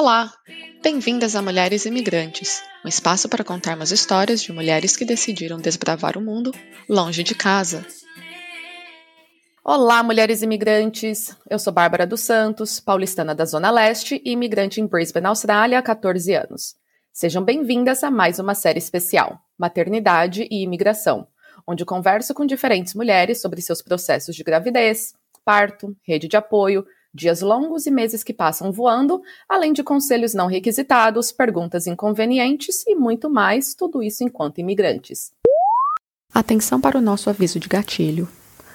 Olá! Bem-vindas a Mulheres Imigrantes, um espaço para contarmos histórias de mulheres que decidiram desbravar o mundo longe de casa. Olá, mulheres imigrantes! Eu sou Bárbara dos Santos, paulistana da Zona Leste e imigrante em Brisbane, Austrália, há 14 anos. Sejam bem-vindas a mais uma série especial, Maternidade e Imigração, onde converso com diferentes mulheres sobre seus processos de gravidez, parto, rede de apoio, dias longos e meses que passam voando, além de conselhos não requisitados, perguntas inconvenientes e muito mais, tudo isso enquanto imigrantes. Atenção para o nosso aviso de gatilho.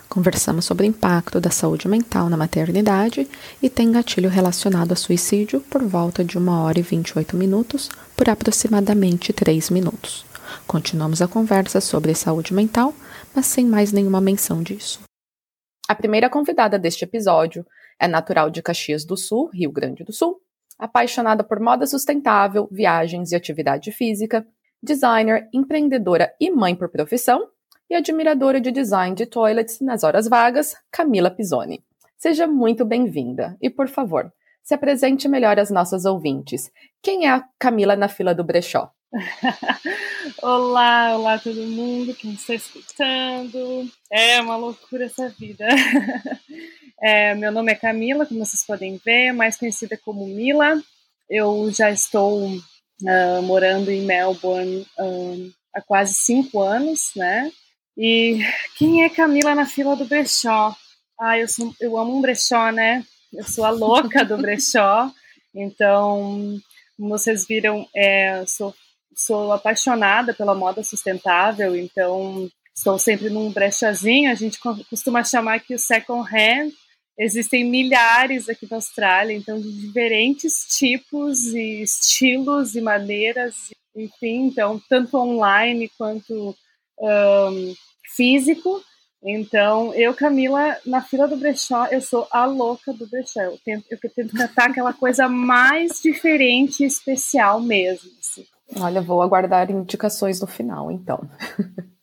Conversamos sobre o impacto da saúde mental na maternidade e tem gatilho relacionado a suicídio por volta de 1 hora e 28 minutos, por aproximadamente 3 minutos. Continuamos a conversa sobre saúde mental, mas sem mais nenhuma menção disso. A primeira convidada deste episódio é natural de Caxias do Sul, Rio Grande do Sul, apaixonada por moda sustentável, viagens e atividade física, designer, empreendedora e mãe por profissão, e admiradora de design de toilets nas horas vagas, Camila Pisoni. Seja muito bem-vinda e, por favor, se apresente melhor às nossas ouvintes. Quem é a Camila na fila do brechó? olá, olá todo mundo, quem está escutando. É uma loucura essa vida. É, meu nome é Camila, como vocês podem ver, mais conhecida como Mila. Eu já estou uh, morando em Melbourne uh, há quase cinco anos, né? E quem é Camila na fila do brechó? Ah, eu, sou, eu amo um brechó, né? Eu sou a louca do brechó. Então, como vocês viram, é, sou sou apaixonada pela moda sustentável, então estou sempre num brechazinho. A gente costuma chamar aqui o second hand. Existem milhares aqui na Austrália, então de diferentes tipos e estilos e maneiras, enfim, então tanto online quanto um, físico. Então, eu, Camila, na fila do brechó, eu sou a louca do brechó. Eu tento, eu tento cantar aquela coisa mais diferente e especial mesmo. Assim. Olha, vou aguardar indicações no final, então.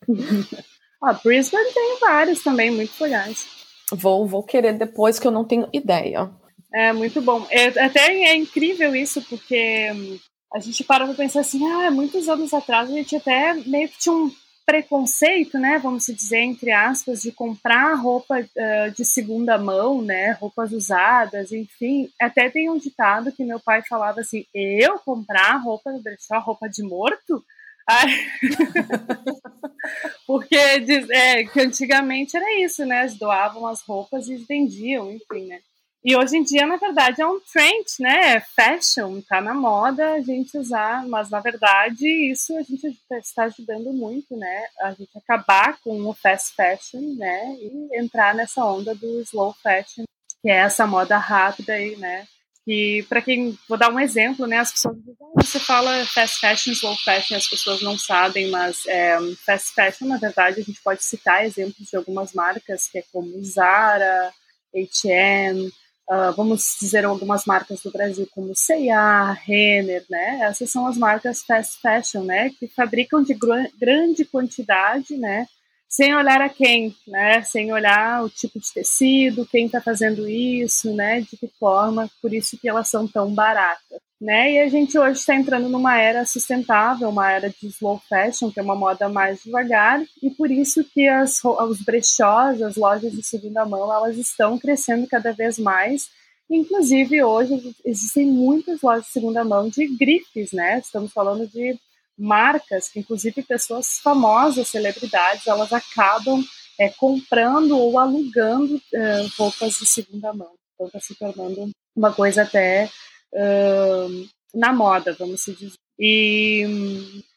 ah, Brisbane tem vários também, muito legais. Vou, vou querer depois que eu não tenho ideia. É muito bom. É, até é incrível isso, porque hum, a gente para pra pensar assim, ah, muitos anos atrás a gente até meio que tinha um preconceito, né, vamos dizer, entre aspas, de comprar roupa uh, de segunda mão, né, roupas usadas, enfim. Até tem um ditado que meu pai falava assim, eu comprar roupa do brechó, roupa de morto? Porque é, que antigamente era isso, né, eles doavam as roupas e vendiam, enfim, né. E hoje em dia, na verdade, é um trend, né? É fashion, tá na moda a gente usar, mas na verdade isso a gente está ajudando muito, né? A gente acabar com o fast fashion, né? E entrar nessa onda do slow fashion, que é essa moda rápida aí, né? E para quem, vou dar um exemplo, né? As pessoas dizem, ah, você fala fast fashion, slow fashion, as pessoas não sabem, mas é, fast fashion, na verdade, a gente pode citar exemplos de algumas marcas, que é como Zara, H&M, Uh, vamos dizer algumas marcas do Brasil como C&A, Renner, né? Essas são as marcas fast fashion, né? Que fabricam de gr grande quantidade, né? Sem olhar a quem, né? Sem olhar o tipo de tecido, quem está fazendo isso, né? De que forma, por isso que elas são tão baratas né? E a gente hoje está entrando numa era sustentável, uma era de slow fashion, que é uma moda mais devagar, e por isso que as, os brechós, as lojas de segunda mão, elas estão crescendo cada vez mais. Inclusive, hoje existem muitas lojas de segunda mão de grifes, né? Estamos falando de marcas que, inclusive, pessoas famosas, celebridades, elas acabam é, comprando ou alugando é, roupas de segunda mão. Então, está se tornando uma coisa até uh, na moda, vamos dizer. E,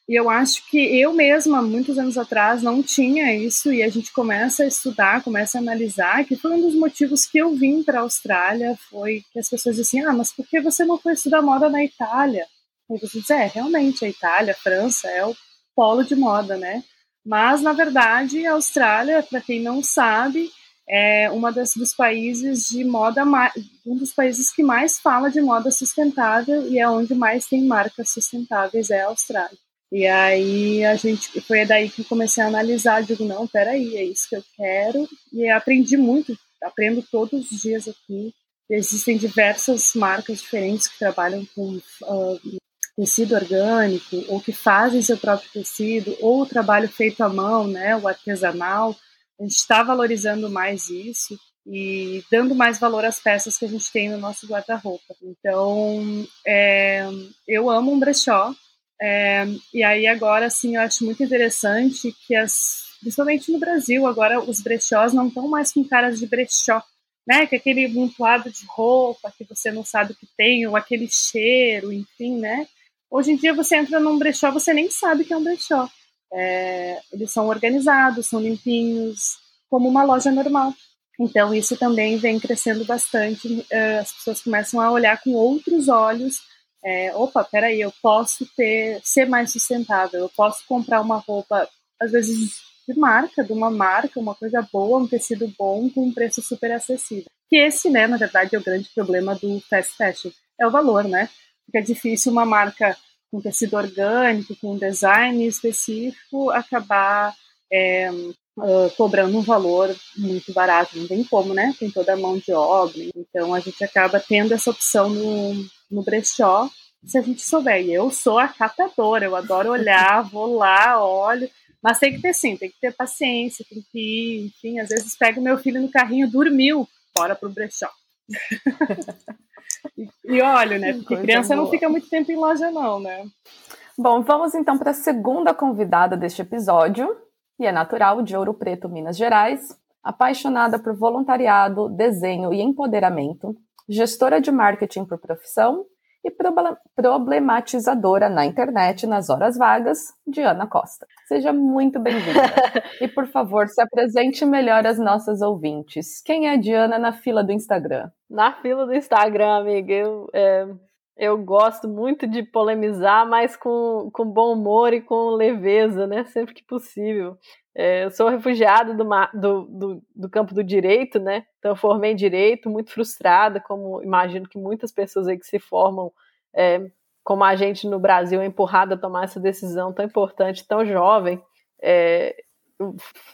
e eu acho que eu mesma, muitos anos atrás, não tinha isso, e a gente começa a estudar, começa a analisar, que foi um dos motivos que eu vim para a Austrália, foi que as pessoas diziam, ah, mas por que você não foi estudar moda na Itália? E você diz, é, realmente, a Itália, a França é o polo de moda, né? Mas, na verdade, a Austrália, para quem não sabe, é uma das dos países de moda um dos países que mais fala de moda sustentável e é onde mais tem marcas sustentáveis é a Austrália. E aí a gente foi daí que comecei a analisar, digo não, peraí, é isso que eu quero e aprendi muito, aprendo todos os dias aqui existem diversas marcas diferentes que trabalham com uh, tecido orgânico ou que fazem seu próprio tecido ou o trabalho feito à mão, né, o artesanal. A gente está valorizando mais isso e dando mais valor às peças que a gente tem no nosso guarda-roupa. Então, é, eu amo um brechó. É, e aí agora, assim, eu acho muito interessante que as, principalmente no Brasil, agora os brechós não estão mais com caras de brechó, né? Que é aquele montuado de roupa que você não sabe o que tem, ou aquele cheiro, enfim, né? Hoje em dia você entra num brechó, você nem sabe que é um brechó. É, eles são organizados, são limpinhos, como uma loja normal. Então isso também vem crescendo bastante. É, as pessoas começam a olhar com outros olhos. É, Opa, peraí, eu posso ter ser mais sustentável. Eu posso comprar uma roupa, às vezes de marca, de uma marca, uma coisa boa, um tecido bom com um preço super acessível. Que esse, né, na verdade, é o grande problema do fast fashion, é o valor, né? Porque é difícil uma marca com tecido orgânico, com design específico, acabar é, uh, cobrando um valor muito barato. Não tem como, né? Tem toda a mão de obra. Então a gente acaba tendo essa opção no, no brechó, se a gente souber. E eu sou a catadora, eu adoro olhar, vou lá, olho. Mas tem que ter sim, tem que ter paciência, tem que ir, enfim, às vezes pego meu filho no carrinho, dormiu, bora pro brechó. e, e olho, né? Porque criança boa. não fica muito tempo em loja, não, né? Bom, vamos então para a segunda convidada deste episódio, e é natural de Ouro Preto, Minas Gerais, apaixonada por voluntariado, desenho e empoderamento, gestora de marketing por profissão e problematizadora na internet nas horas vagas, Diana Costa. Seja muito bem-vinda. e, por favor, se apresente melhor às nossas ouvintes. Quem é a Diana na fila do Instagram? Na fila do Instagram, amiga, eu, é, eu gosto muito de polemizar, mas com, com bom humor e com leveza, né? Sempre que possível. É, eu sou refugiada do, do, do, do, campo do direito, né? Então, eu formei direito, muito frustrada, como imagino que muitas pessoas aí que se formam, é, como a gente no Brasil, é empurrada a tomar essa decisão tão importante, tão jovem. É,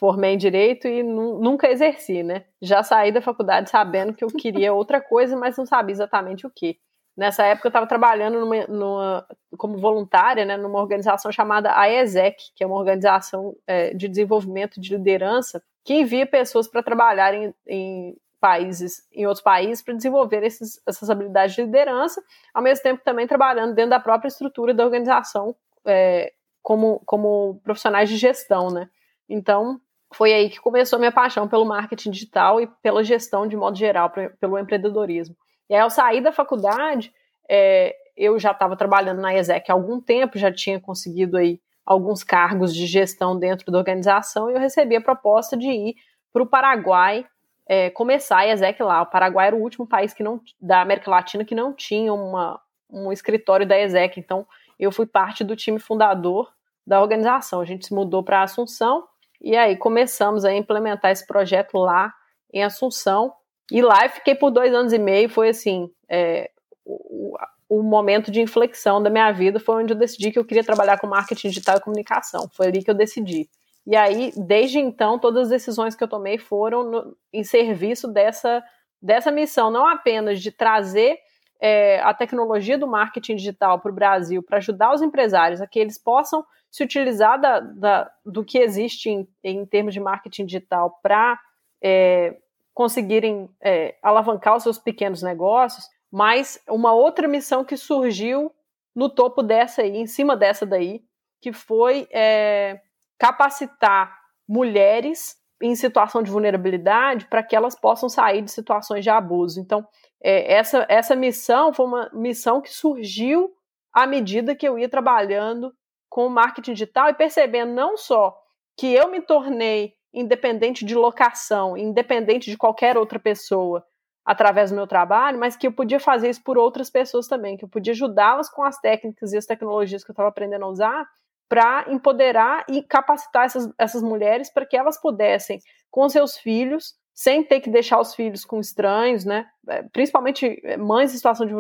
formei em direito e nunca exerci, né? Já saí da faculdade sabendo que eu queria outra coisa, mas não sabia exatamente o que. Nessa época eu estava trabalhando numa, numa, como voluntária né, numa organização chamada AESEC, que é uma organização é, de desenvolvimento de liderança que envia pessoas para trabalhar em, em, países, em outros países, para desenvolver esses, essas habilidades de liderança, ao mesmo tempo também trabalhando dentro da própria estrutura da organização é, como, como profissionais de gestão, né? Então, foi aí que começou a minha paixão pelo marketing digital e pela gestão de modo geral, pelo empreendedorismo. E aí, ao sair da faculdade, é, eu já estava trabalhando na ESEC há algum tempo, já tinha conseguido aí alguns cargos de gestão dentro da organização e eu recebi a proposta de ir para o Paraguai é, começar a ESEC lá. O Paraguai era o último país que não, da América Latina que não tinha uma, um escritório da ESEC, então eu fui parte do time fundador da organização. A gente se mudou para Assunção e aí começamos a implementar esse projeto lá em Assunção e lá eu fiquei por dois anos e meio, foi assim, é, o, o, momento de inflexão da minha vida foi onde eu decidi que eu queria trabalhar com marketing digital e comunicação. Foi ali que eu decidi. E aí, desde então, todas as decisões que eu tomei foram no, em serviço dessa, dessa missão, não apenas de trazer é, a tecnologia do marketing digital para o Brasil, para ajudar os empresários a que eles possam se utilizar da, da, do que existe em, em termos de marketing digital para é, conseguirem é, alavancar os seus pequenos negócios, mas uma outra missão que surgiu no topo dessa aí, em cima dessa daí, que foi é, capacitar mulheres em situação de vulnerabilidade para que elas possam sair de situações de abuso. Então, é, essa, essa missão foi uma missão que surgiu à medida que eu ia trabalhando com o marketing digital e percebendo não só que eu me tornei independente de locação, independente de qualquer outra pessoa através do meu trabalho, mas que eu podia fazer isso por outras pessoas também, que eu podia ajudá-las com as técnicas e as tecnologias que eu estava aprendendo a usar para empoderar e capacitar essas, essas mulheres para que elas pudessem, com seus filhos, sem ter que deixar os filhos com estranhos, né? É, principalmente é, mães em situação de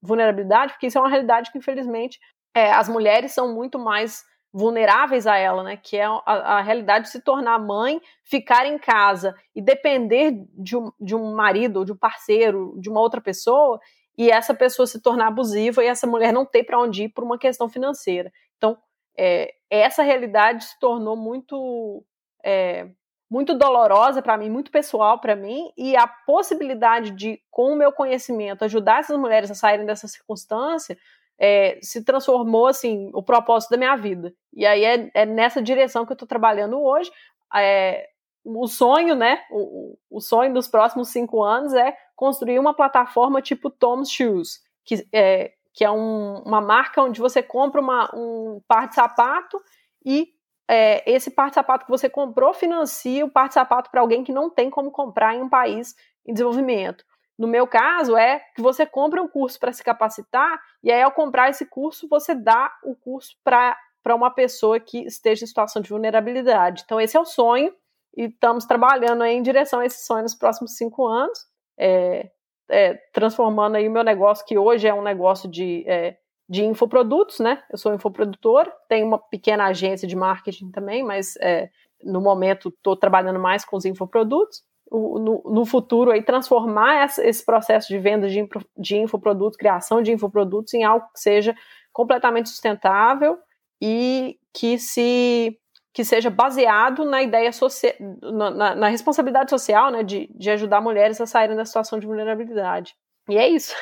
vulnerabilidade, porque isso é uma realidade que, infelizmente, é, as mulheres são muito mais vulneráveis a ela, né? Que é a, a, realidade de se tornar mãe, ficar em casa e depender de um, de um marido, ou de um parceiro, de uma outra pessoa, e essa pessoa se tornar abusiva e essa mulher não ter para onde ir por uma questão financeira. Então, é, essa realidade se tornou muito é, muito dolorosa para mim, muito pessoal para mim, e a possibilidade de, com o meu conhecimento, ajudar essas mulheres a saírem dessa circunstância é, se transformou assim o propósito da minha vida. E aí é, é nessa direção que eu estou trabalhando hoje. É, o sonho, né? O, o, sonho dos próximos cinco anos é construir uma plataforma tipo Tom's Shoes, que é, que é um, uma marca onde você compra uma, um par de sapato e é, esse par de sapato que você comprou financia o par de sapato para alguém que não tem como comprar em um país em desenvolvimento. No meu caso, é que você compra um curso para se capacitar, e aí, ao comprar esse curso, você dá o curso para uma pessoa que esteja em situação de vulnerabilidade. Então, esse é o sonho, e estamos trabalhando em direção a esse sonho nos próximos cinco anos, é, é, transformando aí o meu negócio, que hoje é um negócio de, é, de infoprodutos, né? Eu sou infoprodutor, tenho uma pequena agência de marketing também, mas é, no momento estou trabalhando mais com os infoprodutos no, no futuro aí transformar esse processo de venda de, de infoprodutos, criação de infoprodutos em algo que seja completamente sustentável e que se que seja baseado na ideia social, na, na, responsabilidade social, né, de, de ajudar mulheres a saírem da situação de vulnerabilidade. E é isso.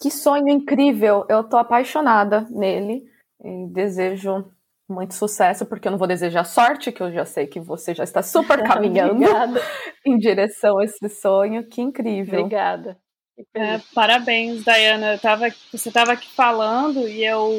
Que sonho incrível! Eu tô apaixonada nele e desejo muito sucesso, porque eu não vou desejar sorte, que eu já sei que você já está super caminhando em direção a esse sonho. Que incrível. Obrigada. É, parabéns, Dayana. Eu tava, você estava aqui falando e eu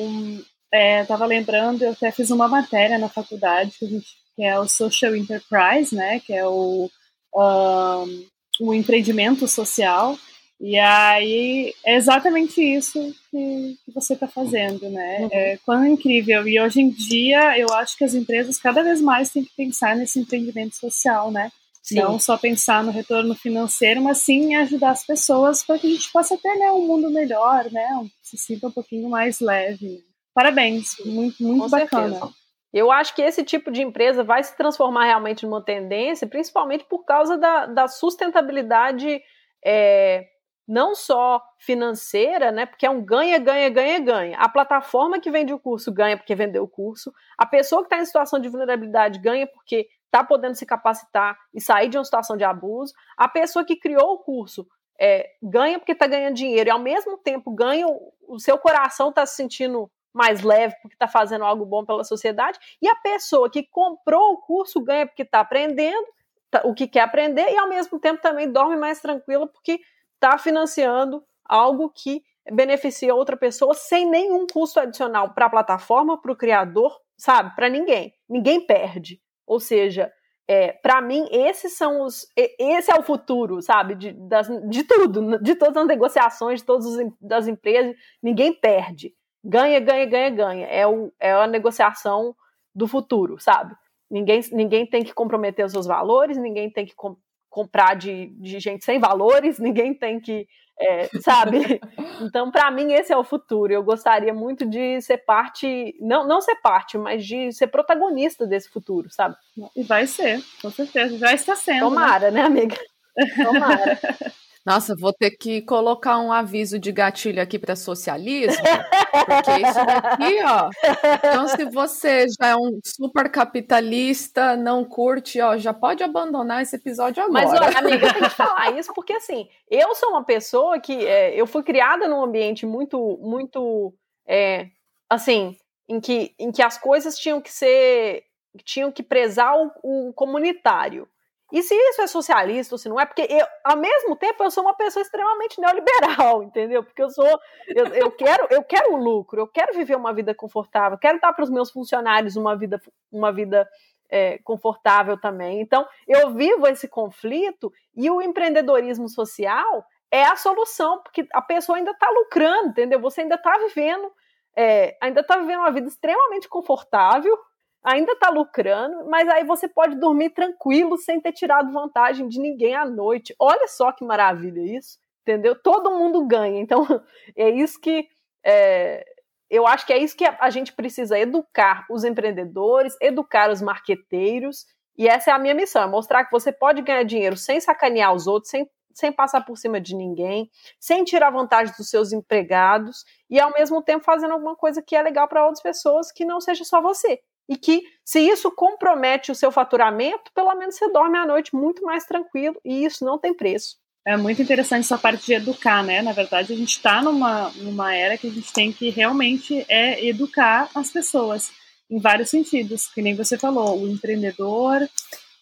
estava é, lembrando, eu até fiz uma matéria na faculdade que, gente, que é o Social Enterprise, né? Que é o, um, o empreendimento social. E aí é exatamente isso que, que você está fazendo, né? Uhum. É quão incrível. E hoje em dia eu acho que as empresas cada vez mais têm que pensar nesse empreendimento social, né? Sim. Não só pensar no retorno financeiro, mas sim em ajudar as pessoas para que a gente possa ter né, um mundo melhor, né? Se sinta um pouquinho mais leve. Parabéns, muito, muito Com bacana. Certeza. Eu acho que esse tipo de empresa vai se transformar realmente numa tendência, principalmente por causa da, da sustentabilidade é, não só financeira, né? Porque é um ganha, ganha, ganha, ganha. A plataforma que vende o curso ganha porque vendeu o curso. A pessoa que está em situação de vulnerabilidade ganha porque está podendo se capacitar e sair de uma situação de abuso. A pessoa que criou o curso é, ganha porque está ganhando dinheiro e ao mesmo tempo ganha o seu coração está se sentindo mais leve porque está fazendo algo bom pela sociedade. E a pessoa que comprou o curso ganha porque está aprendendo tá, o que quer aprender e ao mesmo tempo também dorme mais tranquila porque está financiando algo que beneficia outra pessoa sem nenhum custo adicional para a plataforma, para o criador, sabe? Para ninguém. Ninguém perde. Ou seja, é, para mim, esses são os. Esse é o futuro, sabe? De, das, de tudo, de todas as negociações, de todas as empresas, ninguém perde. Ganha, ganha, ganha, ganha. É, o, é a negociação do futuro, sabe? Ninguém, ninguém tem que comprometer os seus valores, ninguém tem que comprar de, de gente sem valores, ninguém tem que, é, sabe? Então, para mim, esse é o futuro. Eu gostaria muito de ser parte, não, não ser parte, mas de ser protagonista desse futuro, sabe? E vai ser, com certeza. Já está sendo. Né? Tomara, né, né amiga? Tomara. Nossa, vou ter que colocar um aviso de gatilho aqui para socialismo, porque isso daqui, ó. Então, se você já é um super capitalista, não curte, ó, já pode abandonar esse episódio agora. Mas, olha, amiga, eu tenho que falar isso porque, assim, eu sou uma pessoa que é, eu fui criada num ambiente muito, muito, é, assim, em que, em que as coisas tinham que ser, tinham que prezar o, o comunitário. E se isso é socialista ou se não é, porque eu, ao mesmo tempo eu sou uma pessoa extremamente neoliberal, entendeu? Porque eu sou, eu, eu quero, eu quero lucro, eu quero viver uma vida confortável, quero dar para os meus funcionários uma vida, uma vida é, confortável também. Então, eu vivo esse conflito e o empreendedorismo social é a solução, porque a pessoa ainda está lucrando, entendeu? Você ainda está vivendo, é, ainda está vivendo uma vida extremamente confortável, ainda está lucrando, mas aí você pode dormir tranquilo sem ter tirado vantagem de ninguém à noite. Olha só que maravilha isso, entendeu? Todo mundo ganha. Então, é isso que é, eu acho que é isso que a gente precisa educar os empreendedores, educar os marqueteiros, e essa é a minha missão, é mostrar que você pode ganhar dinheiro sem sacanear os outros, sem, sem passar por cima de ninguém, sem tirar vantagem dos seus empregados, e ao mesmo tempo fazendo alguma coisa que é legal para outras pessoas, que não seja só você. E que, se isso compromete o seu faturamento, pelo menos você dorme à noite muito mais tranquilo, e isso não tem preço. É muito interessante essa parte de educar, né? Na verdade, a gente está numa, numa era que a gente tem que realmente é educar as pessoas em vários sentidos, que nem você falou, o empreendedor,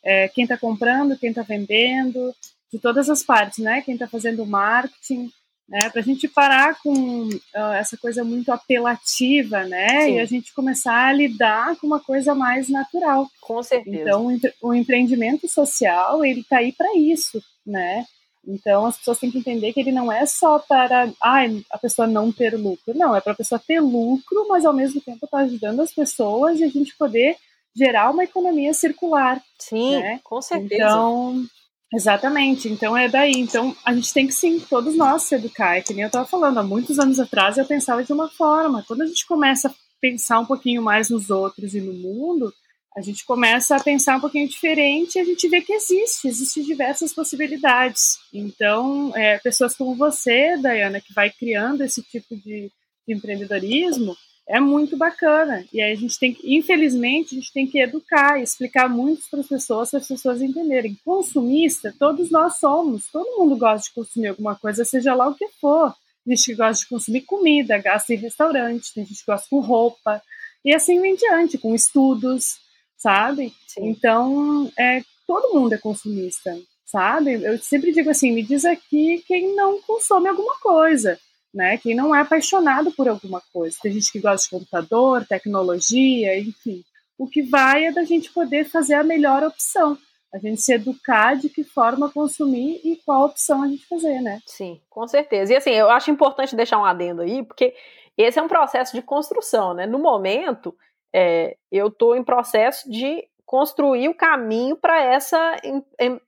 é, quem está comprando, quem está vendendo, de todas as partes, né? Quem está fazendo marketing, né? Para a gente parar com uh, essa coisa muito apelativa, né? Sim. E a gente começar a lidar com uma coisa mais natural. Com certeza. Então, o empreendimento social ele está aí para isso, né? Então as pessoas têm que entender que ele não é só para ah, a pessoa não ter lucro. Não, é para a pessoa ter lucro, mas ao mesmo tempo estar tá ajudando as pessoas e a gente poder gerar uma economia circular. Sim, né? com certeza. Então, exatamente. Então é daí. Então a gente tem que sim, todos nós se educar. É que nem eu estava falando, há muitos anos atrás eu pensava de uma forma. Quando a gente começa a pensar um pouquinho mais nos outros e no mundo, a gente começa a pensar um pouquinho diferente e a gente vê que existe, existem diversas possibilidades. Então, é, pessoas como você, Dayana, que vai criando esse tipo de, de, empreendedorismo, é muito bacana. E aí a gente tem que, infelizmente, a gente tem que educar e explicar muito para as pessoas, para as pessoas entenderem. Consumista, todos nós somos, todo mundo gosta de consumir alguma coisa, seja lá o que for. Tem gente que gosta de consumir comida, gasta em restaurante, tem gente que gosta com roupa, e assim em diante, com estudos sabe? Sim. Então, é, todo mundo é consumista, sabe? Eu sempre digo assim, me diz aqui quem não consome alguma coisa, né? Quem não é apaixonado por alguma coisa. Tem gente que gosta de computador, tecnologia, enfim. O que vai é da gente poder fazer a melhor opção. A gente se educar de que forma consumir e qual opção a gente fazer, né? Sim, com certeza. E assim, eu acho importante deixar um adendo aí, porque esse é um processo de construção, né? No momento, é, eu estou em processo de construir o caminho para essa,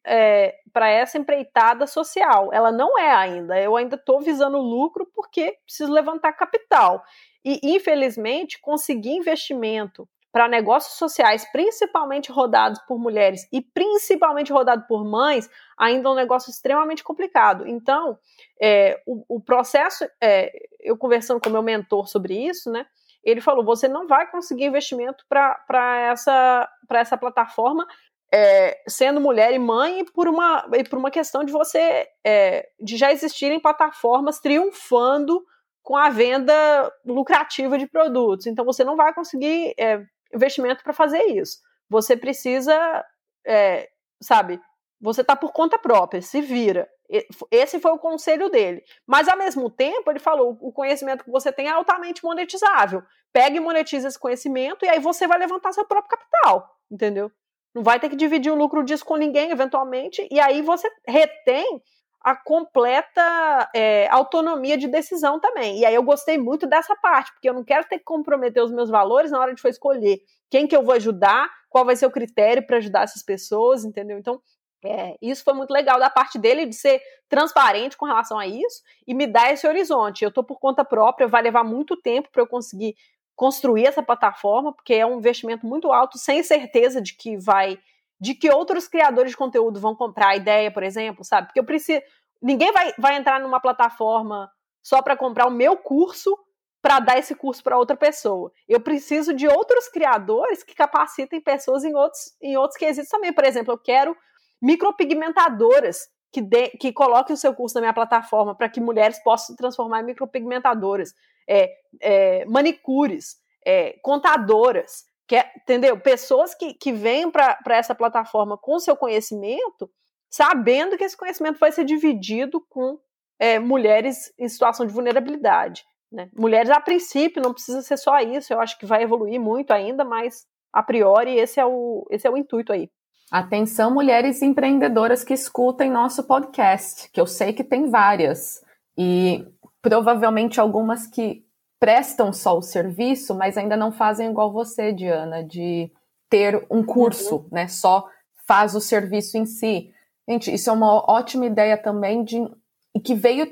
é, para essa empreitada social. Ela não é ainda. Eu ainda estou visando lucro porque preciso levantar capital. E, infelizmente, conseguir investimento para negócios sociais, principalmente rodados por mulheres e principalmente rodado por mães, ainda é um negócio extremamente complicado. Então, é, o, o, processo, é, eu conversando com meu mentor sobre isso, né? Ele falou: você não vai conseguir investimento para essa, essa plataforma é, sendo mulher e mãe por uma, e por uma questão de você é, de já existirem plataformas triunfando com a venda lucrativa de produtos. Então você não vai conseguir é, investimento para fazer isso. Você precisa, sabe, você está por conta própria, se vira. Esse foi o conselho dele. Mas, ao mesmo tempo, ele falou: o conhecimento que você tem é altamente monetizável. Pegue e monetize esse conhecimento e aí você vai levantar seu próprio capital, entendeu? Não vai ter que dividir o lucro disso com ninguém, eventualmente, e aí você retém a completa é, autonomia de decisão também. E aí eu gostei muito dessa parte, porque eu não quero ter que comprometer os meus valores na hora de for escolher quem que eu vou ajudar, qual vai ser o critério para ajudar essas pessoas, entendeu? Então, é, isso foi muito legal da parte dele de ser transparente com relação a isso e me dar esse horizonte. Eu estou por conta própria, vai levar muito tempo para eu conseguir construir essa plataforma, porque é um investimento muito alto, sem certeza de que vai, de que outros criadores de conteúdo vão comprar a ideia, por exemplo, sabe? Porque eu preciso, ninguém vai, vai entrar numa plataforma só para comprar o meu curso para dar esse curso para outra pessoa. Eu preciso de outros criadores que capacitem pessoas em outros, em outros quesitos também. Por exemplo, eu quero micropigmentadoras que, de, que coloquem o seu curso na minha plataforma para que mulheres possam se transformar em micropigmentadoras, é, é, manicures, é, contadoras, que é, entendeu? Pessoas que, que vêm para essa plataforma com seu conhecimento, sabendo que esse conhecimento vai ser dividido com é, mulheres em situação de vulnerabilidade. Né? Mulheres, a princípio, não precisa ser só isso, eu acho que vai evoluir muito ainda, mas a priori esse é o, esse é o intuito aí. Atenção, mulheres empreendedoras que escutem nosso podcast, que eu sei que tem várias. E provavelmente algumas que prestam só o serviço, mas ainda não fazem igual você, Diana, de ter um curso, uhum. né? Só faz o serviço em si. Gente, isso é uma ótima ideia também de que veio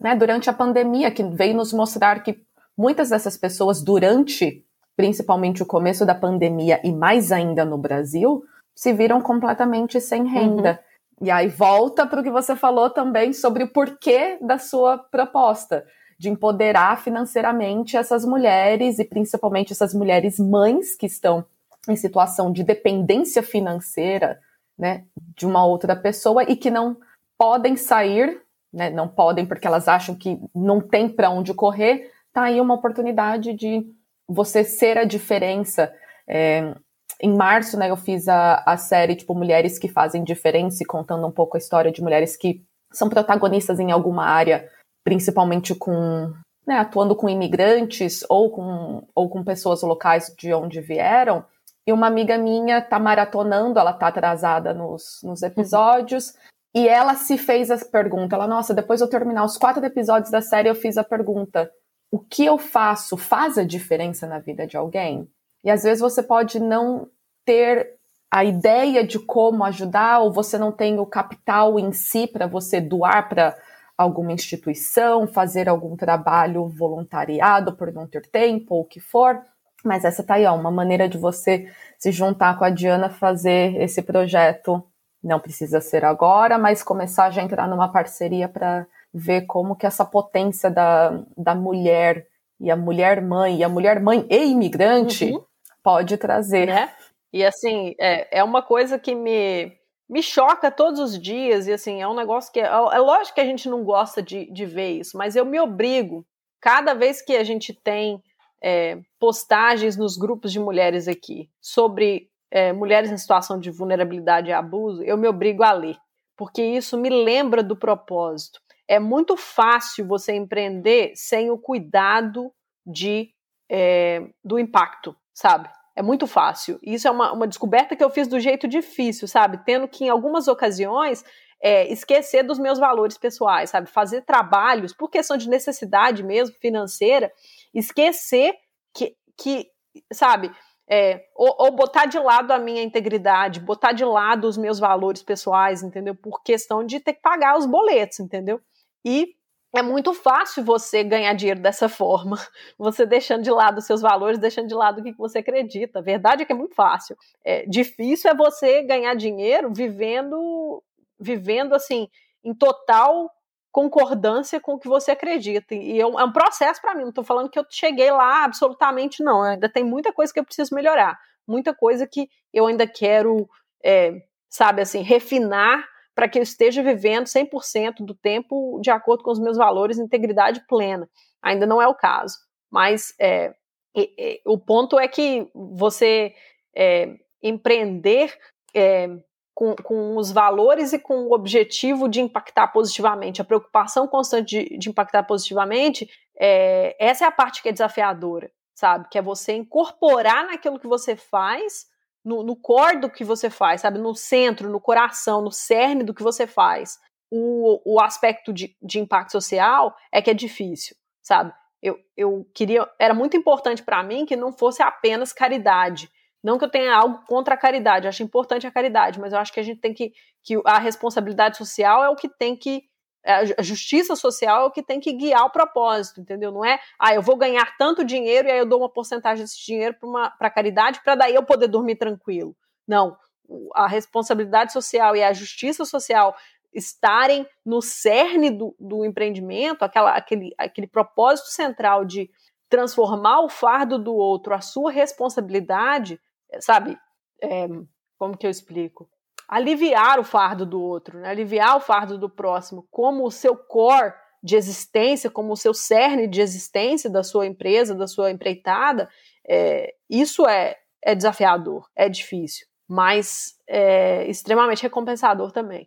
né, durante a pandemia, que veio nos mostrar que muitas dessas pessoas, durante principalmente o começo da pandemia e mais ainda no Brasil, se viram completamente sem renda. Uhum. E aí volta para o que você falou também sobre o porquê da sua proposta de empoderar financeiramente essas mulheres e principalmente essas mulheres mães que estão em situação de dependência financeira, né, de uma outra pessoa e que não podem sair, né, não podem porque elas acham que não tem para onde correr, tá aí uma oportunidade de você ser a diferença. É, em março, né, eu fiz a, a série tipo Mulheres que Fazem Diferença, contando um pouco a história de mulheres que são protagonistas em alguma área principalmente com né, atuando com imigrantes ou com, ou com pessoas locais de onde vieram. E uma amiga minha tá maratonando, ela tá atrasada nos, nos episódios, uhum. e ela se fez a pergunta, ela, nossa, depois eu terminar os quatro episódios da série, eu fiz a pergunta, o que eu faço faz a diferença na vida de alguém? E às vezes você pode não ter a ideia de como ajudar, ou você não tem o capital em si para você doar para alguma instituição, fazer algum trabalho voluntariado por não ter tempo, ou o que for. Mas essa tá aí, ó, uma maneira de você se juntar com a Diana, fazer esse projeto. Não precisa ser agora, mas começar já a entrar numa parceria para ver como que essa potência da, da mulher e a mulher mãe, e a mulher mãe e imigrante uhum. Pode trazer. Né? E assim, é, é uma coisa que me, me choca todos os dias, e assim, é um negócio que. É, é lógico que a gente não gosta de, de ver isso, mas eu me obrigo, cada vez que a gente tem é, postagens nos grupos de mulheres aqui sobre é, mulheres em situação de vulnerabilidade e abuso, eu me obrigo a ler, porque isso me lembra do propósito. É muito fácil você empreender sem o cuidado de, é, do impacto, sabe? É muito fácil. Isso é uma, uma descoberta que eu fiz do jeito difícil, sabe? Tendo que, em algumas ocasiões, é, esquecer dos meus valores pessoais, sabe? Fazer trabalhos por questão de necessidade mesmo, financeira, esquecer que, que sabe? É, ou, ou, botar de lado a minha integridade, botar de lado os meus valores pessoais, entendeu? Por questão de ter que pagar os boletos, entendeu? E é muito fácil você ganhar dinheiro dessa forma, você deixando de lado os seus valores, deixando de lado o que você acredita. A verdade é que é muito fácil. É, difícil é você ganhar dinheiro vivendo, vivendo assim, em total concordância com o que você acredita. E eu, é um processo para mim. Não estou falando que eu cheguei lá absolutamente, não. Ainda tem muita coisa que eu preciso melhorar, muita coisa que eu ainda quero, é, sabe, assim, refinar para que eu esteja vivendo 100% do tempo de acordo com os meus valores, integridade plena. Ainda não é o caso, mas é, o ponto é que você é, empreender é, com, com, os valores e com o objetivo de impactar positivamente, a preocupação constante de, de impactar positivamente, é, essa é a parte que é desafiadora, sabe? Que é você incorporar naquilo que você faz no, no core do que você faz, sabe? No centro, no coração, no cerne do que você faz. O, o aspecto de, de impacto social é que é difícil, sabe? Eu, eu queria. Era muito importante para mim que não fosse apenas caridade. Não que eu tenha algo contra a caridade, eu acho importante a caridade, mas eu acho que a gente tem que. que a responsabilidade social é o que tem que a justiça social é o que tem que guiar o propósito, entendeu? Não é, ah, eu vou ganhar tanto dinheiro e aí eu dou uma porcentagem desse dinheiro para caridade para daí eu poder dormir tranquilo. Não. A responsabilidade social e a justiça social estarem no cerne do, do empreendimento, aquela, aquele, aquele propósito central de transformar o fardo do outro, a sua responsabilidade, sabe? É, como que eu explico? Aliviar o fardo do outro, né? aliviar o fardo do próximo, como o seu core de existência, como o seu cerne de existência da sua empresa, da sua empreitada, é, isso é, é desafiador, é difícil, mas é extremamente recompensador também.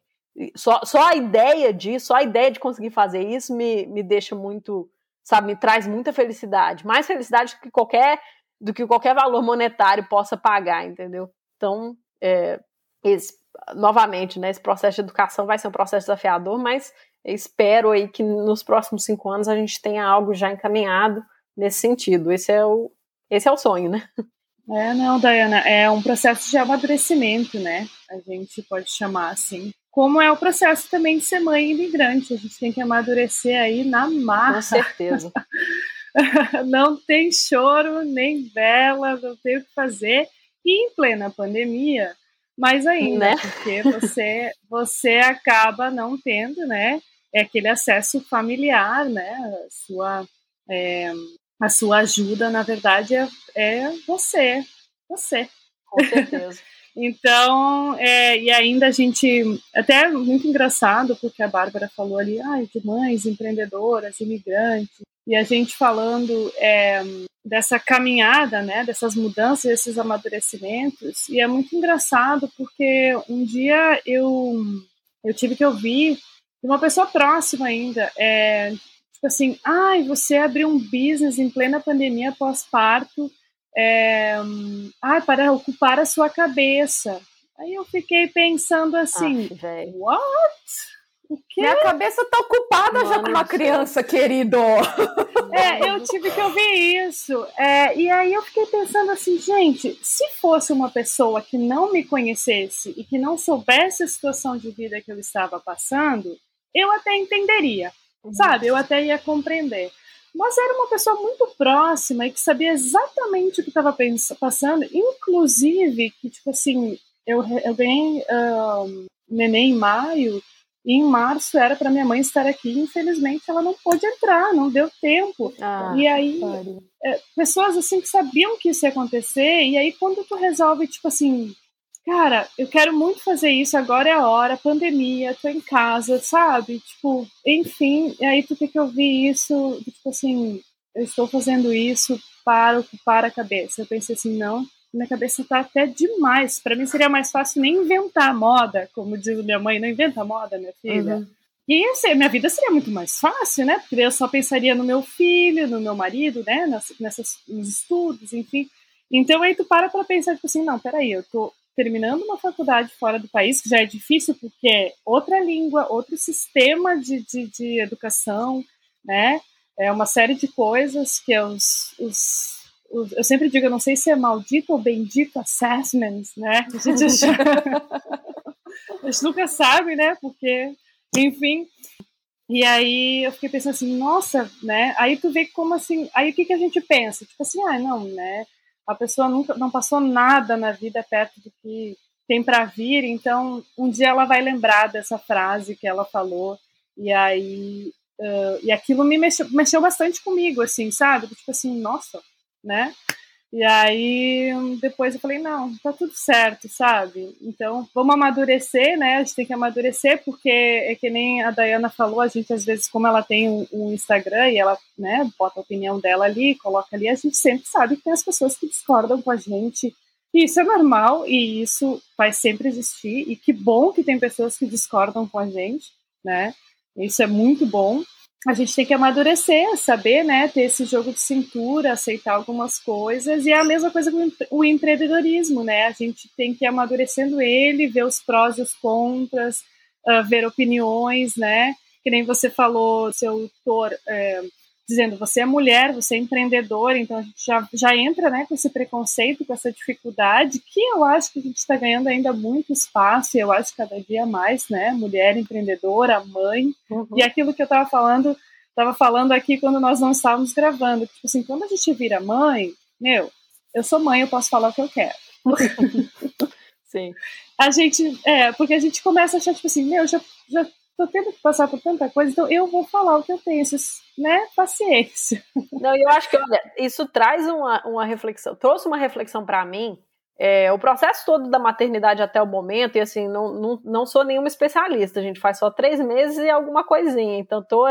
Só, só a ideia disso, só a ideia de conseguir fazer isso me, me deixa muito, sabe, me traz muita felicidade, mais felicidade do que qualquer, do que qualquer valor monetário possa pagar, entendeu? Então, é, esse, novamente, né, esse processo de educação vai ser um processo desafiador, mas espero aí que nos próximos cinco anos a gente tenha algo já encaminhado nesse sentido. Esse é o, esse é o sonho, né? É, não, Dayana, é um processo de amadurecimento, né? A gente pode chamar assim. Como é o processo também de ser mãe imigrante, a gente tem que amadurecer aí na marra. Com certeza. não tem choro, nem vela, não tem o que fazer. E em plena pandemia, mais ainda, né? porque você, você acaba não tendo, né? É aquele acesso familiar, né? A sua, é, a sua ajuda, na verdade, é, é você. Você. Com certeza. Então, é, e ainda a gente, até muito engraçado, porque a Bárbara falou ali, ai, de mães empreendedoras, imigrantes, e a gente falando é, dessa caminhada, né, dessas mudanças, desses amadurecimentos, e é muito engraçado porque um dia eu, eu tive que ouvir uma pessoa próxima ainda, é, tipo assim, ai, você abriu um business em plena pandemia pós-parto, é, ah, para ocupar a sua cabeça. Aí eu fiquei pensando assim, ah, what? Minha cabeça tá ocupada Mano, já com uma criança, querido. É, eu tive que ouvir isso. É, e aí eu fiquei pensando assim, gente, se fosse uma pessoa que não me conhecesse e que não soubesse a situação de vida que eu estava passando, eu até entenderia, uhum. sabe? Eu até ia compreender mas era uma pessoa muito próxima e que sabia exatamente o que estava passando, inclusive que, tipo assim, eu, eu ganhei um, neném em maio, e em março era para minha mãe estar aqui, infelizmente ela não pôde entrar, não deu tempo. Ah, e aí, é, pessoas assim que sabiam que isso ia acontecer, e aí quando tu resolve, tipo assim, cara, eu quero muito fazer isso, agora é a hora, pandemia, tô em casa, sabe? Tipo, enfim, e aí tu tem que ouvir isso, tipo assim, eu estou fazendo isso para ocupar a cabeça. Eu pensei assim, não, minha cabeça tá até demais. Para mim seria mais fácil nem inventar moda, como diz minha mãe, não inventa moda, minha filha. Uhum. E assim, minha vida seria muito mais fácil, né? Porque eu só pensaria no meu filho, no meu marido, né? Nessas, nos estudos, enfim. Então aí tu para pra pensar, tipo assim, não, peraí, eu tô terminando uma faculdade fora do país, que já é difícil porque é outra língua, outro sistema de, de, de educação, né? É uma série de coisas que os, os, eu sempre digo, eu não sei se é maldito ou bendito assessments, né? A gente, a gente nunca sabe, né? Porque, enfim. E aí eu fiquei pensando assim, nossa, né? Aí tu vê como assim, aí o que, que a gente pensa? Tipo assim, ah, não, né? a pessoa nunca não passou nada na vida perto do que tem para vir, então um dia ela vai lembrar dessa frase que ela falou e aí uh, e aquilo me mexeu, mexeu bastante comigo, assim, sabe? Tipo assim, nossa, né? E aí depois eu falei, não, tá tudo certo, sabe? Então vamos amadurecer, né? A gente tem que amadurecer, porque é que nem a Dayana falou, a gente às vezes, como ela tem um, Instagram e ela né, bota a opinião dela ali, coloca ali, a gente sempre sabe que tem as pessoas que discordam com a gente. E isso é normal e isso vai sempre existir. E que bom que tem pessoas que discordam com a gente, né? Isso é muito bom a gente tem que amadurecer, saber, né, ter esse jogo de cintura, aceitar algumas coisas, e é a mesma coisa com o empreendedorismo, né, a gente tem que ir amadurecendo ele, ver os prós e os contras, uh, ver opiniões, né, que nem você falou, seu tutor, é, dizendo, você é mulher, você é empreendedor, então a gente já, já entra, né, com esse preconceito, com essa dificuldade, que eu acho que a gente está ganhando ainda muito espaço, e eu acho que cada dia mais, né, mulher empreendedora, mãe, uhum. e aquilo que eu estava falando, estava falando aqui quando nós não estávamos gravando, tipo assim, quando a gente vira mãe, meu, eu sou mãe, eu posso falar o que eu quero. Sim. A gente, é, porque a gente começa a achar, tipo assim, meu, já, já tô tendo que passar por tanta coisa, então eu vou falar o que eu tenho, né? Paciência. Não, eu acho que olha, isso traz uma, uma reflexão, trouxe uma reflexão para mim. É, o processo todo da maternidade até o momento, e assim, não, não, não sou nenhuma especialista, a gente faz só três meses e alguma coisinha, então tô,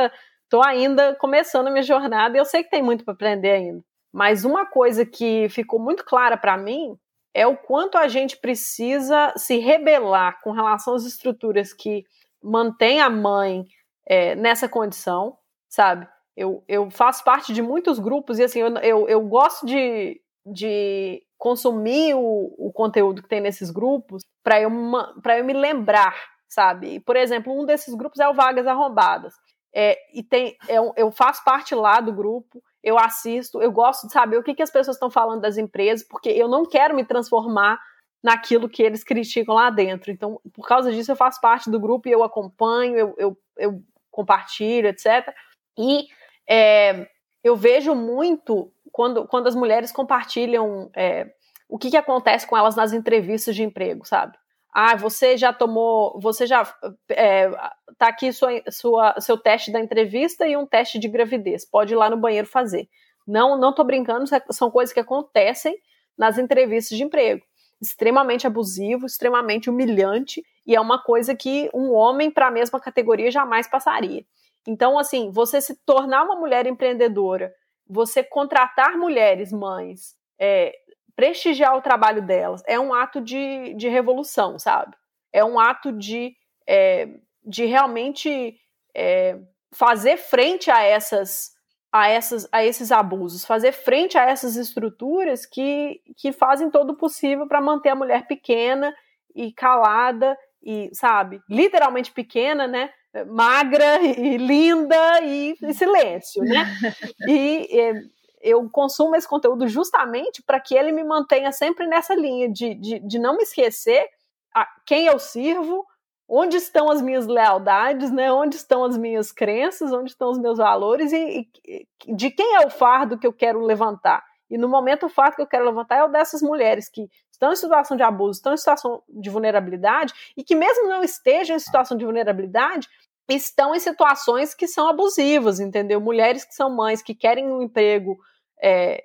tô ainda começando a minha jornada e eu sei que tem muito para aprender ainda. Mas uma coisa que ficou muito clara para mim é o quanto a gente precisa se rebelar com relação às estruturas que mantém a mãe é, nessa condição, sabe? Eu, eu faço parte de muitos grupos e assim, eu, eu, eu gosto de, de consumir o, o conteúdo que tem nesses grupos para eu, eu me lembrar, sabe? Por exemplo, um desses grupos é o Vagas Arrombadas. É, e tem, é, eu faço parte lá do grupo, eu assisto, eu gosto de saber o que, que as pessoas estão falando das empresas, porque eu não quero me transformar naquilo que eles criticam lá dentro. Então, por causa disso, eu faço parte do grupo e eu acompanho, eu, eu, eu compartilho, etc. E é, eu vejo muito quando, quando as mulheres compartilham é, o que, que acontece com elas nas entrevistas de emprego, sabe? Ah, você já tomou, você já é, tá aqui sua, sua, seu teste da entrevista e um teste de gravidez. Pode ir lá no banheiro fazer. Não, não tô brincando, é, são coisas que acontecem nas entrevistas de emprego. Extremamente abusivo, extremamente humilhante, e é uma coisa que um homem para a mesma categoria jamais passaria. Então, assim, você se tornar uma mulher empreendedora, você contratar mulheres mães, é, prestigiar o trabalho delas, é um ato de, de revolução, sabe? É um ato de, é, de realmente é, fazer frente a essas a, essas, a esses abusos, fazer frente a essas estruturas que, que fazem todo o possível para manter a mulher pequena e calada e, sabe, literalmente pequena, né? Magra e linda e em silêncio, né? E, e eu consumo esse conteúdo justamente para que ele me mantenha sempre nessa linha de, de, de não me esquecer a quem eu sirvo, onde estão as minhas lealdades, né? Onde estão as minhas crenças, onde estão os meus valores e, e, de quem é o fardo que eu quero levantar. E no momento o fardo que eu quero levantar é o dessas mulheres que estão em situação de abuso, estão em situação de vulnerabilidade e que mesmo não estejam em situação de vulnerabilidade, estão em situações que são abusivas, entendeu? Mulheres que são mães, que querem um emprego, é,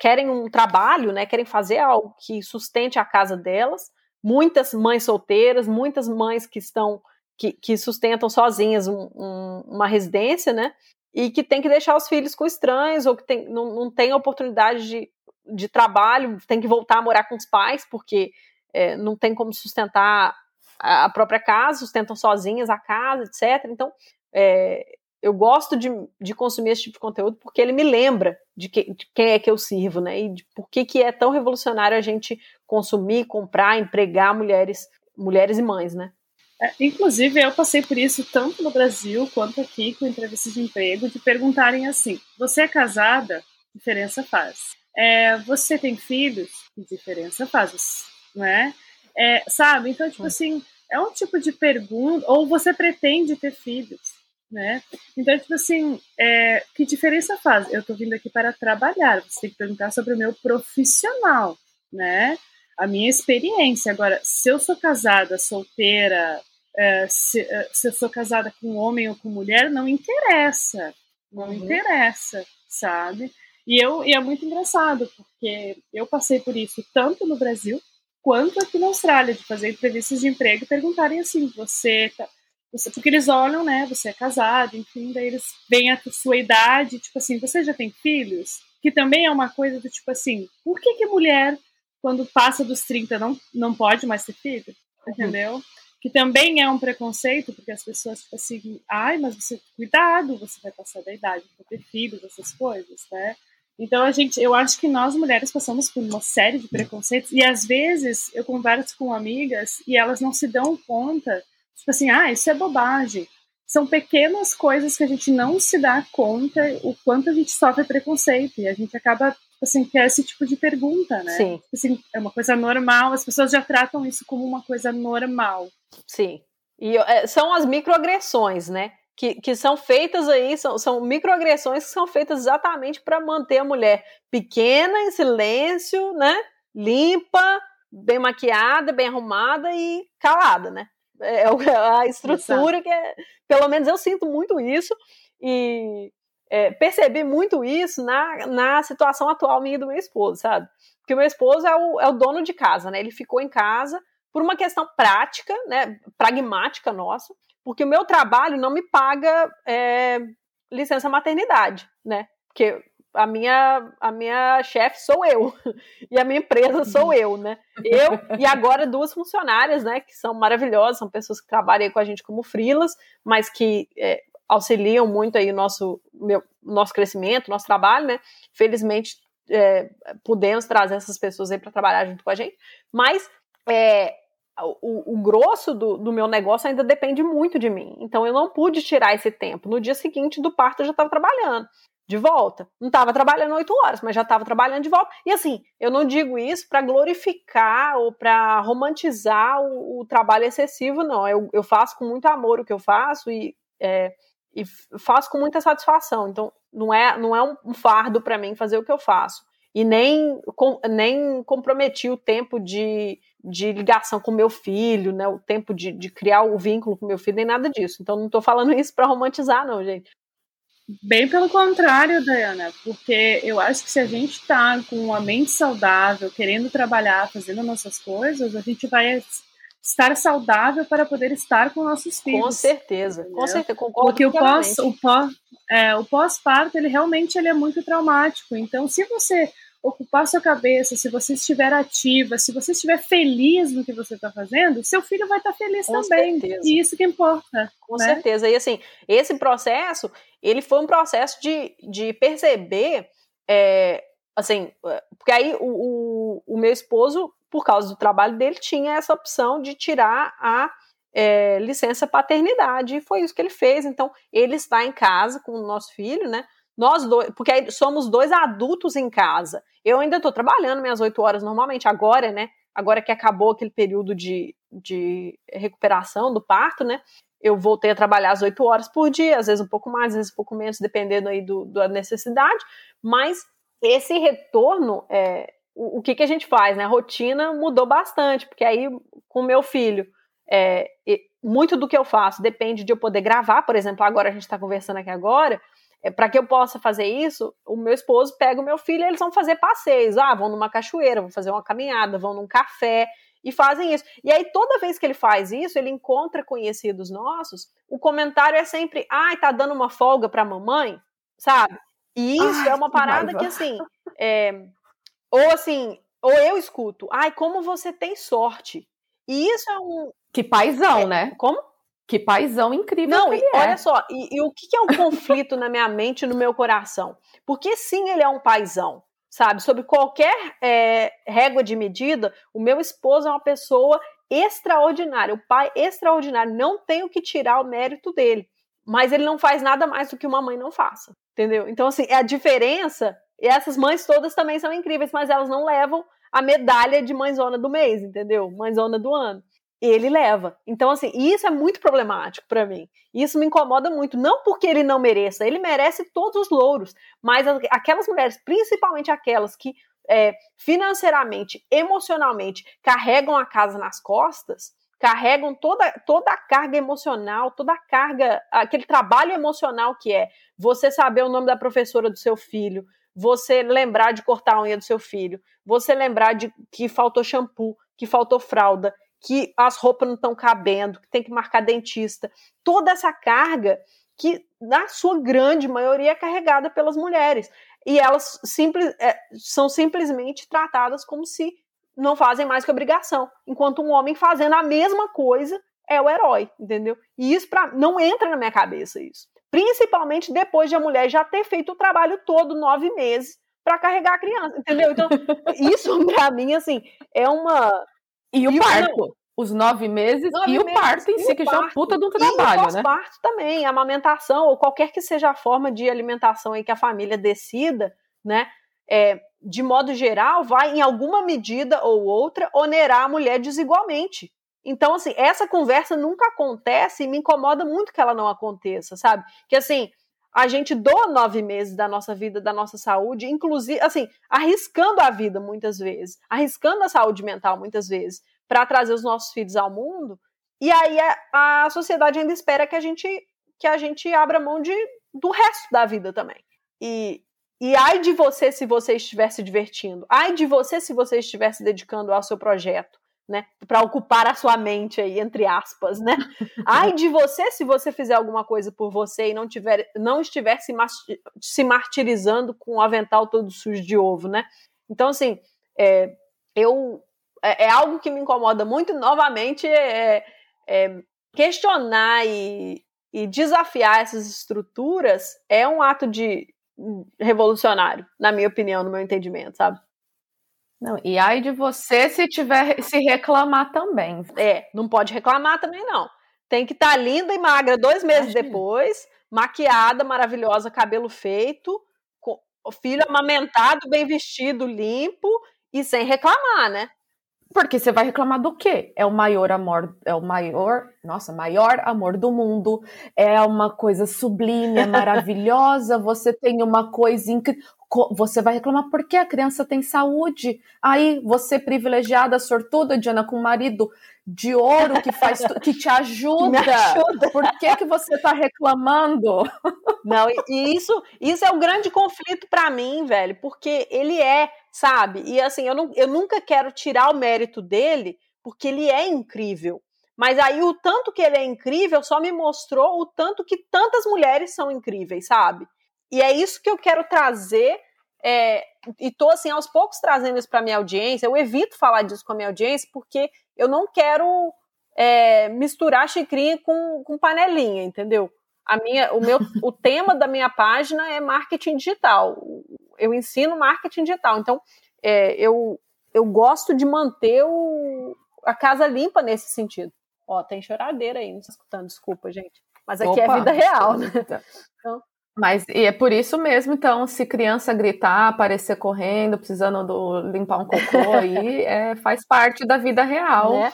querem um trabalho, né? Querem fazer algo que sustente a casa delas, muitas mães solteiras, muitas mães que estão que, que sustentam sozinhas um, um, uma residência, né? E que tem que deixar os filhos com estranhos ou que tem, não, não tem oportunidade de, de trabalho, tem que voltar a morar com os pais porque é, não tem como sustentar a própria casa, sustentam sozinhas a casa, etc. Então, é, eu gosto de, de consumir esse tipo de conteúdo porque ele me lembra de, que, de quem é que eu sirvo, né? E de por que, que é tão revolucionário a gente consumir, comprar, empregar mulheres, mulheres e mães, né? É, inclusive, eu passei por isso tanto no Brasil quanto aqui com entrevistas de emprego, de perguntarem assim: você é casada? Diferença faz. É, você tem filhos? Diferença faz, né? É, sabe? Então, tipo assim, é um tipo de pergunta. Ou você pretende ter filhos? Né? Então, tipo assim, é, que diferença faz? Eu tô vindo aqui para trabalhar, você tem que perguntar sobre o meu profissional, né? A minha experiência. Agora, se eu sou casada, solteira, é, se, é, se, eu sou casada com homem ou com mulher, não interessa. Não uhum. interessa, sabe? E, eu, e é muito engraçado, porque eu passei por isso tanto no Brasil quanto aqui na Austrália, de fazer entrevistas de emprego e perguntarem assim: você tá, você, porque eles olham, né? Você é casado, enfim, daí eles veem a sua idade, tipo assim, você já tem filhos? Que também é uma coisa do tipo assim, por que que mulher, quando passa dos 30, não, não pode mais ter filho? Uhum. Entendeu? Uhum. Que também é um preconceito, porque as pessoas, tipo assim, ai, mas você, cuidado, você vai passar da idade para ter filhos, essas coisas, né? Então a gente, eu acho que nós mulheres passamos por uma série de preconceitos e às vezes eu converso com amigas e elas não se dão conta Tipo assim, ah, isso é bobagem. São pequenas coisas que a gente não se dá conta o quanto a gente sofre preconceito. E a gente acaba, tipo assim, que é esse tipo de pergunta, né? Sim. Tipo assim, é uma coisa normal, as pessoas já tratam isso como uma coisa normal. Sim. E é, são as microagressões, né? Que, que são feitas aí, são, são microagressões que são feitas exatamente para manter a mulher pequena, em silêncio, né? Limpa, bem maquiada, bem arrumada e calada, né? É, é a estrutura Exato. que é, pelo menos eu sinto muito isso e é, percebi muito isso na, na situação atual minha do meu esposo, sabe? Porque o meu esposo é o, é o dono de casa, né? Ele ficou em casa por uma questão prática, né? Pragmática nossa, porque o meu trabalho não me paga é, licença maternidade, né? Porque a minha, a minha chefe sou eu, e a minha empresa sou uhum. eu, né? Eu e agora duas funcionárias, né, que são maravilhosas, são pessoas que trabalham com a gente como frilas, mas que é, auxiliam muito aí o nosso, meu, nosso crescimento, nosso trabalho, né? Felizmente é, pudemos trazer essas pessoas aí para trabalhar junto com a gente, mas é, o, o, grosso do, do, meu negócio ainda depende muito de mim. Então eu não pude tirar esse tempo. No dia seguinte do parto eu já estava trabalhando de volta. Não estava trabalhando oito horas, mas já estava trabalhando de volta. E assim, eu não digo isso para glorificar ou para romantizar o, o, trabalho excessivo, não. Eu, eu, faço com muito amor o que eu faço e é, e faço com muita satisfação. Então, não é, não é um fardo para mim fazer o que eu faço. E nem, com, nem comprometi o tempo de, de ligação com meu filho, né? O tempo de, de criar o vínculo com meu filho, nem nada disso. Então, não estou falando isso para romantizar, não, gente. Bem pelo contrário, Dayana, porque eu acho que se a gente está com uma mente saudável, querendo trabalhar, fazendo nossas coisas, a gente vai estar saudável para poder estar com nossos filhos. Com certeza, entendeu? com certeza, concordo Porque o pós, o pós, é, o pós-parto, ele realmente ele é muito traumático. Então, se você ocupar sua cabeça, se você estiver ativa, se você estiver feliz no que você está fazendo, seu filho vai estar tá feliz com também. Certeza. E isso que importa. Com né? certeza. E assim, esse processo, ele foi um processo de, de perceber, é, assim, porque aí o, o, o meu esposo por causa do trabalho dele, tinha essa opção de tirar a é, licença paternidade. E foi isso que ele fez. Então, ele está em casa com o nosso filho, né? Nós dois, porque somos dois adultos em casa. Eu ainda estou trabalhando minhas oito horas normalmente, agora, né? Agora que acabou aquele período de, de recuperação do parto, né? Eu voltei a trabalhar as oito horas por dia, às vezes um pouco mais, às vezes um pouco menos, dependendo aí do, da necessidade. Mas esse retorno é, o, que, que a gente faz, né? A rotina mudou bastante, porque aí com meu filho, é, muito do que eu faço depende de eu poder gravar, por exemplo, agora a gente está conversando aqui agora, é, para que eu possa fazer isso, o meu esposo pega o meu filho e eles vão fazer passeios. Ah, vão numa cachoeira, vão fazer uma caminhada, vão num café e fazem isso. E aí, toda vez que ele faz isso, ele encontra conhecidos nossos, o comentário é sempre: ai, tá dando uma folga pra mamãe, sabe? E isso ai, é uma parada que, que assim, é, ou assim, ou eu escuto, ai, como você tem sorte. E isso é um. Que paizão, é, né? Como? Que paizão incrível. Não, e, olha só, e, e, o que, é o conflito na minha mente e no meu coração? Porque sim, ele é um paizão, sabe? Sobre qualquer é, régua de medida, o meu esposo é uma pessoa extraordinária, o pai extraordinário. Não tenho que tirar o mérito dele. Mas ele não faz nada mais do que uma mãe não faça, entendeu? Então, assim, a diferença e essas mães todas também são incríveis, mas elas não levam a medalha de mãezona do mês, entendeu? Mãezona do ano. Ele leva. Então, assim, isso é muito problemático para mim. Isso me incomoda muito. Não porque ele não mereça, ele merece todos os louros. Mas aquelas mulheres, principalmente aquelas que é, financeiramente, emocionalmente, carregam a casa nas costas, carregam toda, toda a carga emocional, toda a carga, aquele trabalho emocional que é você saber o nome da professora do seu filho, você lembrar de cortar a unha do seu filho, você lembrar de que faltou shampoo, que faltou fralda, que as roupas não estão cabendo, que tem que marcar dentista. Toda essa carga que, na sua grande maioria, é carregada pelas mulheres. E elas simples, é, são simplesmente tratadas como se não fazem mais que obrigação. Enquanto um homem fazendo a mesma coisa é o herói, entendeu? E isso pra, não entra na minha cabeça isso. Principalmente depois de a mulher já ter feito o trabalho todo, nove meses, para carregar a criança, entendeu? Então, isso para mim, assim, é uma. E o parto? Não, os nove meses nove e o meses, parto em si, que já é um puta de um trabalho, e o né? parto também, a amamentação, ou qualquer que seja a forma de alimentação aí que a família decida, né? É, de modo geral, vai, em alguma medida ou outra, onerar a mulher desigualmente. Então, assim, essa conversa nunca acontece e me incomoda muito que ela não aconteça, sabe? Que assim, a gente doa nove meses da nossa vida, da nossa saúde, inclusive, assim, arriscando a vida muitas vezes, arriscando a saúde mental muitas vezes, para trazer os nossos filhos ao mundo. E aí a, a, sociedade ainda espera que a gente que a gente abra mão de, do resto da vida também. E, e ai de você se você estiver se divertindo, ai de você se você estiver se dedicando ao seu projeto né? Para ocupar a sua mente aí, entre aspas, né? Ai de você se você fizer alguma coisa por você e não tiver, não estiver se, se martirizando com o avental todo sujo de ovo, né? Então, assim, é, eu é, é, algo que me incomoda muito. Novamente, é, é questionar e, e desafiar essas estruturas é um ato de revolucionário, na minha opinião, no meu entendimento, sabe? Não, e aí de você se tiver se reclamar também. É, não pode reclamar também não. Tem que estar tá linda e magra dois meses depois, maquiada, maravilhosa, cabelo feito, o filho amamentado, bem vestido, limpo e sem reclamar, né? Porque você vai reclamar do quê? É o maior amor, é o maior, nossa, maior amor do mundo, é uma coisa sublime, é maravilhosa, você tem uma coisa incrível. Você vai reclamar porque a criança tem saúde. Aí você privilegiada, sortuda, Diana, com um marido de ouro que faz que te ajuda. ajuda. Por que, que você está reclamando? Não, e isso, isso é um grande conflito para mim, velho, porque ele é, sabe? E assim, eu, não, eu nunca quero tirar o mérito dele, porque ele é incrível. Mas aí o tanto que ele é incrível só me mostrou o tanto que tantas mulheres são incríveis, sabe? E é isso que eu quero trazer. É, e tô assim aos poucos trazendo isso para minha audiência. Eu evito falar disso com a minha audiência porque eu não quero é, misturar xicrinha com, com panelinha, entendeu? A minha, o meu, o tema da minha página é marketing digital. Eu ensino marketing digital. Então, é, eu, eu gosto de manter o, a casa limpa nesse sentido. Ó, tem choradeira aí, não está escutando, desculpa, gente. Mas aqui é Opa, é vida real, né? Então, mas e é por isso mesmo, então, se criança gritar, aparecer correndo, precisando do, limpar um cocô aí, é, faz parte da vida real. Né?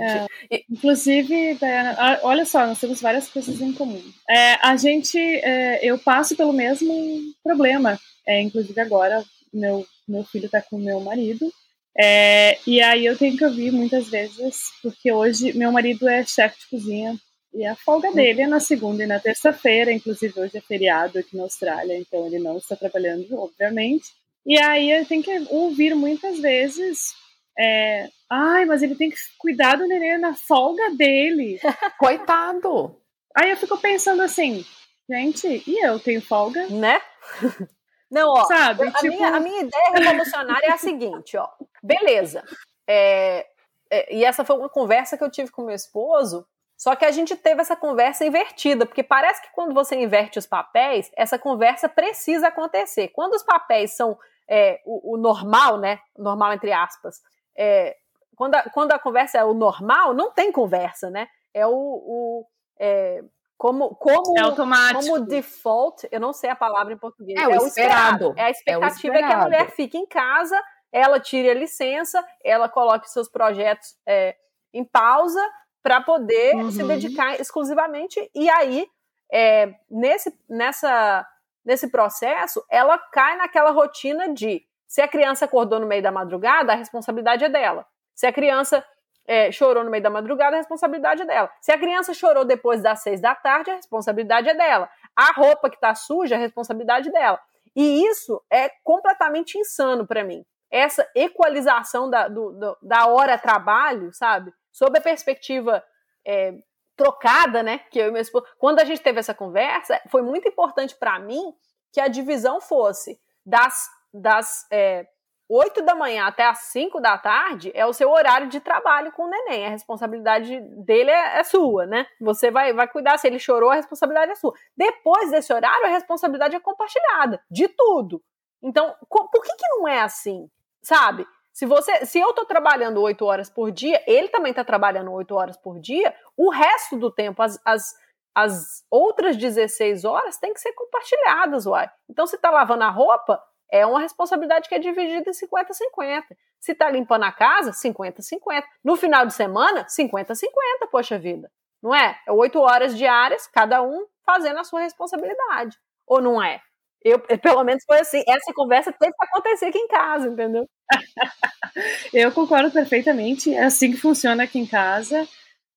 É, inclusive, Diana, olha só, nós temos várias coisas em comum. É, a gente, é, eu passo pelo mesmo problema. É, inclusive agora, meu, meu filho está com meu marido. É, e aí eu tenho que ouvir muitas vezes, porque hoje meu marido é chefe de cozinha e a folga dele é na segunda e na terça-feira, inclusive hoje é feriado aqui na Austrália, então ele não está trabalhando, obviamente. E aí eu tenho que ouvir muitas vezes, é, ai, mas ele tem que cuidar do neném na folga dele. Coitado! Aí eu fico pensando assim, gente, e eu tenho folga? Né? Não, ó, Sabe, a, tipo... minha, a minha ideia revolucionária é a seguinte, ó. Beleza. É, é, e essa foi uma conversa que eu tive com meu esposo, só que a gente teve essa conversa invertida, porque parece que quando você inverte os papéis, essa conversa precisa acontecer. Quando os papéis são é, o, o, normal, né? Normal entre aspas. É, quando, a, quando a conversa é o normal, não tem conversa, né? É o. o é, como, como, é automático. como default, eu não sei a palavra em português. É, o, é o esperado. esperado. É a expectativa é, que a mulher fique em casa, ela tire a licença, ela coloque seus projetos é, em pausa para poder uhum. se dedicar exclusivamente. E aí, é, nesse, nessa, nesse processo, ela cai naquela rotina de se a criança acordou no meio da madrugada, a responsabilidade é dela. Se a criança é, chorou no meio da madrugada, a responsabilidade é dela. Se a criança chorou depois das seis da tarde, a responsabilidade é dela. A roupa que está suja, a responsabilidade dela. E isso é completamente insano para mim. Essa equalização da, do, do, da hora trabalho, sabe? Sob a perspectiva é, trocada, né? Que eu e meu esposo, quando a gente teve essa conversa, foi muito importante para mim que a divisão fosse das, das é, 8 da manhã até as 5 da tarde é o seu horário de trabalho com o neném. A responsabilidade dele é, é, sua, né? Você vai, vai cuidar. Se ele chorou, a responsabilidade é sua. Depois desse horário, a responsabilidade é compartilhada, de tudo. Então, por que, que não é assim? Sabe? Se você, se eu estou trabalhando oito horas por dia, ele também está trabalhando oito horas por dia, o resto do tempo, as, as, as outras 16 horas, tem que ser compartilhadas, uai. Então, se está lavando a roupa, é uma responsabilidade que é dividida em 50-50. Se está limpando a casa, 50-50. No final de semana, 50-50, poxa vida. Não é? É oito horas diárias, cada um fazendo a sua responsabilidade. Ou não é? Eu, pelo menos foi assim. Essa conversa teve que acontecer aqui em casa, entendeu? eu concordo perfeitamente. É assim que funciona aqui em casa.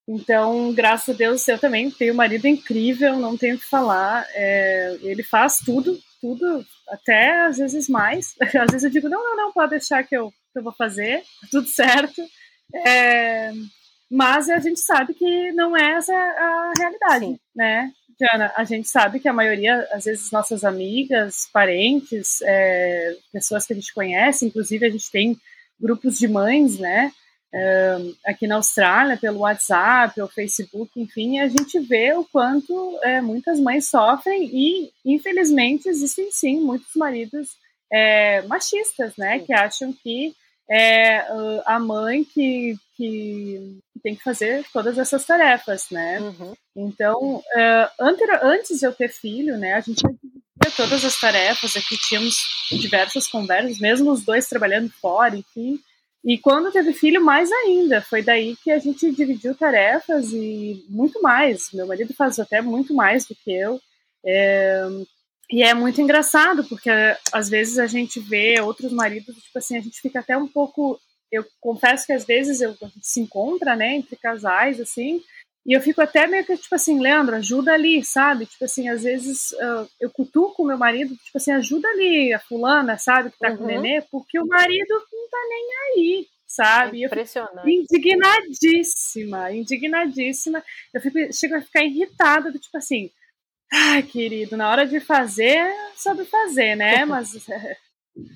Então, graças a Deus, eu também tenho um marido incrível, não tenho o que falar. É, ele faz tudo, tudo, até às vezes mais. Às vezes eu digo, não, não, não, pode deixar que eu, que eu vou fazer, tá tudo certo. É, mas a gente sabe que não é essa a realidade, Sim. né? Diana, a gente sabe que a maioria, às vezes, nossas amigas, parentes, é, pessoas que a gente conhece, inclusive a gente tem grupos de mães, né? Aqui na Austrália, pelo WhatsApp, ou Facebook, enfim, a gente vê o quanto é, muitas mães sofrem e, infelizmente, existem sim muitos maridos é, machistas, né? Que acham que é a mãe que, que tem que fazer todas essas tarefas, né? Uhum. Então, uh, antes de eu ter filho, né, a gente dividia todas as tarefas, aqui tínhamos diversas conversas, mesmo os dois trabalhando fora, enfim, E quando teve filho, mais ainda. Foi daí que a gente dividiu tarefas e muito mais. Meu marido faz até muito mais do que eu. É, e é muito engraçado, porque às vezes a gente vê outros maridos, tipo assim, a gente fica até um pouco. Eu confesso que às vezes eu, a gente se encontra, né, entre casais, assim, e eu fico até meio que, tipo assim, Leandro, ajuda ali, sabe? Tipo assim, às vezes uh, eu cutuco o meu marido, tipo assim, ajuda ali a fulana, sabe, que tá uhum. com o uhum. nenê, porque o marido não tá nem aí, sabe? Impressionante. Indignadíssima, indignadíssima. Eu fico, chego a ficar irritada, do tipo assim, ai, querido, na hora de fazer, sabe fazer, né? Mas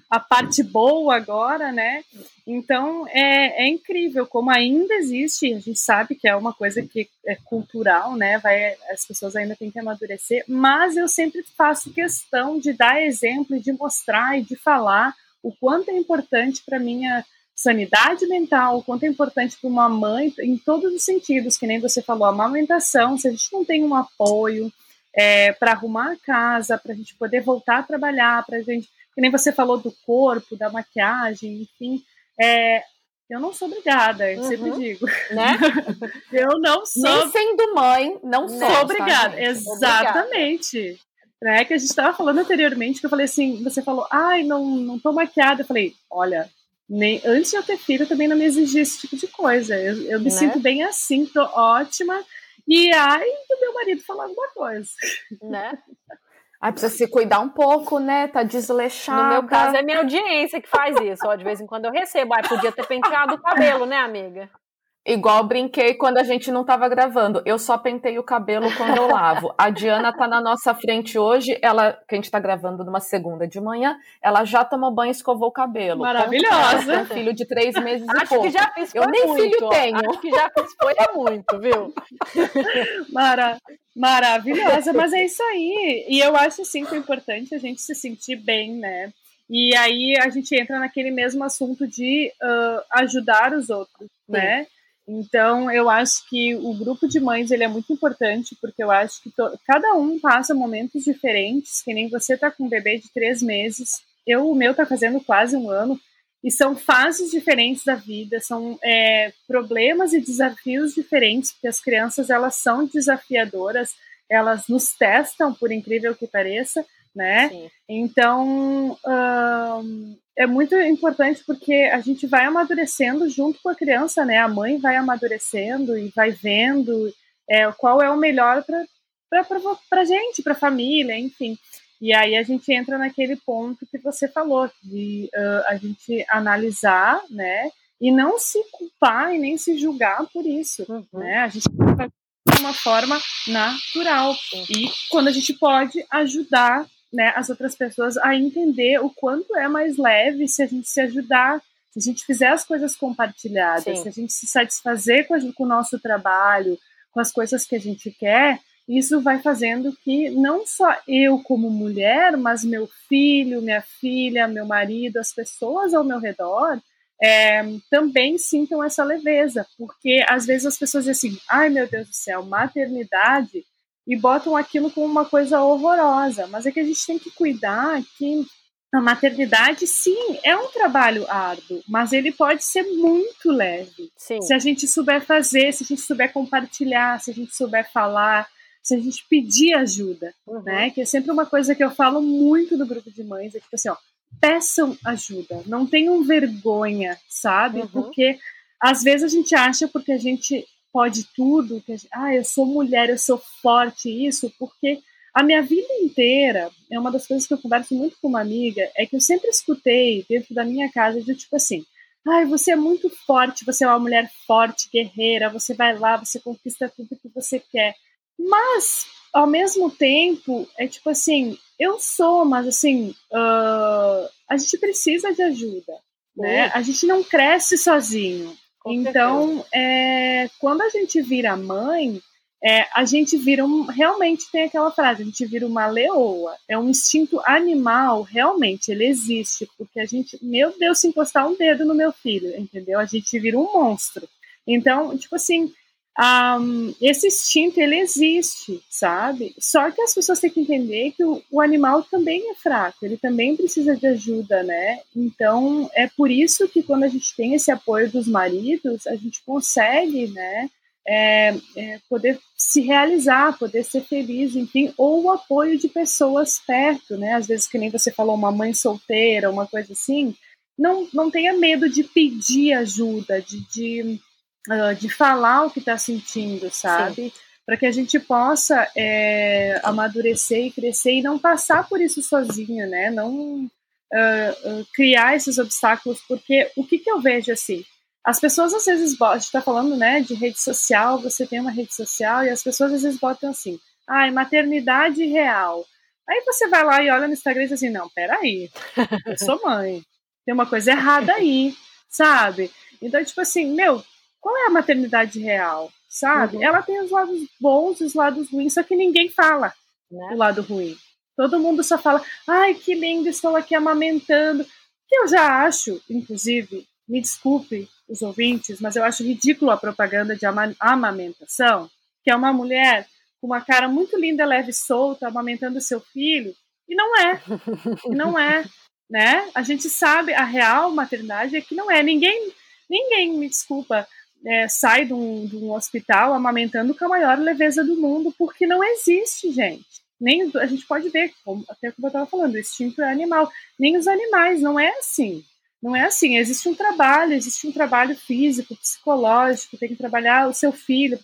a parte boa agora, né? Então é, é incrível como ainda existe. A gente sabe que é uma coisa que é cultural, né? Vai, as pessoas ainda têm que amadurecer, mas eu sempre faço questão de dar exemplo, de mostrar e de falar o quanto é importante para minha sanidade mental, o quanto é importante para uma mãe em todos os sentidos, que nem você falou, a amamentação. Se a gente não tem um apoio é, para arrumar a casa, para a gente poder voltar a trabalhar, para a gente que nem você falou do corpo, da maquiagem, enfim. É, eu não sou obrigada, eu uhum. sempre digo. Né? eu não sou. Nem sendo mãe, não sou. Tá, obrigada, tá, exatamente. Obrigada. Né, que a gente estava falando anteriormente, que eu falei assim, você falou, ai, não, não tô maquiada. Eu falei, olha, nem, antes de eu ter filho, eu também não me exigia esse tipo de coisa. Eu, eu me né? sinto bem assim, tô ótima. E ai do meu marido falar alguma coisa. Né? Aí precisa se cuidar um pouco, né? Tá desleixada. No meu caso, é minha audiência que faz isso. Ó, de vez em quando eu recebo. Aí podia ter penteado o cabelo, né, amiga? Igual brinquei quando a gente não estava gravando. Eu só pentei o cabelo quando eu lavo. A Diana tá na nossa frente hoje. Ela, que a gente tá gravando numa segunda de manhã, ela já tomou banho e escovou o cabelo. Maravilhosa. Um filho de três meses Acho e pouco. que já fiz Eu nem muito. filho tenho. Acho que já fiz foi é muito, viu? Mara, maravilhosa. Mas é isso aí. E eu acho, sim, que é importante a gente se sentir bem, né? E aí a gente entra naquele mesmo assunto de uh, ajudar os outros, sim. né? Então, eu acho que o grupo de mães ele é muito importante, porque eu acho que cada um passa momentos diferentes, que nem você tá com um bebê de três meses, eu, o meu tá fazendo quase um ano, e são fases diferentes da vida, são é, problemas e desafios diferentes, porque as crianças, elas são desafiadoras, elas nos testam, por incrível que pareça, né? Sim. Então, é muito importante porque a gente vai amadurecendo junto com a criança, né? A mãe vai amadurecendo e vai vendo é, qual é o melhor para a gente, para a família, enfim. E aí a gente entra naquele ponto que você falou, de uh, a gente analisar, né? E não se culpar e nem se julgar por isso, uhum. né? A gente vai de uma forma natural. Uhum. E quando a gente pode ajudar né, as outras pessoas a entender o quanto é mais leve se a gente se ajudar, se a gente fizer as coisas compartilhadas, Sim. se a gente se satisfazer com, a, com o nosso trabalho, com as coisas que a gente quer, isso vai fazendo que não só eu como mulher, mas meu filho, minha filha, meu marido, as pessoas ao meu redor é, também sintam essa leveza, porque às vezes as pessoas dizem assim, ai meu Deus do céu, maternidade e botam aquilo como uma coisa horrorosa. Mas é que a gente tem que cuidar que a maternidade, sim, é um trabalho árduo, mas ele pode ser muito leve. Sim. Se a gente souber fazer, se a gente souber compartilhar, se a gente souber falar, se a gente pedir ajuda, uhum. né? Que é sempre uma coisa que eu falo muito no grupo de mães, é tipo assim, ó, peçam ajuda, não tenham vergonha, sabe? Uhum. Porque às vezes a gente acha porque a gente pode tudo, que ah, eu sou mulher, eu sou forte, isso, porque a minha vida inteira, é uma das coisas que eu converso muito com uma amiga, é que eu sempre escutei dentro da minha casa de tipo assim, ai, você é muito forte, você é uma mulher forte, guerreira, você vai lá, você conquista tudo que você quer. Mas, ao mesmo tempo, é tipo assim, eu sou, mas assim, uh, a gente precisa de ajuda, né? A gente não cresce sozinho então, é, quando a gente vira mãe, é, a gente vira um, realmente tem aquela frase, a gente vira uma leoa. É um instinto animal, realmente, ele existe, porque a gente, meu Deus, se encostar um dedo no meu filho, entendeu? A gente vira um monstro. Então, tipo assim, um, esse instinto ele existe, sabe? Só que as pessoas têm que entender que o, o, animal também é fraco, ele também precisa de ajuda, né? Então é por isso que quando a gente tem esse apoio dos maridos, a gente consegue, né? É, é, poder se realizar, poder ser feliz, enfim, ou o apoio de pessoas perto, né? Às vezes, que nem você falou, uma mãe solteira, uma coisa assim, não, não tenha medo de pedir ajuda, de, de uh, de falar o que está sentindo, sabe? Para que a gente possa é, amadurecer e crescer e não passar por isso sozinho, né? Não uh, uh, criar esses obstáculos, porque o que, que eu vejo assim? As pessoas às vezes botam, a gente está falando né, de rede social, você tem uma rede social e as pessoas às vezes botam assim, ai, maternidade real. Aí você vai lá e olha no Instagram e diz assim, não, peraí, eu sou mãe, tem uma coisa errada aí, sabe? Então, tipo assim, meu, qual é a maternidade real, sabe? Uhum. Ela tem os lados bons e os lados ruins, só que ninguém fala né? o lado ruim. Todo mundo só fala, ai, que lindo, estou aqui amamentando. Que eu já acho, inclusive, me desculpe os ouvintes, mas eu acho ridículo a propaganda de ama amamentação, que é uma mulher com uma cara muito linda, leve e solta, amamentando seu filho, e não é. não é, né? A gente sabe, a real maternidade é que não é. Ninguém, ninguém, me desculpa, é, sai de um, de um, hospital amamentando com a maior leveza do mundo, porque não existe, gente. Nem a gente pode ver, como, até como eu estava falando, o instinto é animal. Nem os animais, não é assim. Não é assim. Existe um trabalho, existe um trabalho físico, psicológico, tem que trabalhar o seu filho,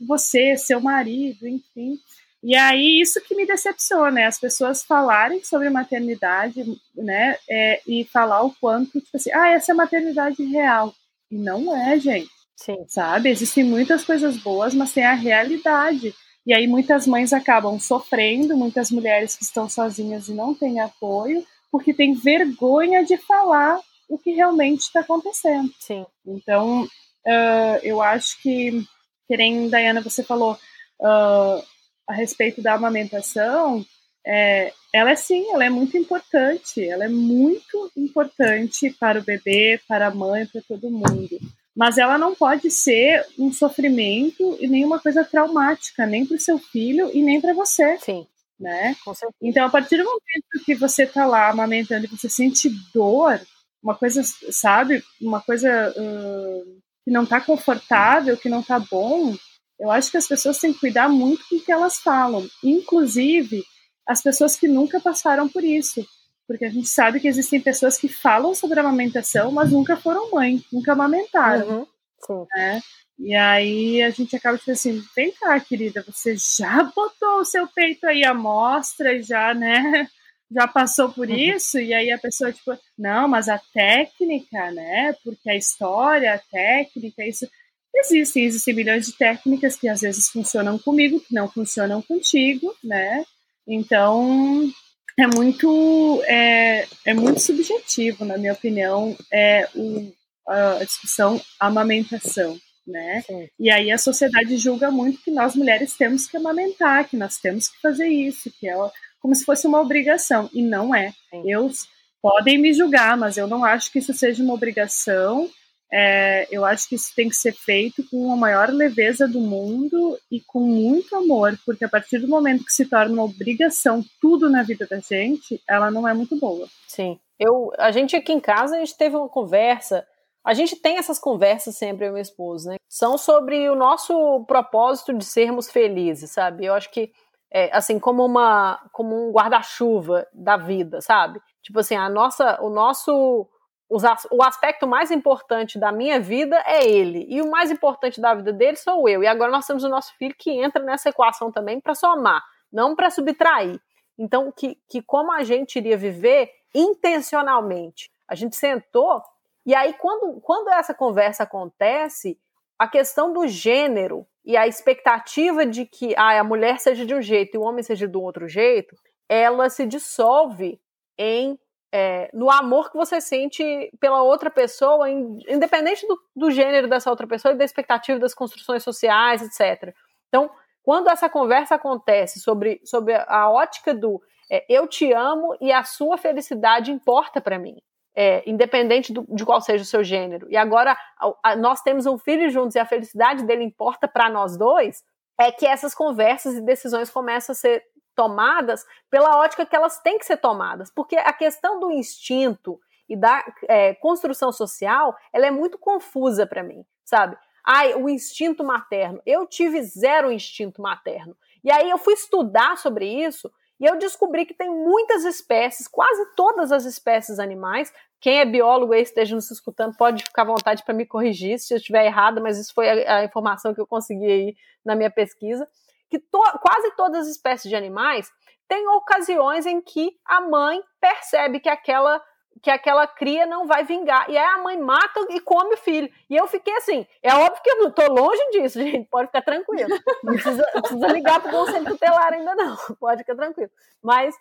você, seu marido, enfim. E aí, isso que me decepciona, é as pessoas falarem sobre maternidade, né, é, e falar o quanto, tipo assim, ah, essa é a maternidade real. E não é, gente. Sim. Sabe? Existem muitas coisas boas, mas tem a realidade. E aí muitas mães acabam sofrendo, muitas mulheres que estão sozinhas e não têm apoio, porque tem vergonha de falar o que realmente está acontecendo. Sim. Então, uh, eu acho que, querendo, Dayana, você falou uh, a respeito da amamentação, é, ela é sim, ela é muito importante, ela é muito importante para o bebê, para a mãe, para todo mundo mas ela não pode ser um sofrimento e nenhuma coisa traumática, nem para o seu filho e nem para você. Sim. Né? Então, a partir do momento que você está lá amamentando e você sente dor, uma coisa, sabe, uma coisa uh, que não está confortável, que não está bom, eu acho que as pessoas têm que cuidar muito do que elas falam, inclusive as pessoas que nunca passaram por isso. Porque a gente sabe que existem pessoas que falam sobre amamentação, mas nunca foram mãe, nunca amamentaram. Uhum, né? E aí a gente acaba tipo assim, vem cá, querida, você já botou o seu peito aí à mostra e já, né? Já passou por uhum. isso, e aí a pessoa, tipo, não, mas a técnica, né? Porque a história, a técnica, isso. Existem, existem milhões de técnicas que às vezes funcionam comigo, que não funcionam contigo, né? Então, é muito é, é muito subjetivo, na minha opinião, é o, a discussão amamentação, né? Sim. E aí a sociedade julga muito que nós mulheres temos que amamentar, que nós temos que fazer isso, que é como se fosse uma obrigação, e não é. Sim. Eu podem me julgar, mas eu não acho que isso seja uma obrigação é, eu acho que isso tem que ser feito com a maior leveza do mundo e com muito amor, porque a partir do momento que se torna uma obrigação tudo na vida da gente, ela não é muito boa. Sim. Eu, a gente aqui em casa, a gente teve uma conversa. A gente tem essas conversas sempre, eu e meu esposo, né? São sobre o nosso propósito de sermos felizes, sabe? Eu acho que, é, assim, como, uma, como um guarda-chuva da vida, sabe? Tipo assim, a nossa, o nosso o aspecto mais importante da minha vida é ele, e o mais importante da vida dele sou eu. E agora nós temos o nosso filho que entra nessa equação também para somar, não para subtrair. Então, que, que como a gente iria viver intencionalmente? A gente sentou, e aí quando, quando essa conversa acontece, a questão do gênero e a expectativa de que ah, a mulher seja de um jeito e o homem seja do outro jeito, ela se dissolve em é, no amor que você sente pela outra pessoa, independente do, do, gênero dessa outra pessoa e da expectativa das construções sociais, etc. Então, quando essa conversa acontece sobre, sobre a ótica do é, eu te amo e a sua felicidade importa para mim. é, independente do, de qual seja o seu gênero. E agora a, a, nós temos um filho juntos e a felicidade dele importa para nós dois. É que essas conversas e decisões começam a ser tomadas pela ótica que elas têm que ser tomadas, porque a questão do instinto e da é, construção social, ela é muito confusa para mim, sabe? Ai, o instinto materno. Eu tive zero instinto materno. E aí eu fui estudar sobre isso e eu descobri que tem muitas espécies, quase todas as espécies animais. Quem é biólogo e esteja nos escutando pode ficar à vontade para me corrigir se eu estiver errada, mas isso foi a, a, informação que eu consegui aí na minha pesquisa. Que to, quase todas as espécies de animais têm ocasiões em que a mãe percebe que aquela que aquela cria não vai vingar. E aí a mãe mata e come o filho. E eu fiquei assim, é óbvio que eu não tô longe disso, gente, pode ficar tranquilo. Não precisa, não precisa ligar pro conselho tutelar ainda não, pode ficar tranquilo. Mas,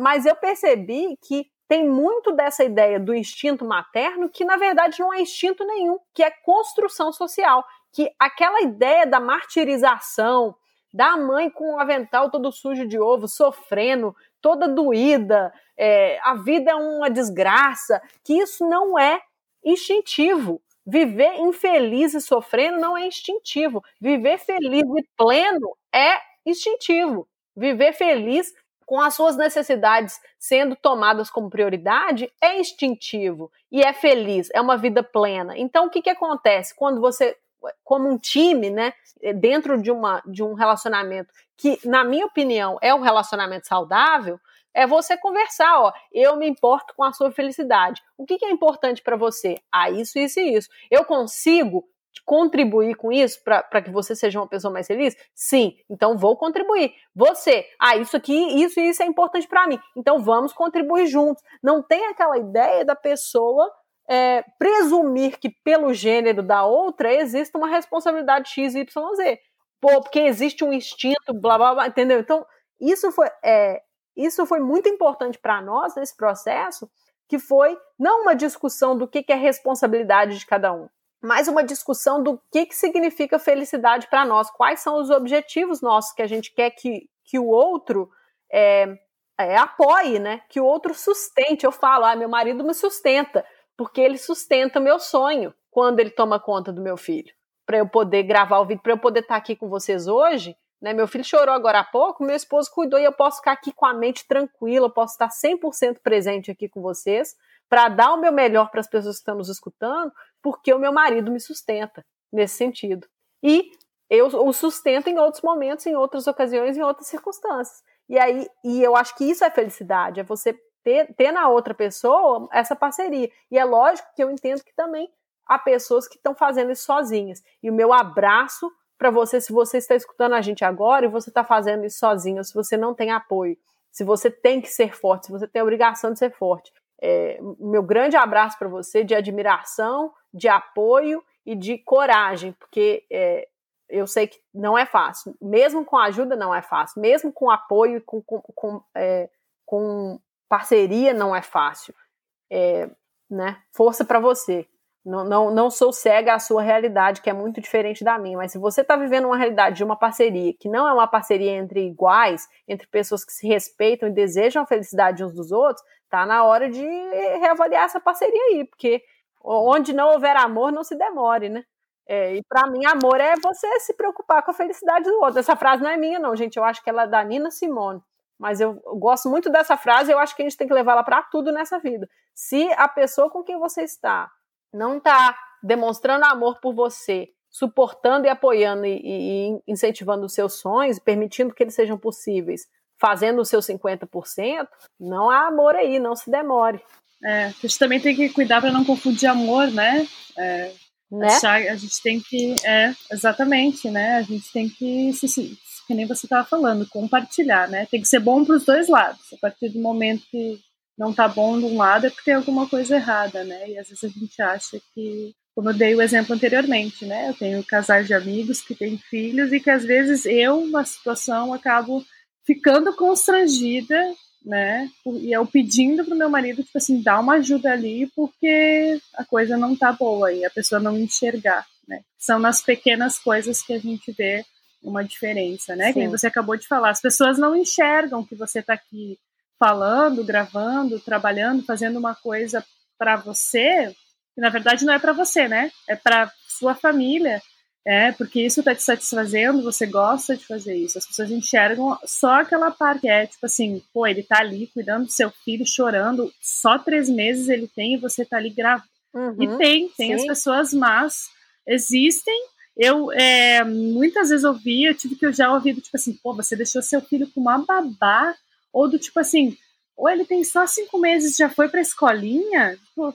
mas eu percebi que tem muito dessa ideia do instinto materno que na verdade não é instinto nenhum, que é construção social, que aquela ideia da martirização, da mãe com o avental todo sujo de ovo, sofrendo, toda doída, é, a vida é uma desgraça, que isso não é instintivo. Viver infeliz e sofrendo não é instintivo. Viver feliz e pleno é instintivo. Viver feliz com as suas necessidades sendo tomadas como prioridade é instintivo e é feliz, é uma vida plena. Então, o que, que acontece quando você, como um time, né, dentro de, uma, de um relacionamento que, na minha opinião, é um relacionamento saudável, é você conversar, ó, eu me importo com a sua felicidade. O que, que é importante para você? Ah, isso, isso e isso. Eu consigo contribuir com isso para que você seja uma pessoa mais feliz? Sim, então vou contribuir. Você, ah, isso aqui, isso e isso é importante para mim. Então vamos contribuir juntos. Não tem aquela ideia da pessoa é, presumir que pelo gênero da outra existe uma responsabilidade X, Y, Z. Porque existe um instinto, blá blá blá, entendeu? Então, isso foi, é, isso foi muito importante para nós nesse processo, que foi não uma discussão do que, que é responsabilidade de cada um, mas uma discussão do que, que significa felicidade para nós, quais são os objetivos nossos que a gente quer que, que o outro é, é, apoie, né? Que o outro sustente. Eu falo, ah, meu marido me sustenta, porque ele sustenta meu sonho quando ele toma conta do meu filho. Para eu poder gravar o vídeo, para eu poder estar tá aqui com vocês hoje, né? Meu filho chorou agora há pouco, meu esposo cuidou e eu posso ficar aqui com a mente tranquila, eu posso estar 100% presente aqui com vocês para dar o meu melhor para as pessoas que estão nos escutando, porque o meu marido me sustenta nesse sentido. E eu o sustento em outros momentos, em outras ocasiões, em outras circunstâncias. E aí, e eu acho que isso é felicidade, é você ter, ter na outra pessoa essa parceria. E é lógico que eu entendo que também há pessoas que estão fazendo isso sozinhas. E o meu abraço para você, se você está escutando a gente agora e você está fazendo isso sozinho, se você não tem apoio, se você tem que ser forte, se você tem a obrigação de ser forte. É, meu grande abraço para você de admiração, de apoio e de coragem, porque é, eu sei que não é fácil. Mesmo com ajuda, não é fácil. Mesmo com apoio, com, com, com, é, com parceria, não é fácil. É, né? Força para você. Não, não, não sou cega à sua realidade, que é muito diferente da minha, mas se você está vivendo uma realidade de uma parceria, que não é uma parceria entre iguais, entre pessoas que se respeitam e desejam a felicidade uns dos outros, tá na hora de reavaliar essa parceria aí, porque onde não houver amor, não se demore, né? É, e para mim, amor é você se preocupar com a felicidade do outro. Essa frase não é minha, não, gente. Eu acho que ela é da Nina Simone. Mas eu, gosto muito dessa frase. Eu acho que a gente tem que levar ela para tudo nessa vida. Se a pessoa com quem você está não está demonstrando amor por você, suportando e apoiando e, e, incentivando os seus sonhos, permitindo que eles sejam possíveis, fazendo o seu 50%, não há amor aí, não se demore. É, a gente também tem que cuidar para não confundir amor, né? É, né? Achar, a gente tem que, é, exatamente, né? A gente tem que, se, que nem você estava falando, compartilhar, né? Tem que ser bom para os dois lados. A partir do momento que não tá bom de um lado é porque tem alguma coisa errada, né? E às vezes a gente acha que, como eu dei o exemplo anteriormente, né? Eu tenho casais de amigos que têm filhos e que às vezes eu, na situação, acabo ficando constrangida, né? E eu pedindo pro meu marido, tipo assim, dá uma ajuda ali porque a coisa não tá boa e a pessoa não enxergar, né? São nas pequenas coisas que a gente vê uma diferença, né? Que você acabou de falar, as pessoas não enxergam que você tá aqui falando, gravando, trabalhando, fazendo uma coisa para você, que na verdade não é para você, né? É para sua família, é, porque isso está te satisfazendo, você gosta de fazer isso. As pessoas enxergam só aquela parte, é tipo assim, pô, ele tá ali cuidando do seu filho, chorando, só três meses ele tem e você tá ali gravando. Uhum, e tem, tem sim. as pessoas más, existem. Eu é, muitas vezes ouvi, eu tive que eu já ouvi, tipo assim, pô, você deixou seu filho com uma babá, ou do tipo assim, ou ele tem só cinco meses já foi pra escolinha? Tipo,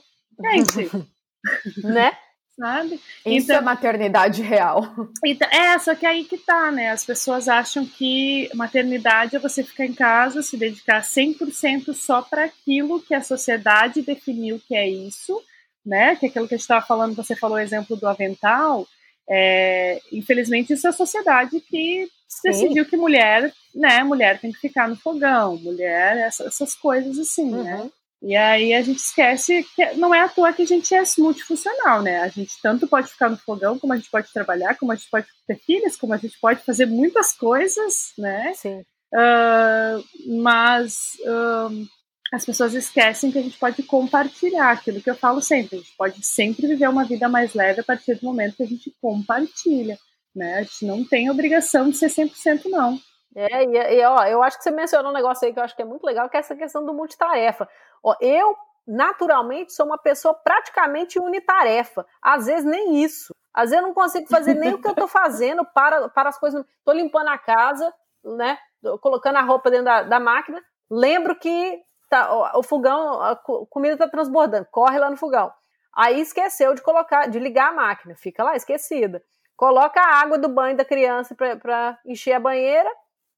gente. né? sabe? Isso então, é maternidade real. Então, é, só que aí que tá, né? As pessoas acham que maternidade é você ficar em casa, se dedicar 100% só para aquilo que a sociedade definiu que é isso, né? Que é aquilo que a gente estava falando, você falou o exemplo do avental. É, infelizmente, isso é a sociedade que Sim. decidiu que mulher, né? Mulher tem que ficar no fogão, mulher, essas, essas coisas assim, né? uhum. né? E aí a gente esquece que não é à toa que a gente é multifuncional, né? A gente tanto pode ficar no fogão, como a gente pode trabalhar, como a gente pode ter filhos, como a gente pode fazer muitas coisas, né? Sim. Uh, mas uh, as pessoas esquecem que a gente pode compartilhar aquilo que eu falo sempre. A gente pode sempre viver uma vida mais leve a partir do momento que a gente compartilha, né? A gente não tem obrigação de ser 100% não. É, e, e, ó, eu acho que você mencionou um negócio aí que eu acho que é muito legal, que é essa questão do multitarefa. Ó, eu, naturalmente, sou uma pessoa praticamente unitarefa. Às vezes nem isso. Às vezes eu não consigo fazer nem o que eu tô fazendo para, para as coisas. Tô limpando a casa, né? Colocando a roupa dentro da, da máquina. Lembro que tá, o fogão, a comida tá transbordando. Corre lá no fogão. Aí esqueceu de colocar, de ligar a máquina. Fica lá, esquecida. Coloca a água do banho da criança para encher a banheira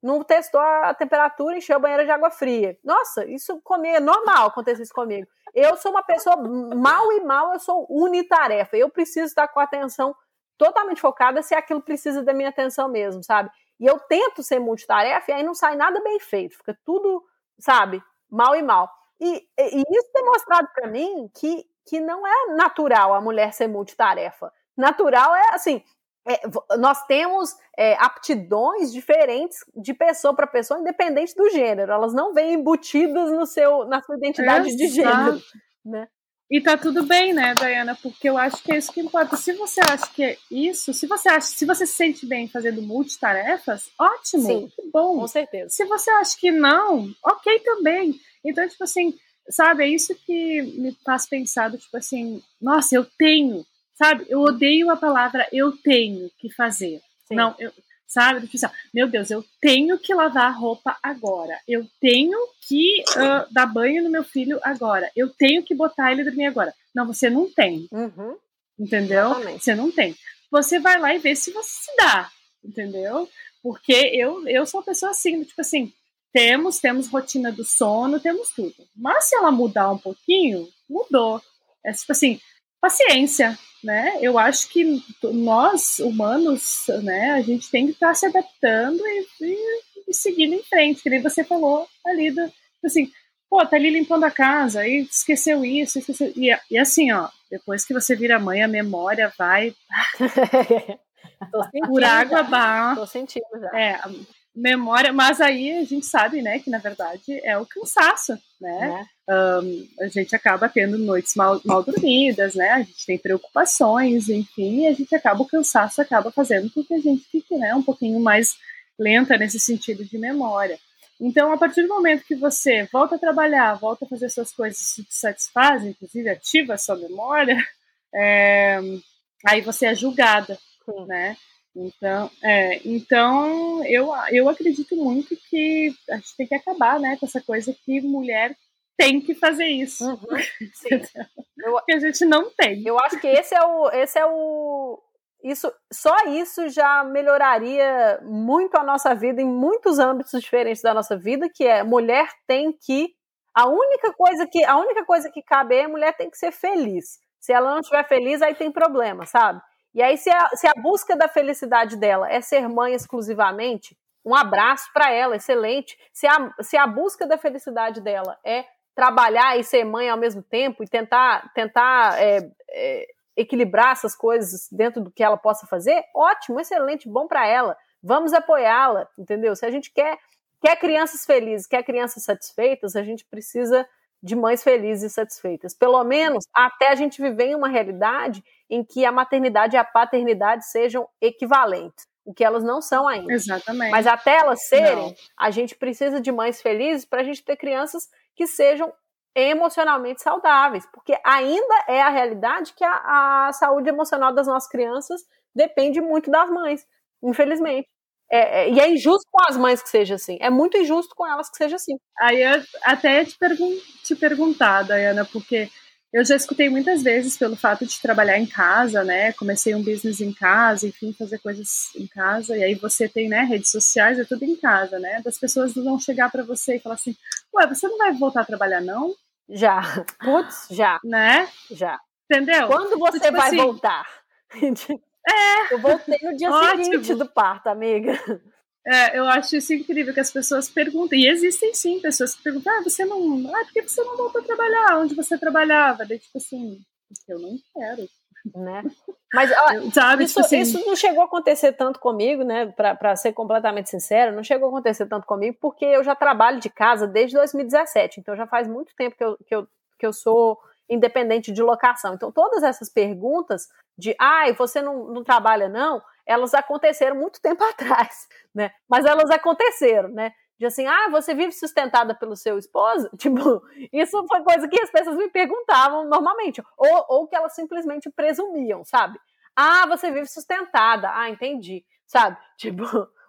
não testou a temperatura, encheu a banheira de água fria. Nossa, isso comigo é normal acontecer isso comigo. Eu sou uma pessoa mal e mal, eu sou unitarefa. Eu preciso estar com a atenção totalmente focada se aquilo precisa da minha atenção mesmo, sabe? E eu tento ser multitarefa e aí não sai nada bem feito, fica tudo, sabe, mal e mal. E, e isso tem mostrado para mim que, que não é natural a mulher ser multitarefa. Natural é assim, é, nós temos é, aptidões diferentes de pessoa para pessoa, independente do gênero. Elas não vêm embutidas no seu, na sua identidade Exato. de gênero. Né? E tá tudo bem, né, Diana? Porque eu acho que é isso que importa. Se você acha que é isso, se você acha, se você se sente bem fazendo multitarefas, ótimo, Sim, que bom. Com certeza. Se você acha que não, ok também. Então, tipo assim, sabe, é isso que me faz pensar, tipo assim, nossa, eu tenho Sabe? Eu odeio a palavra eu tenho que fazer. Sim. Não, eu, sabe? Tipo assim, meu Deus, eu tenho que lavar a roupa agora. Eu tenho que uh, dar banho no meu filho agora. Eu tenho que botar ele dormir agora. Não, você não tem. Uhum. Entendeu? Exatamente. Você não tem. Você vai lá e vê se você se dá. Entendeu? Porque eu, eu sou uma pessoa assim, tipo assim, temos, temos rotina do sono, temos tudo. Mas se ela mudar um pouquinho, mudou. É tipo assim, paciência, né? Eu acho que nós, humanos, né, a gente tem que estar tá se adaptando e, e, e, seguindo em frente, que nem você falou ali, do, assim, pô, tá ali limpando a casa, e esqueceu isso, esqueceu... E, e assim, ó, depois que você vira mãe, a memória vai... por água abaixo. Tô sentindo já. É, memória, mas aí a gente sabe, né, que na verdade é o cansaço, né? Um, a gente acaba tendo noites mal, mal dormidas, né? A gente tem preocupações, enfim, e a gente acaba, o cansaço acaba fazendo com que a gente fique, né, um pouquinho mais lenta nesse sentido de memória. Então, a partir do momento que você volta a trabalhar, volta a fazer suas coisas que te satisfazem, inclusive ativa a sua memória, é, aí você é julgada, Sim. né? Então, é, então eu, eu acredito muito que a gente tem que acabar né, com essa coisa que mulher tem que fazer isso. Uhum, que a gente não tem. Eu acho que esse é o. Esse é o isso, só isso já melhoraria muito a nossa vida em muitos âmbitos diferentes da nossa vida, que é mulher tem que. A única coisa que, a única coisa que cabe é a mulher tem que ser feliz. Se ela não estiver feliz, aí tem problema, sabe? E aí, se a, se a busca da felicidade dela é ser mãe exclusivamente, um abraço para ela, excelente. Se a, se a busca da felicidade dela é trabalhar e ser mãe ao mesmo tempo e tentar, tentar é, é, equilibrar essas coisas dentro do que ela possa fazer, ótimo, excelente, bom para ela. Vamos apoiá-la, entendeu? Se a gente quer, quer crianças felizes, quer crianças satisfeitas, a gente precisa de mães felizes e satisfeitas. Pelo menos até a gente viver em uma realidade em que a maternidade e a paternidade sejam equivalentes, o que elas não são ainda. Exatamente. Mas até elas serem, Não. a gente precisa de mães felizes para a gente ter crianças que sejam emocionalmente saudáveis, porque ainda é a realidade que a, a saúde emocional das nossas crianças depende muito das mães, infelizmente. É, é, e é injusto com as mães que seja assim. É muito injusto com elas que seja assim. Aí eu até te, pergun te perguntar, Dayana, porque eu já escutei muitas vezes pelo fato de trabalhar em casa, né? Comecei um business em casa, enfim, fazer coisas em casa. E aí você tem, né, redes sociais, é tudo em casa, né? Das pessoas vão chegar para você e falar assim: Ué, você não vai voltar a trabalhar, não? Já. Putz, já, Né? já. Entendeu? Quando você Tipo vai assim, voltar? É. Eu voltei no dia Ótimo. seguinte do parto, amiga. É, eu acho isso incrível que as pessoas perguntam. E existem sim pessoas que perguntam: ah, você não. Ah, por que você não voltou a trabalhar? Onde você trabalhava? Daí, tipo assim, eu não quero. Né? Mas ó, Eu- Sabe? isso, tipo assim, isso não chegou a acontecer tanto comigo, né? Pra ser completamente sincera, não chegou a acontecer tanto comigo, porque eu já trabalho de casa desde 2017. Então já faz muito tempo que eu, que eu, que eu sou independente de locação. Então, todas essas perguntas de ai, você não, não trabalha, não, elas aconteceram muito tempo atrás, né? Mas elas aconteceram, né? De assim, ah, você vive sustentada pelo seu esposo? Tipo, isso foi coisa que as pessoas me perguntavam normalmente. Ou, ou que elas simplesmente presumiam, sabe? Ah, você vive sustentada. Ah, entendi. Sabe? Tipo,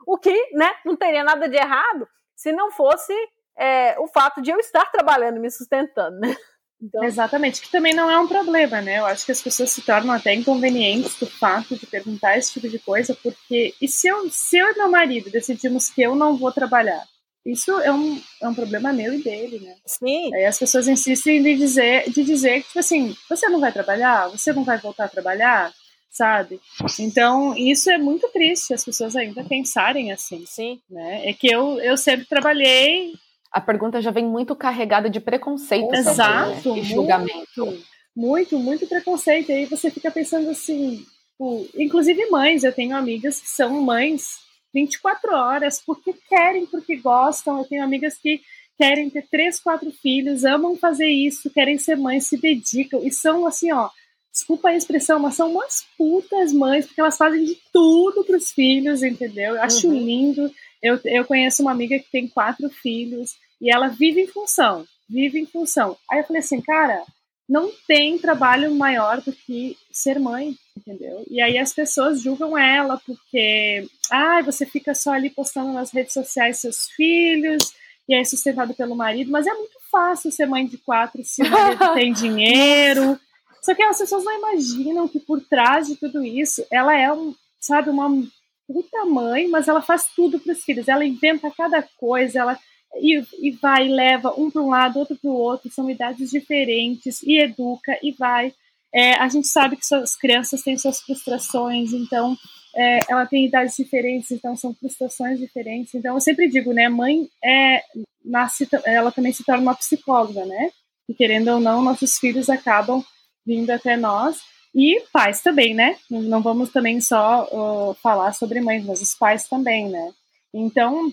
o que, né? Não teria nada de errado se não fosse é, o fato de eu estar trabalhando me sustentando, né? Então, Exatamente, que também não é um problema, né? Eu acho que as pessoas se tornam até inconvenientes do fato de perguntar esse tipo de coisa, porque e se eu, se eu e meu marido decidimos que eu não vou trabalhar? Isso é um, é um problema meu e dele, né? sim, Aí as pessoas insistem de dizer, de dizer que, tipo assim, você não vai trabalhar? Você não vai voltar a trabalhar? Sabe? Então, isso é muito triste, as pessoas ainda pensarem assim, sim. né? É que eu, eu sempre trabalhei A pergunta já vem muito carregada de preconceito. também, Exato, né? E julgamento. muito, muito, muito preconceito. E aí você fica pensando assim, tipo, inclusive mães, eu tenho amigas que são mães 24 horas, porque querem, porque gostam. Eu tenho amigas que querem ter três, quatro filhos, amam fazer isso, querem ser mães, se dedicam e são assim, ó. Desculpa a expressão, mas são umas putas mães, porque elas fazem de tudo para os filhos, entendeu? Eu acho Uhum. lindo. Eu, eu conheço uma amiga que tem quatro filhos e ela vive em função, vive em função. Aí eu falei assim, cara, não tem trabalho maior do que ser mãe, entendeu? E aí as pessoas julgam ela porque, ai, você fica só ali postando nas redes sociais seus filhos e é sustentado pelo marido, mas é muito fácil ser mãe de quatro se o marido tem dinheiro. Só que as pessoas não imaginam que por trás de tudo isso, ela é um, sabe, uma puta mãe, mas ela faz tudo para os filhos. Ela inventa cada coisa, ela e, e vai, leva um para um lado, outro para o outro, são idades diferentes, e educa, e vai. É, a gente sabe que suas crianças têm suas frustrações, então é, ela tem idades diferentes, então são frustrações diferentes. Então eu sempre digo, né, mãe é, nasce, ela também se torna uma psicóloga, né? E querendo ou não, nossos filhos acabam vindo até nós. E pais também, né? Não vamos também só uh, falar sobre mães, mas os pais também, né? Então,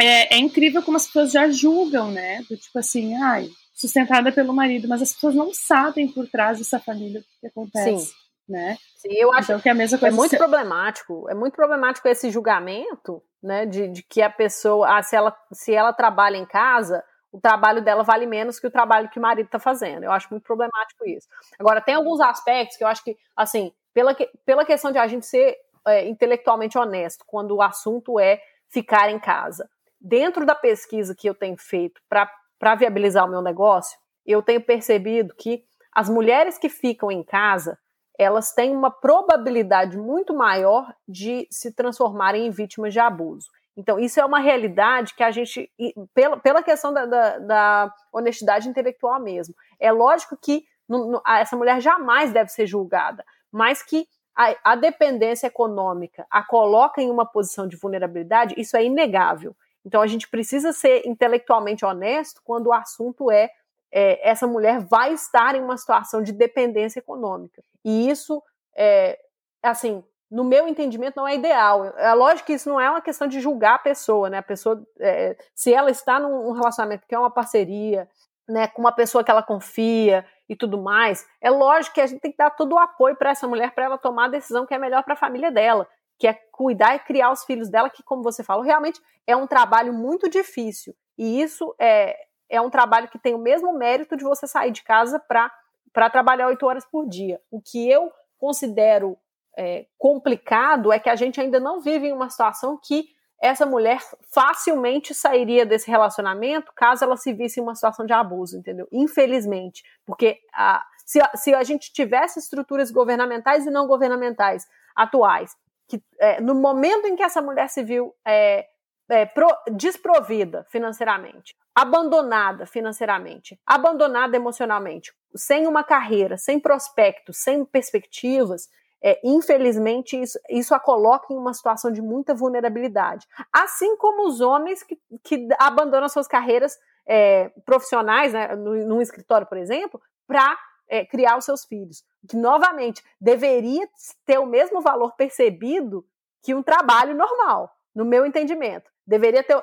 é, é, incrível como as pessoas já julgam, né? Do tipo assim, ai, sustentada pelo marido, mas as pessoas não sabem por trás dessa família o que acontece, Sim. né? Sim, eu acho então, que é a mesma é coisa. muito se- problemático. É muito problemático esse julgamento, né? De, de que a pessoa, ah, se ela, se ela trabalha em casa, o trabalho dela vale menos que o trabalho que o marido está fazendo. Eu acho muito problemático isso. Agora, tem alguns aspectos que eu acho que, assim, pela, que- pela questão de a gente ser é, intelectualmente honesto quando o assunto é ficar em casa. Dentro da pesquisa que eu tenho feito para viabilizar o meu negócio, eu tenho percebido que as mulheres que ficam em casa, elas têm uma probabilidade muito maior de se transformarem em vítimas de abuso. Então, isso é uma realidade que a gente, pela, pela questão da, da, da honestidade intelectual mesmo, é lógico que não- a- essa mulher jamais deve ser julgada, mas que a, a dependência econômica a coloca em uma posição de vulnerabilidade, isso é inegável. Então, a gente precisa ser intelectualmente honesto quando o assunto é, é, essa mulher vai estar em uma situação de dependência econômica. E isso, é, assim, no meu entendimento, não é ideal. É lógico que isso não é uma questão de julgar a pessoa, né? A pessoa, é, se ela está num relacionamento que é uma parceria, né, com uma pessoa que ela confia e tudo mais, é lógico que a gente tem que dar todo o apoio para essa mulher para ela tomar a decisão que é melhor para a família dela, que é cuidar e criar os filhos dela, que como você falou, realmente é um trabalho muito difícil. E isso é, é um trabalho que tem o mesmo mérito de você sair de casa para trabalhar oito horas por dia. O que eu considero é, complicado é que a gente ainda não vive em uma situação que essa mulher facilmente sairia desse relacionamento caso ela se visse em uma situação de abuso, entendeu? Infelizmente. Porque a, se, a, se a gente tivesse estruturas governamentais e não governamentais atuais, que é, no momento em que essa mulher se viu é, é, pro, desprovida financeiramente, abandonada financeiramente, abandonada emocionalmente, sem uma carreira, sem prospectos, sem perspectivas, é, infelizmente isso, isso a coloca em uma situação de muita vulnerabilidade. Assim como os homens que, que abandonam suas carreiras é, profissionais, né, num escritório, por exemplo, para é, criar os seus filhos. Que, novamente, deveria ter o mesmo valor percebido que um trabalho normal, no meu entendimento deveria ter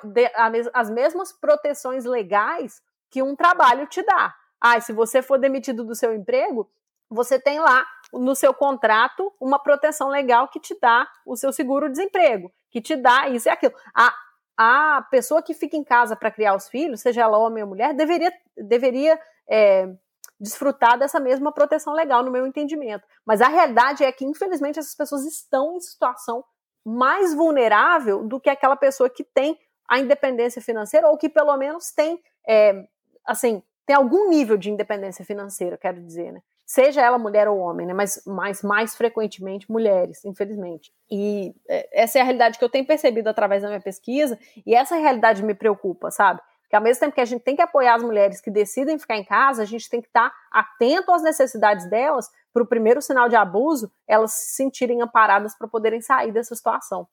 as mesmas proteções legais que um trabalho te dá. Ah, se você for demitido do seu emprego, você tem lá no seu contrato uma proteção legal que te dá o seu seguro-desemprego, que te dá isso e aquilo. A, a pessoa que fica em casa para criar os filhos, seja ela homem ou mulher, deveria, deveria é, desfrutar dessa mesma proteção legal, no meu entendimento. Mas a realidade é que, infelizmente, essas pessoas estão em situação mais vulnerável do que aquela pessoa que tem a independência financeira ou que pelo menos tem, é, assim, tem algum nível de independência financeira, quero dizer, né? Seja ela mulher ou homem, né? Mas mais, mais frequentemente mulheres, infelizmente. E é, essa é a realidade que eu tenho percebido através da minha pesquisa, e essa realidade me preocupa, sabe? que ao mesmo tempo que a gente tem que apoiar as mulheres que decidem ficar em casa, a gente tem que estar atento às necessidades delas, para o primeiro sinal de abuso, elas se sentirem amparadas para poderem sair dessa situação.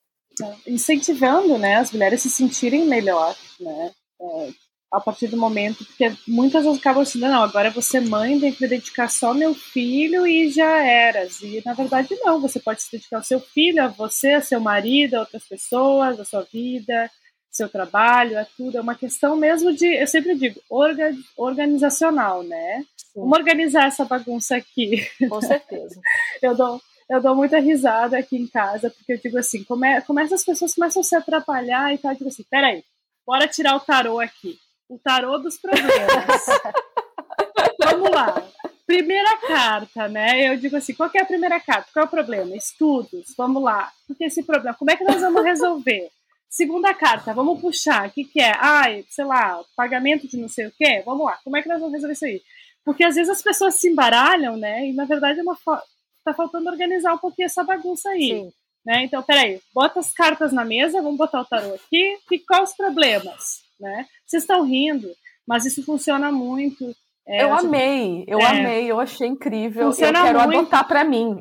Incentivando né, as mulheres se sentirem melhor, né? É, a partir do momento, porque muitas vezes acabam assim, não, agora você mãe, tem que me dedicar só ao meu filho e já eras. E na verdade não, você pode se dedicar ao seu filho, a você, a seu marido, a outras pessoas, a sua vida, seu trabalho, é tudo. É uma questão mesmo de, eu sempre digo, orga, organizacional, né? Vamos organizar essa bagunça aqui. Com certeza. eu dou eu dou muita risada aqui em casa, porque eu digo assim, come, começa as pessoas começam a se atrapalhar e tal, eu digo assim, peraí, bora tirar o tarô aqui. O tarô dos problemas. Vamos lá. Primeira carta, né? Eu digo assim, qual é a primeira carta? Qual é o problema? Estudos, vamos lá. Porque esse problema, como é que nós vamos resolver? Segunda carta, vamos puxar. O que, que é? Ai, sei lá, pagamento de não sei o quê? Vamos lá. Como é que nós vamos resolver isso aí? Porque às vezes as pessoas se embaralham, né? E na verdade é uma fa... tá faltando organizar um pouquinho essa bagunça aí. Sim. Né? Então, peraí, bota as cartas na mesa, vamos botar o tarô aqui. E quais os problemas? Né? Vocês estão rindo, mas isso funciona muito. É, eu amei, eu é, amei, eu achei incrível. Funciona eu quero muito. adotar para mim.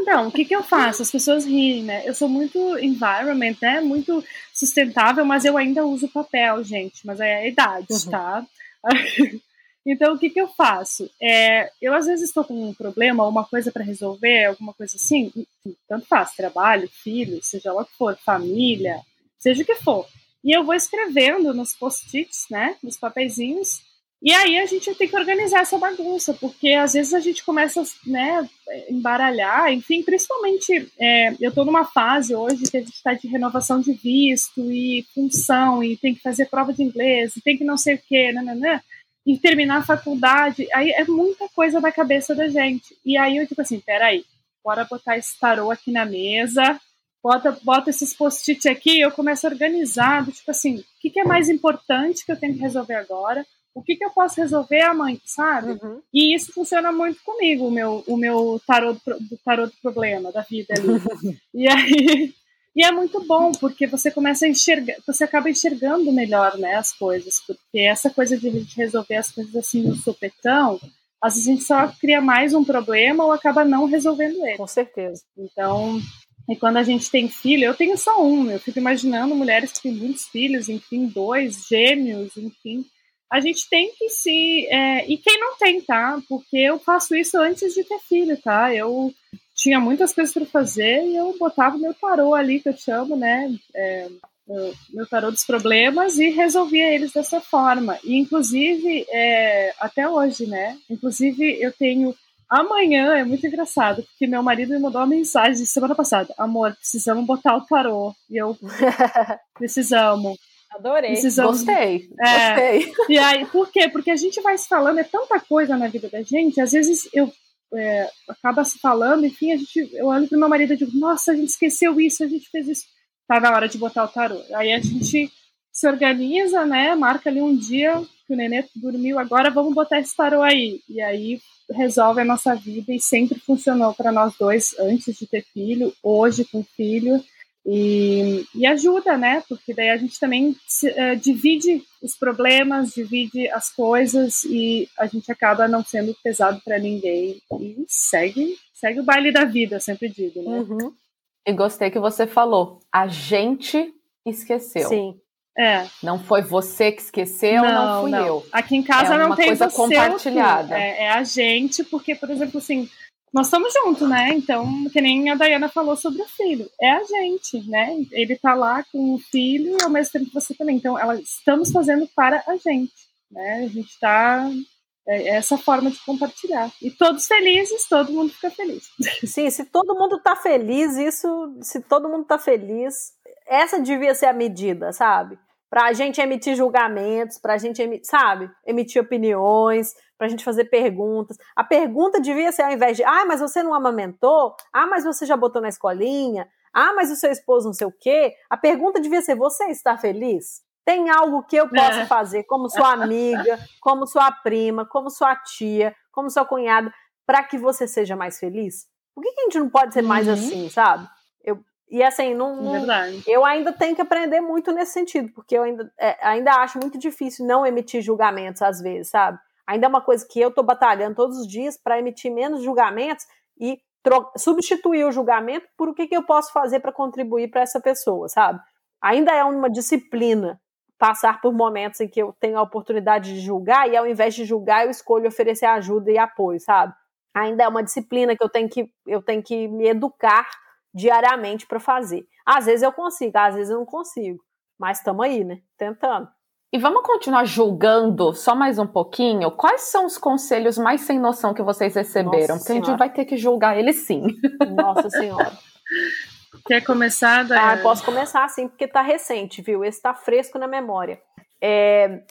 Então, o que, que eu faço? As pessoas riem, né? Eu sou muito environment, né? Muito sustentável, mas eu ainda uso papel, gente. Mas é a idade, uhum. tá? Então, o que, que eu faço? É, eu, às vezes, estou com um problema, uma coisa para resolver, alguma coisa assim, tanto faz, trabalho, filho, seja lá o que for, família, seja o que for. E eu vou escrevendo nos post-its, né, nos papeizinhos, e aí a gente tem que organizar essa bagunça, porque às vezes a gente começa né, embaralhar, enfim, principalmente é, eu estou numa fase hoje que a gente está de renovação de visto e função, e tem que fazer prova de inglês, e tem que não sei o quê, né, né, né e terminar a faculdade. Aí é muita coisa na cabeça da gente. E aí eu, tipo assim, peraí, bora botar esse tarô aqui na mesa, bota, bota esses post-it aqui, eu começo a organizar, tipo assim, o que, que, é mais importante que eu tenho que resolver agora? O que, que eu posso resolver amanhã, sabe? Uhum. E isso funciona muito comigo, o meu, o meu tarô do, tarô do problema da vida ali. e aí e é muito bom, porque você começa a enxergar, você acaba enxergando melhor né, as coisas, porque essa coisa de resolver as coisas assim no sopetão, às vezes a gente só cria mais um problema ou acaba não resolvendo ele. Com certeza. Então, e quando a gente tem filho, eu tenho só um, eu fico imaginando mulheres que têm muitos filhos, enfim, dois, gêmeos, enfim. A gente tem que se. É, e quem não tem, tá? Porque eu faço isso antes de ter filho, tá? Eu tinha muitas coisas para fazer e eu botava meu tarô ali, que eu chamo, né? É, meu tarô dos problemas e resolvia eles dessa forma. E, inclusive, é, até hoje, né? Inclusive, eu tenho. Amanhã é muito engraçado, porque meu marido me mandou uma mensagem semana passada: Amor, precisamos botar o tarô. E eu. precisamos. Adorei. Precisamos... Gostei. É, Gostei. E aí, por quê? Porque a gente vai se falando, é tanta coisa na vida da gente, às vezes eu é, acaba se falando, enfim, a gente, eu olho pro meu marido e digo, nossa, a gente esqueceu isso, a gente fez isso. Tá na hora de botar o tarô. Aí a gente se organiza, né? Marca ali um dia que o nenê dormiu, agora vamos botar esse tarô aí. E aí resolve a nossa vida e sempre funcionou para nós dois antes de ter filho, hoje com filho. E, e, ajuda, né? Porque daí a gente também se, uh, divide os problemas, divide as coisas e a gente acaba não sendo pesado para ninguém e segue, segue o baile da vida, eu sempre digo, né? Uhum. E gostei que você falou, a gente esqueceu. Sim. É. Não foi você que esqueceu, não, não fui não. eu. Aqui em casa é não tem coisa você compartilhada. É, é a gente, porque, por exemplo, assim, nós estamos juntos, né? Então, que nem a Dayana falou sobre o filho, é a gente, né? Ele tá lá com o filho e ao mesmo tempo você também. Então, ela, estamos fazendo para a gente, né? A gente tá é, é essa forma de compartilhar. E todos felizes, todo mundo fica feliz. Sim, se todo mundo tá feliz, isso, se todo mundo tá feliz, essa devia ser a medida, sabe? Pra gente emitir julgamentos, pra gente, emitir, sabe? Emitir opiniões, para a gente fazer perguntas. A pergunta devia ser ao invés de, ah, mas você não amamentou? Ah, mas você já botou na escolinha? Ah, mas o seu esposo não sei o quê? A pergunta devia ser, você está feliz? Tem algo que eu possa é. fazer como sua amiga, como sua prima, como sua tia, como sua cunhada, para que você seja mais feliz? Por que, que, a gente não pode ser mais uhum. assim, sabe? Eu, e assim, não, não eu ainda tenho que aprender muito nesse sentido, porque eu ainda, é, ainda acho muito difícil não emitir julgamentos às vezes, sabe? ainda é uma coisa que eu estou batalhando todos os dias para emitir menos julgamentos e substituir o julgamento por o que, que eu posso fazer para contribuir para essa pessoa, sabe? Ainda é uma disciplina passar por momentos em que eu tenho a oportunidade de julgar e ao invés de julgar eu escolho oferecer ajuda e apoio, sabe? Ainda é uma disciplina que eu tenho que eu tenho que me educar diariamente para fazer. Às vezes eu consigo, às vezes eu não consigo, mas estamos aí, né? Tentando. E vamos continuar julgando só mais um pouquinho? Quais são os conselhos mais sem noção que vocês receberam? Nossa Porque senhora. a gente vai ter que julgar eles sim. Nossa Senhora. Quer começar, Daiane? Ah, posso começar sim, porque tá recente, viu? Esse tá fresco na memória. É,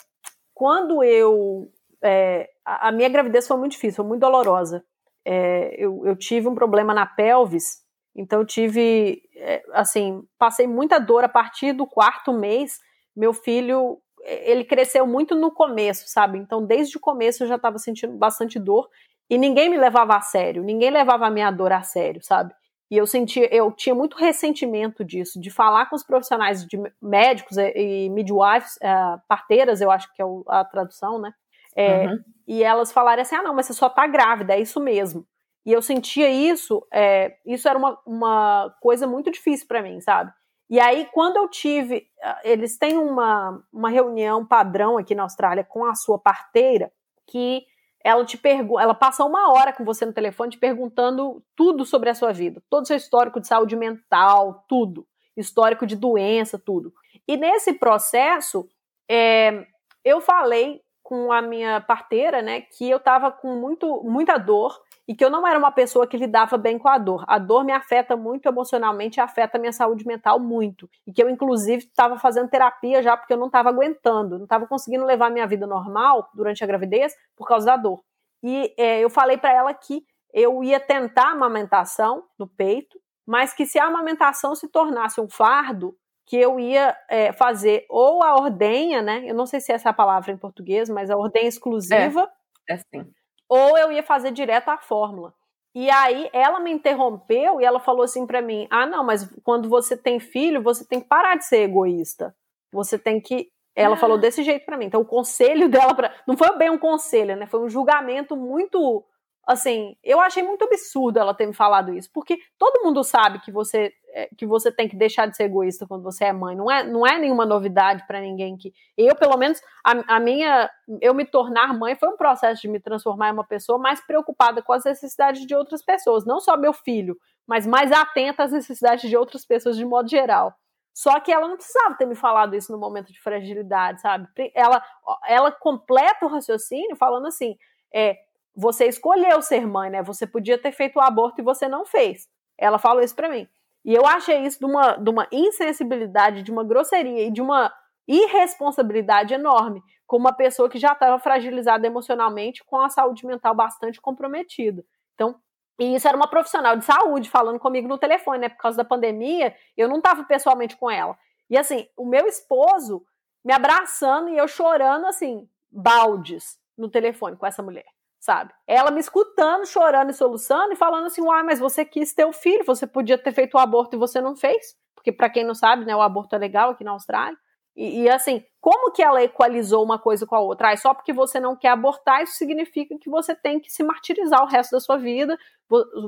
quando eu. É, a minha gravidez foi muito difícil, foi muito dolorosa. É, eu, eu, tive um problema na pelvis, então eu tive. É, assim, passei muita dor a partir do quarto mês. Meu filho ele cresceu muito no começo, sabe? Então, desde o começo eu já estava sentindo bastante dor e ninguém me levava a sério, ninguém levava a minha dor a sério, sabe? E eu sentia, eu tinha muito ressentimento disso, de falar com os profissionais de médicos e midwives, uh, parteiras, eu acho que é a tradução, né? É, uhum. E elas falarem assim: ah, não, mas você só tá grávida, é isso mesmo. E eu sentia isso, é, isso era uma, uma coisa muito difícil para mim, sabe? E aí, quando eu tive, ah, eles têm uma, uma reunião padrão aqui na Austrália com a sua parteira, que ela te pergunta, ela passa uma hora com você no telefone te perguntando tudo sobre a sua vida, todo o seu histórico de saúde mental, tudo, histórico de doença, tudo. E nesse processo, é, eu falei com a minha parteira, né, que eu estava com muito, muita dor e que eu não era uma pessoa que lidava bem com a dor. A dor me afeta muito emocionalmente e afeta a minha saúde mental muito. E que eu, inclusive, estava fazendo terapia já porque eu não estava aguentando, não estava conseguindo levar a minha vida normal durante a gravidez por causa da dor. E é, eu falei para ela que eu ia tentar a amamentação no peito, mas que se a amamentação se tornasse um fardo, que eu ia é, fazer ou a ordenha, né? Eu não sei se é essa a palavra em português, mas a ordenha exclusiva. É, é sim ou eu ia fazer direto a fórmula. E aí ela me interrompeu e ela falou assim para mim: "Ah, não, mas quando você tem filho, você tem que parar de ser egoísta. Você tem que ela falou desse jeito para mim. Então o conselho dela para não foi bem um conselho, né? Foi um julgamento muito assim, eu achei muito absurdo ela ter me falado isso, porque todo mundo sabe que você que você tem que deixar de ser egoísta quando você é mãe. Não é, não é nenhuma novidade para ninguém que eu, pelo menos, a, a, minha eu me tornar mãe foi um processo de me transformar em uma pessoa mais preocupada com as necessidades de outras pessoas, não só meu filho, mas mais atenta às necessidades de outras pessoas de modo geral. Só que ela não precisava ter me falado isso no momento de fragilidade, sabe? Ela, ela completa o raciocínio falando assim: é, você escolheu ser mãe, né? Você podia ter feito o aborto e você não fez. Ela falou isso para mim. E eu achei isso de uma, de uma insensibilidade, de uma grosseria e de uma irresponsabilidade enorme com uma pessoa que já estava fragilizada emocionalmente, com a saúde mental bastante comprometida. Então, e isso era uma profissional de saúde falando comigo no telefone, né? Por causa da pandemia, eu não estava pessoalmente com ela. E assim, o meu esposo me abraçando e eu chorando, assim, baldes no telefone com essa mulher, sabe? Ela me escutando, chorando e soluçando e falando assim: uai, mas você quis ter o filho, você podia ter feito o aborto e você não fez. Porque, para quem não sabe, né, o aborto é legal aqui na Austrália. E, e, assim, como que ela equalizou uma coisa com a outra? Ah, só porque você não quer abortar, isso significa que você tem que se martirizar o resto da sua vida.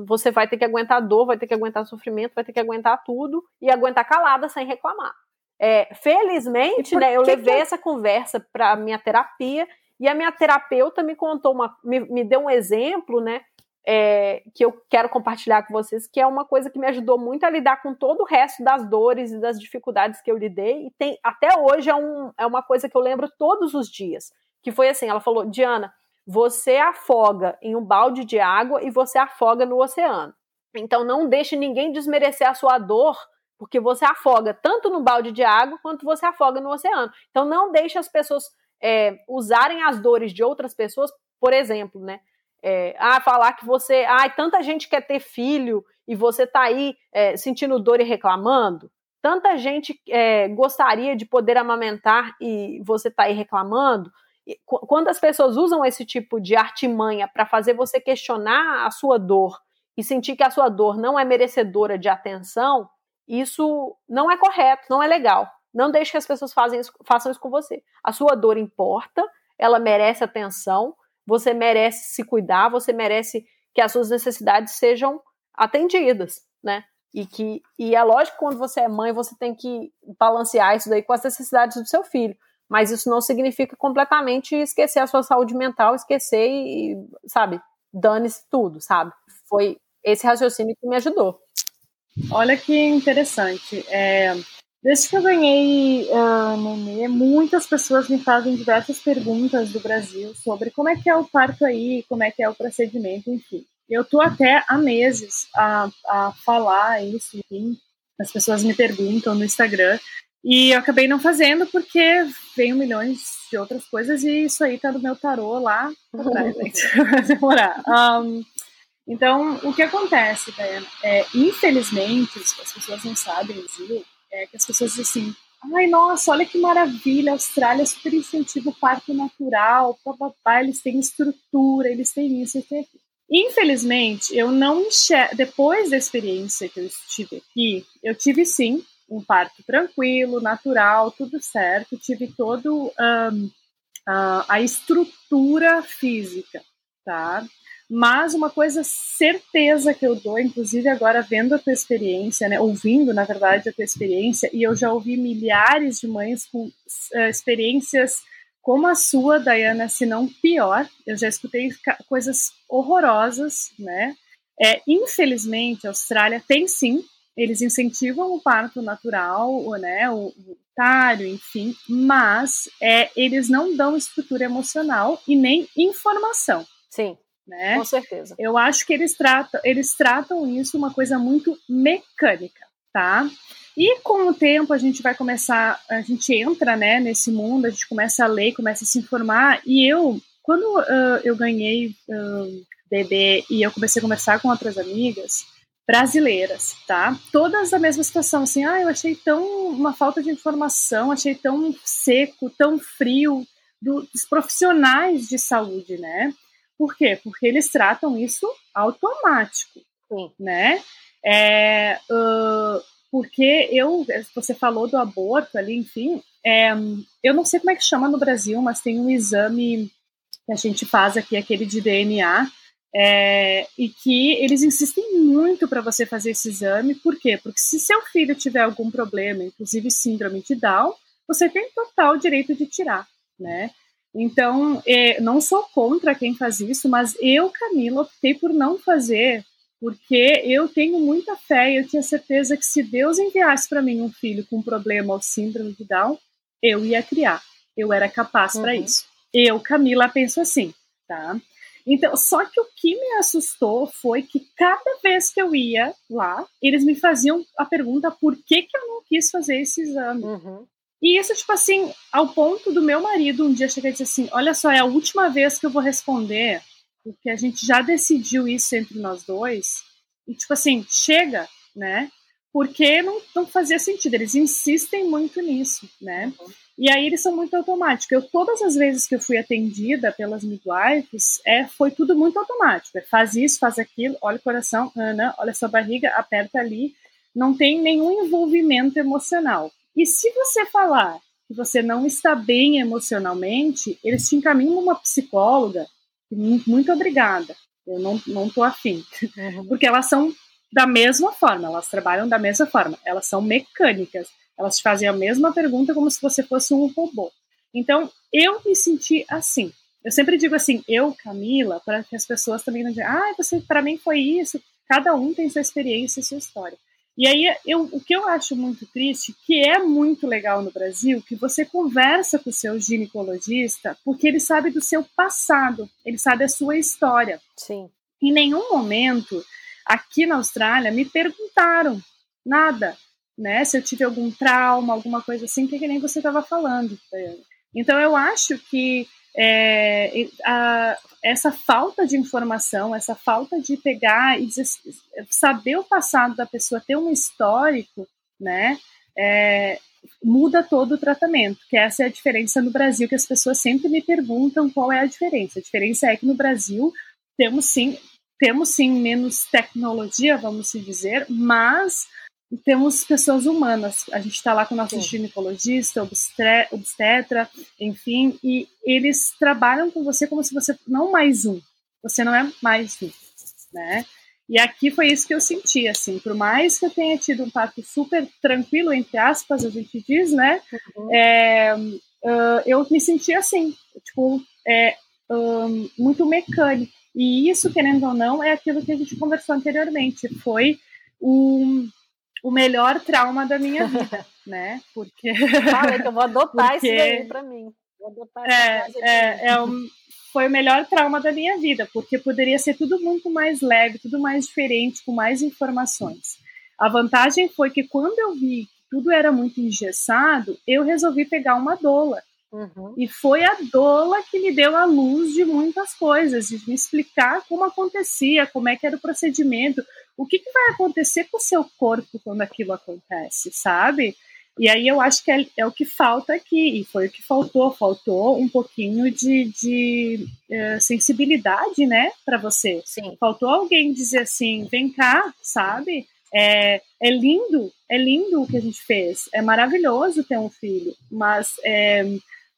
Você vai ter que aguentar dor, vai ter que aguentar sofrimento, vai ter que aguentar tudo e aguentar calada sem reclamar. É, felizmente, né, eu levei que... essa conversa para minha terapia e a minha terapeuta me contou uma, me, me deu um exemplo, né, é, que eu quero compartilhar com vocês, que é uma coisa que me ajudou muito a lidar com todo o resto das dores e das dificuldades que eu lidei, e tem até hoje é, um, é uma coisa que eu lembro todos os dias. Que foi assim: ela falou, Diana, você afoga em um balde de água e você afoga no oceano. Então não deixe ninguém desmerecer a sua dor, porque você afoga tanto no balde de água quanto você afoga no oceano. Então não deixe as pessoas é, usarem as dores de outras pessoas, por exemplo, né? É, ah, falar que você. Ah, tanta gente quer ter filho e você tá aí é, sentindo dor e reclamando. Tanta gente é, gostaria de poder amamentar e você tá aí reclamando. Quando as pessoas usam esse tipo de artimanha para fazer você questionar a sua dor e sentir que a sua dor não é merecedora de atenção, isso não é correto, não é legal. Não deixe que as pessoas façam isso com você. A sua dor importa, ela merece atenção, você merece se cuidar, você merece que as suas necessidades sejam atendidas, né? E que e é lógico que quando você é mãe, você tem que balancear isso daí com as necessidades do seu filho. Mas isso não significa completamente esquecer a sua saúde mental, esquecer e, sabe, dane-se tudo, sabe? Foi esse raciocínio que me ajudou. Olha que interessante. É, Desde que eu ganhei uh, nenê, muitas pessoas me fazem diversas perguntas do Brasil sobre como é que é o parto aí, como é que é o procedimento, enfim. Eu tô até há meses a, a falar isso, enfim. As pessoas me perguntam no Instagram e eu acabei não fazendo porque veio milhões de outras coisas e isso aí tá no meu tarô lá vai demorar. Um, então, o que acontece, Diana, é, infelizmente, as pessoas não sabem, Brasil, é, que as pessoas dizem assim, ai, nossa, olha que maravilha, a Austrália super incentiva o parto natural, papapá, eles têm estrutura, eles têm isso, eles têm aquilo. Infelizmente, eu não enxergo, depois da experiência que eu estive aqui, eu tive sim um parto tranquilo, natural, tudo certo, tive todo um, a estrutura física, tá? Mas uma coisa certeza que eu dou, inclusive agora vendo a tua experiência, né, ouvindo na verdade a tua experiência, e eu já ouvi milhares de mães com uh, experiências como a sua, Dayana, se não pior. Eu já escutei coisas horrorosas, né? É, infelizmente, a Austrália tem sim, eles incentivam o parto natural, né, o, o tário, enfim, mas é, eles não dão estrutura emocional e nem informação. Sim. Né? Com certeza. Eu acho que eles tratam, eles tratam isso uma coisa muito mecânica, tá? E com o tempo a gente vai começar, a gente entra, né, nesse mundo, a gente começa a ler, começa a se informar. E eu, quando uh, eu ganhei uh, bebê e eu comecei a conversar com outras amigas brasileiras, tá? Todas a mesma situação, assim, ah, eu achei tão uma falta de informação, achei tão seco, tão frio do, dos profissionais de saúde, né? Por quê? Porque eles tratam isso automático, Sim. né? É, uh, porque eu, você falou do aborto ali, enfim, é, eu não sei como é que chama no Brasil, mas tem um exame que a gente faz aqui, aquele de DNA, é, e que eles insistem muito para você fazer esse exame, por quê? Porque se seu filho tiver algum problema, inclusive síndrome de Down, você tem total direito de tirar, né? Então, é, não sou contra quem faz isso, mas eu, Camila, optei por não fazer porque eu tenho muita fé e eu tinha certeza que se Deus enviasse para mim um filho com problema ou síndrome de Down, eu ia criar. Eu era capaz uhum. para isso. Eu, Camila, penso assim, tá? Então, só que o que me assustou foi que cada vez que eu ia lá, eles me faziam a pergunta por que, que eu não quis fazer esse exame. Uhum. E isso, tipo assim, ao ponto do meu marido um dia chegar e dizer assim: Olha só, é a última vez que eu vou responder, porque a gente já decidiu isso entre nós dois. E, tipo assim, chega, né? Porque não, não fazia sentido. Eles insistem muito nisso, né? Uhum. E aí eles são muito automáticos. Eu, todas as vezes que eu fui atendida pelas midwives, é, foi tudo muito automático. É, faz isso, faz aquilo, olha o coração, Ana, olha sua barriga, aperta ali. Não tem nenhum envolvimento emocional. E se você falar que você não está bem emocionalmente, eles te encaminham uma psicóloga. Muito obrigada. Eu não, não tô afim. Uhum. Porque elas são da mesma forma, elas trabalham da mesma forma. Elas são mecânicas. Elas te fazem a mesma pergunta como se você fosse um robô. Então, eu me senti assim. Eu sempre digo assim, eu, Camila, para que as pessoas também não digam, ah, você, para mim foi isso. Cada um tem sua experiência e sua história. E aí, eu, o que eu acho muito triste, que é muito legal no Brasil, que você conversa com o seu ginecologista, porque ele sabe do seu passado, ele sabe a sua história. Sim. Em nenhum momento, aqui na Austrália, me perguntaram nada, né? Se eu tive algum trauma, alguma coisa assim, que, que nem você estava falando. Então, eu acho que é, a, essa falta de informação, essa falta de pegar e dizer, saber o passado da pessoa, ter um histórico, né, é, muda todo o tratamento, que essa é a diferença no Brasil, que as pessoas sempre me perguntam qual é a diferença. A diferença é que no Brasil temos sim, temos sim menos tecnologia, vamos se dizer, mas temos pessoas humanas. A gente está lá com o nosso Sim. ginecologista, obstre, obstetra, enfim, e eles trabalham com você como se você não mais um. Você não é mais um, né? E aqui foi isso que eu senti, assim, por mais que eu tenha tido um parto super tranquilo, entre aspas, a gente diz, né? Uhum. É, uh, eu me senti assim, tipo, é, um, muito mecânico. E isso, querendo ou não, é aquilo que a gente conversou anteriormente. Foi um, o melhor trauma da minha vida, né? Porque. Fala que eu vou adotar Porque... isso daí pra mim. Vou adotar é, é, é um, foi o melhor trauma da minha vida, porque poderia ser tudo muito mais leve, tudo mais diferente, com mais informações. A vantagem foi que quando eu vi que tudo era muito engessado, eu resolvi pegar uma doula. Uhum. E foi a doula que me deu a luz de muitas coisas, de me explicar como acontecia, como é que era o procedimento, o que, que vai acontecer com o seu corpo quando aquilo acontece, sabe? E aí eu acho que é, é, o que falta aqui, e foi o que faltou, faltou um pouquinho de, de uh, sensibilidade, né, para você. Sim. Faltou alguém dizer assim, vem cá, sabe? É, é lindo, é lindo o que a gente fez, é maravilhoso ter um filho, mas é,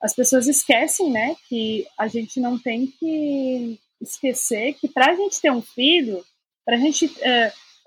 as pessoas esquecem, né, que a gente não tem que esquecer que para a gente ter um filho, para a gente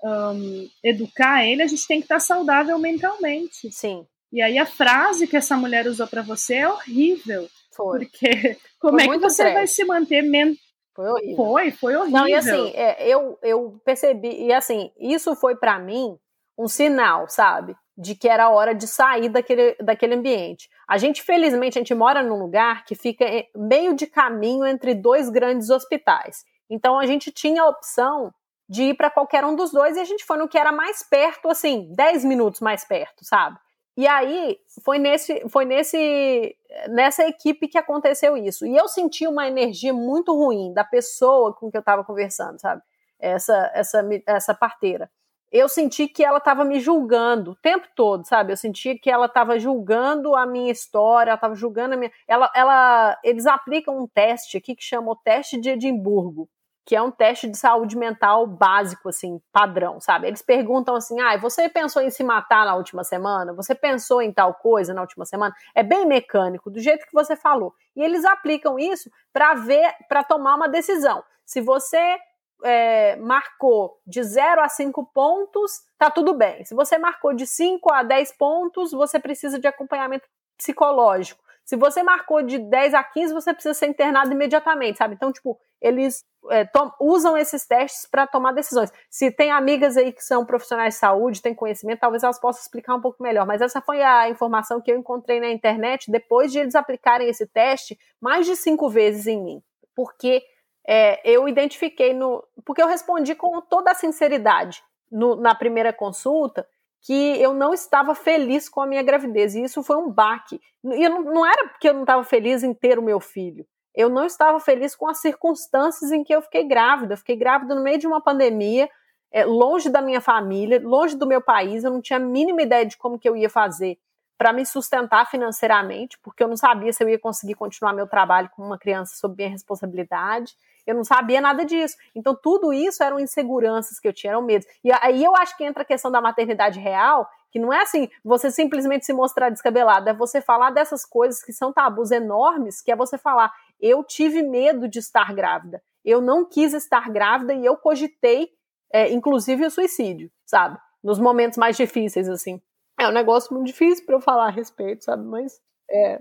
um, educar ele, a gente tem que estar tá saudável mentalmente. Sim. E aí a frase que essa mulher usou para você é horrível. Foi. Porque como foi é que você vai se manter mentalmente? Foi horrível. Foi, foi horrível. Não, e assim, é, eu, eu percebi, e assim, isso foi para mim um sinal, sabe? De que era hora de sair daquele, daquele ambiente. A gente, felizmente, a gente mora num lugar que fica meio de caminho entre dois grandes hospitais. Então a gente tinha a opção de ir para qualquer um dos dois e a gente foi no que era mais perto, assim, 10 minutos mais perto, sabe? E aí foi nesse foi nesse nessa equipe que aconteceu isso. E eu senti uma energia muito ruim da pessoa com que eu estava conversando, sabe? Essa essa essa parteira. Eu senti que ela estava me julgando o tempo todo, sabe? Eu senti que ela estava julgando a minha história, ela estava julgando a minha. Ela, ela, eles aplicam um teste aqui que chama o teste de Edimburgo que é um teste de saúde mental básico, assim, padrão, sabe? Eles perguntam assim: ah, você pensou em se matar na última semana? Você pensou em tal coisa na última semana? É bem mecânico, do jeito que você falou. E eles aplicam isso para ver, para tomar uma decisão. Se você é, marcou de 0 a 5 pontos, tá tudo bem. Se você marcou de 5 a 10 pontos, você precisa de acompanhamento psicológico. Se você marcou de 10 a 15, você precisa ser internado imediatamente, sabe? Então, tipo, eles é, usam esses testes para tomar decisões. Se tem amigas aí que são profissionais de saúde, têm conhecimento, talvez elas possam explicar um pouco melhor. Mas essa foi a informação que eu encontrei na internet depois de eles aplicarem esse teste mais de cinco vezes em mim. Porque é, eu identifiquei no. Porque eu respondi com toda a sinceridade no, na primeira consulta que eu não estava feliz com a minha gravidez. E isso foi um baque. E não, não era porque eu não estava feliz em ter o meu filho. Eu não estava feliz com as circunstâncias em que eu fiquei grávida. Eu fiquei grávida no meio de uma pandemia, é, longe da minha família, longe do meu país. Eu não tinha a mínima ideia de como que eu ia fazer para me sustentar financeiramente, porque eu não sabia se eu ia conseguir continuar meu trabalho com uma criança sob minha responsabilidade. Eu não sabia nada disso. Então, tudo isso eram inseguranças que eu tinha, eram medos. E aí eu acho que entra a questão da maternidade real, que não é assim, você simplesmente se mostrar descabelado, é você falar dessas coisas que são tabus enormes, que é você falar, eu tive medo de estar grávida, eu não quis estar grávida e eu cogitei, é, inclusive, o suicídio, sabe? Nos momentos mais difíceis, assim. É um negócio muito difícil para eu falar a respeito, sabe? Mas é,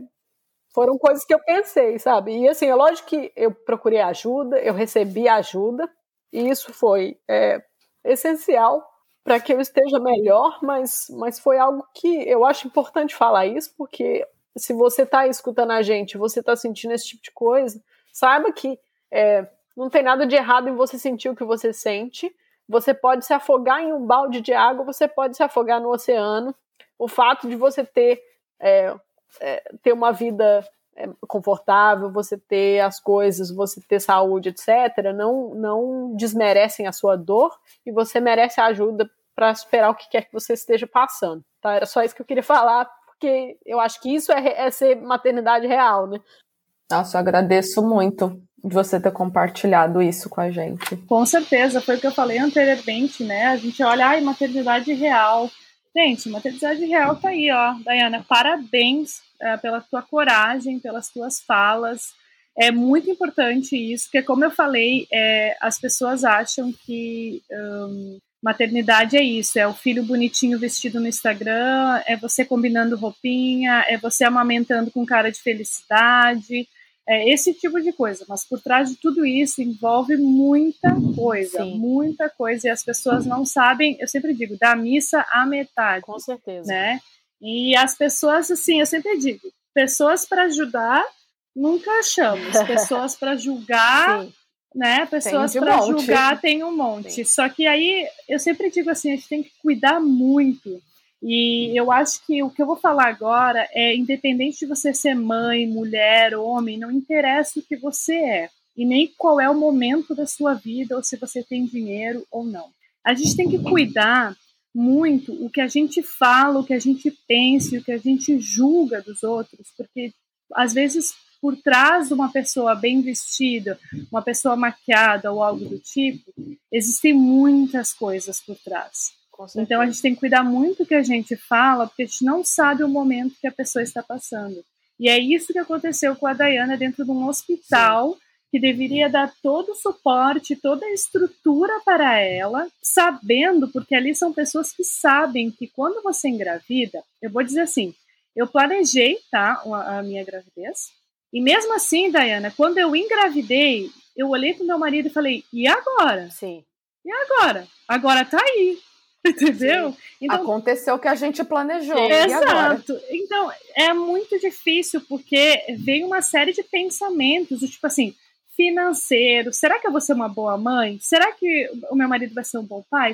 foram coisas que eu pensei, sabe? E assim, é lógico que eu procurei ajuda, eu recebi ajuda, e isso foi é, essencial para que eu esteja melhor, mas, mas foi algo que eu acho importante falar isso, porque se você está escutando a gente, você está sentindo esse tipo de coisa, saiba que é, não tem nada de errado em você sentir o que você sente. Você pode se afogar em um balde de água, você pode se afogar no oceano. O fato de você ter é, é, ter uma vida é, confortável, você ter as coisas, você ter saúde, etc., não, não desmerecem a sua dor e você merece ajuda para superar o que quer que você esteja passando. Tá? Era só isso que eu queria falar, porque eu acho que isso é, é ser maternidade real, né? Nossa, eu agradeço muito de você ter compartilhado isso com a gente. Com certeza, foi o que eu falei anteriormente, né? A gente olha, ai, maternidade real, Gente, maternidade real tá aí, ó. Dayana, parabéns é, pela tua coragem, pelas tuas falas. É muito importante isso, porque, como eu falei, é, as pessoas acham que um, maternidade é isso: é o filho bonitinho vestido no Instagram, é você combinando roupinha, é você amamentando com cara de felicidade é, esse tipo de coisa. Mas por trás de tudo isso envolve muita coisa, Sim. muita coisa. E as pessoas não sabem, eu sempre digo, da missa à metade. Com certeza. Né? E as pessoas, assim, eu sempre digo, pessoas para ajudar nunca achamos, pessoas para julgar. Sim. Né? Pessoas para julgar tem um monte. Sim. Só que aí eu sempre digo assim, a gente tem que cuidar muito e eu acho que o que eu vou falar agora é independente de você ser mãe, mulher, homem, não interessa o que você é e nem qual é o momento da sua vida ou se você tem dinheiro ou não. A gente tem que cuidar muito o que a gente fala, o que a gente pensa, o que a gente julga dos outros, porque às vezes por trás de uma pessoa bem vestida, uma pessoa maquiada ou algo do tipo, existem muitas coisas por trás. Então a gente tem que cuidar muito do que a gente fala, porque a gente não sabe o momento que a pessoa está passando. E é isso que aconteceu com a Dayana dentro de um hospital. Sim. Que deveria dar todo o suporte, toda a estrutura para ela, sabendo, porque ali são pessoas que sabem que quando você engravida, eu vou dizer assim, eu planejei, tá, a minha gravidez, e mesmo assim, Dayana, quando eu engravidei, eu olhei para o meu marido e falei: e agora? Sim. E agora? Agora tá aí. Entendeu? Então, Aconteceu o que a gente planejou. Exato. Então, é muito difícil porque vem uma série de pensamentos, tipo assim, financeiro. Será que eu vou ser uma boa mãe? Será que o meu marido vai ser um bom pai?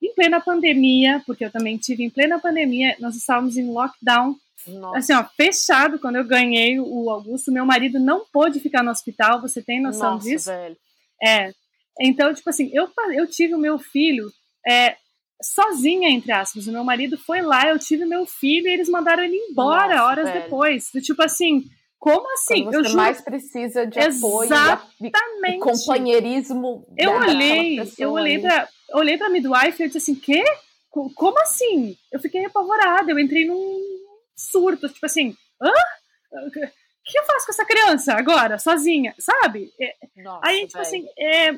Em plena pandemia, porque eu também tive em plena pandemia, nós estávamos em lockdown. Nossa. Assim, ó, fechado quando eu ganhei o Augusto. Meu marido não pôde ficar no hospital, você tem noção Nossa, disso? Velho. É. Então, tipo assim, eu, eu tive o meu filho é, sozinha, entre aspas. O meu marido foi lá, eu tive meu filho e eles mandaram ele embora Nossa, horas velho. depois. Tipo assim, como assim? Quando você eu juro... mais precisa de apoio Exatamente. e companheirismo. Eu olhei, eu olhei para olhei para midwife e eu disse assim, quê? Como assim? Eu fiquei apavorada, eu entrei num surto, tipo assim, hã? O que eu faço com essa criança agora, sozinha, sabe? É, Nossa, Aí, tipo assim, é,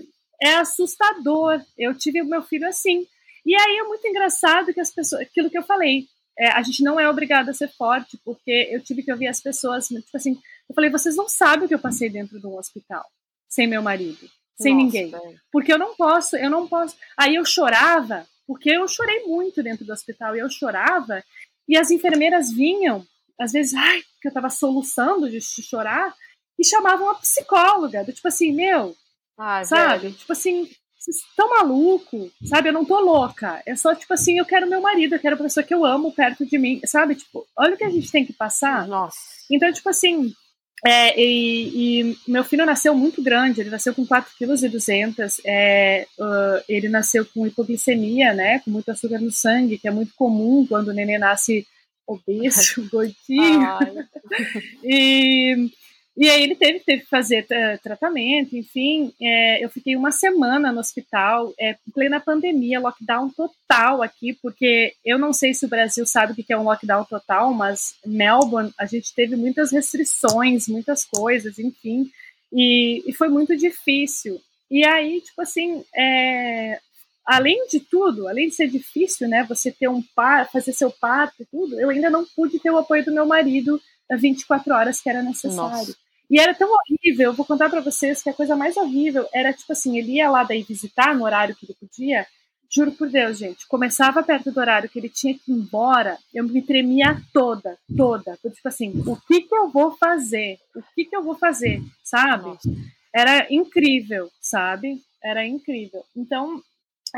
é assustador. Eu tive o meu filho assim. E aí é muito engraçado que as pessoas, aquilo que eu falei, é, a gente não é obrigado a ser forte, porque eu tive que ouvir as pessoas, tipo assim, eu falei, vocês não sabem o que eu passei dentro de um hospital. sem meu marido, sem Nossa, ninguém. velho. Porque eu não posso, eu não posso. Aí eu chorava, porque eu chorei muito dentro do hospital, e eu chorava, e as enfermeiras vinham, às vezes, ai, que eu tava soluçando de chorar, e chamavam a psicóloga, do tipo assim, meu, Ai, sabe? velho. Tipo assim, vocês estão maluco, sabe? Eu não tô louca. É só, tipo assim, eu quero meu marido, eu quero a pessoa que eu amo perto de mim, sabe? Tipo, olha o que a gente tem que passar. Nossa. Então, tipo assim, é, e, e meu filho nasceu muito grande, ele nasceu com 4,2 kg, é, uh, ele nasceu com hipoglicemia, né, com muito açúcar no sangue, que é muito comum quando o neném nasce obeso, gordinho, e, e aí ele teve, teve que fazer tratamento, enfim. é, eu fiquei uma semana no hospital, é, plena pandemia, lockdown total aqui, porque eu não sei se o Brasil sabe o que é um lockdown total, mas Melbourne a gente teve muitas restrições, muitas coisas, enfim, e, e foi muito difícil. E aí, tipo assim, é, além de tudo, além de ser difícil, né, você ter um par, fazer seu parto e tudo, eu ainda não pude ter o apoio do meu marido 24 horas que era necessário. Nossa. E era tão horrível, eu vou contar pra vocês que a coisa mais horrível era, tipo assim, ele ia lá daí visitar no horário que ele podia, juro por Deus, gente, começava perto do horário que ele tinha que ir embora, eu me tremia toda, toda, Eu, tipo assim, o que que eu vou fazer? O que que eu vou fazer? Sabe? Era incrível, sabe? Era incrível. Então,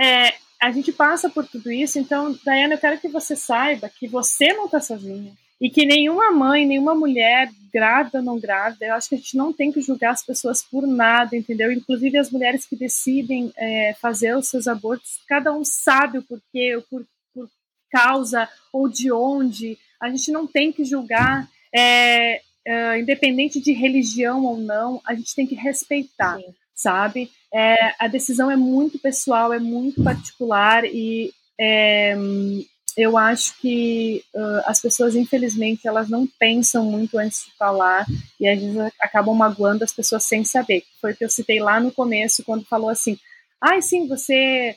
é, a gente passa por tudo isso, então, Dayana, eu quero que você saiba que você não tá sozinha. E que nenhuma mãe, nenhuma mulher, grávida ou não grávida, eu acho que a gente não tem que julgar as pessoas por nada, entendeu? Inclusive as mulheres que decidem é, fazer os seus abortos, cada um sabe o porquê, o por, por causa ou de onde. A gente não tem que julgar, é, é, independente de religião ou não, a gente tem que respeitar, Sim. sabe? É, a decisão é muito pessoal, é muito particular e é, eu acho que uh, as pessoas, infelizmente, elas não pensam muito antes de falar e às vezes acabam magoando as pessoas sem saber. Foi o que eu citei lá no começo, quando falou assim: ai, ah, sim, você.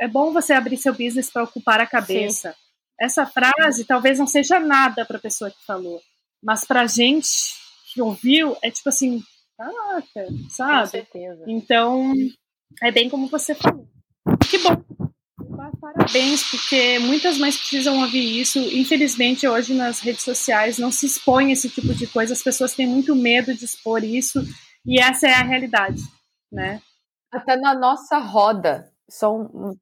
É bom você abrir seu business para ocupar a cabeça. Sim. Essa frase talvez não seja nada para a pessoa que falou, mas para a gente que ouviu, é tipo assim: caraca, sabe? Com certeza. Então, é bem como você falou. Que bom Parabéns, porque muitas mães precisam ouvir isso. Infelizmente, hoje nas redes sociais não se expõe esse tipo de coisa, as pessoas têm muito medo de expor isso, e essa é a realidade, né? Até na nossa roda, são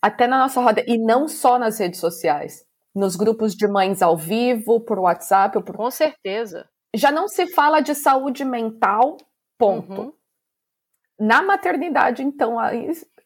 até na nossa roda, e não só nas redes sociais, nos grupos de mães ao vivo, por WhatsApp, por... com certeza. Já não se fala de saúde mental, ponto. Uhum. Na maternidade, então,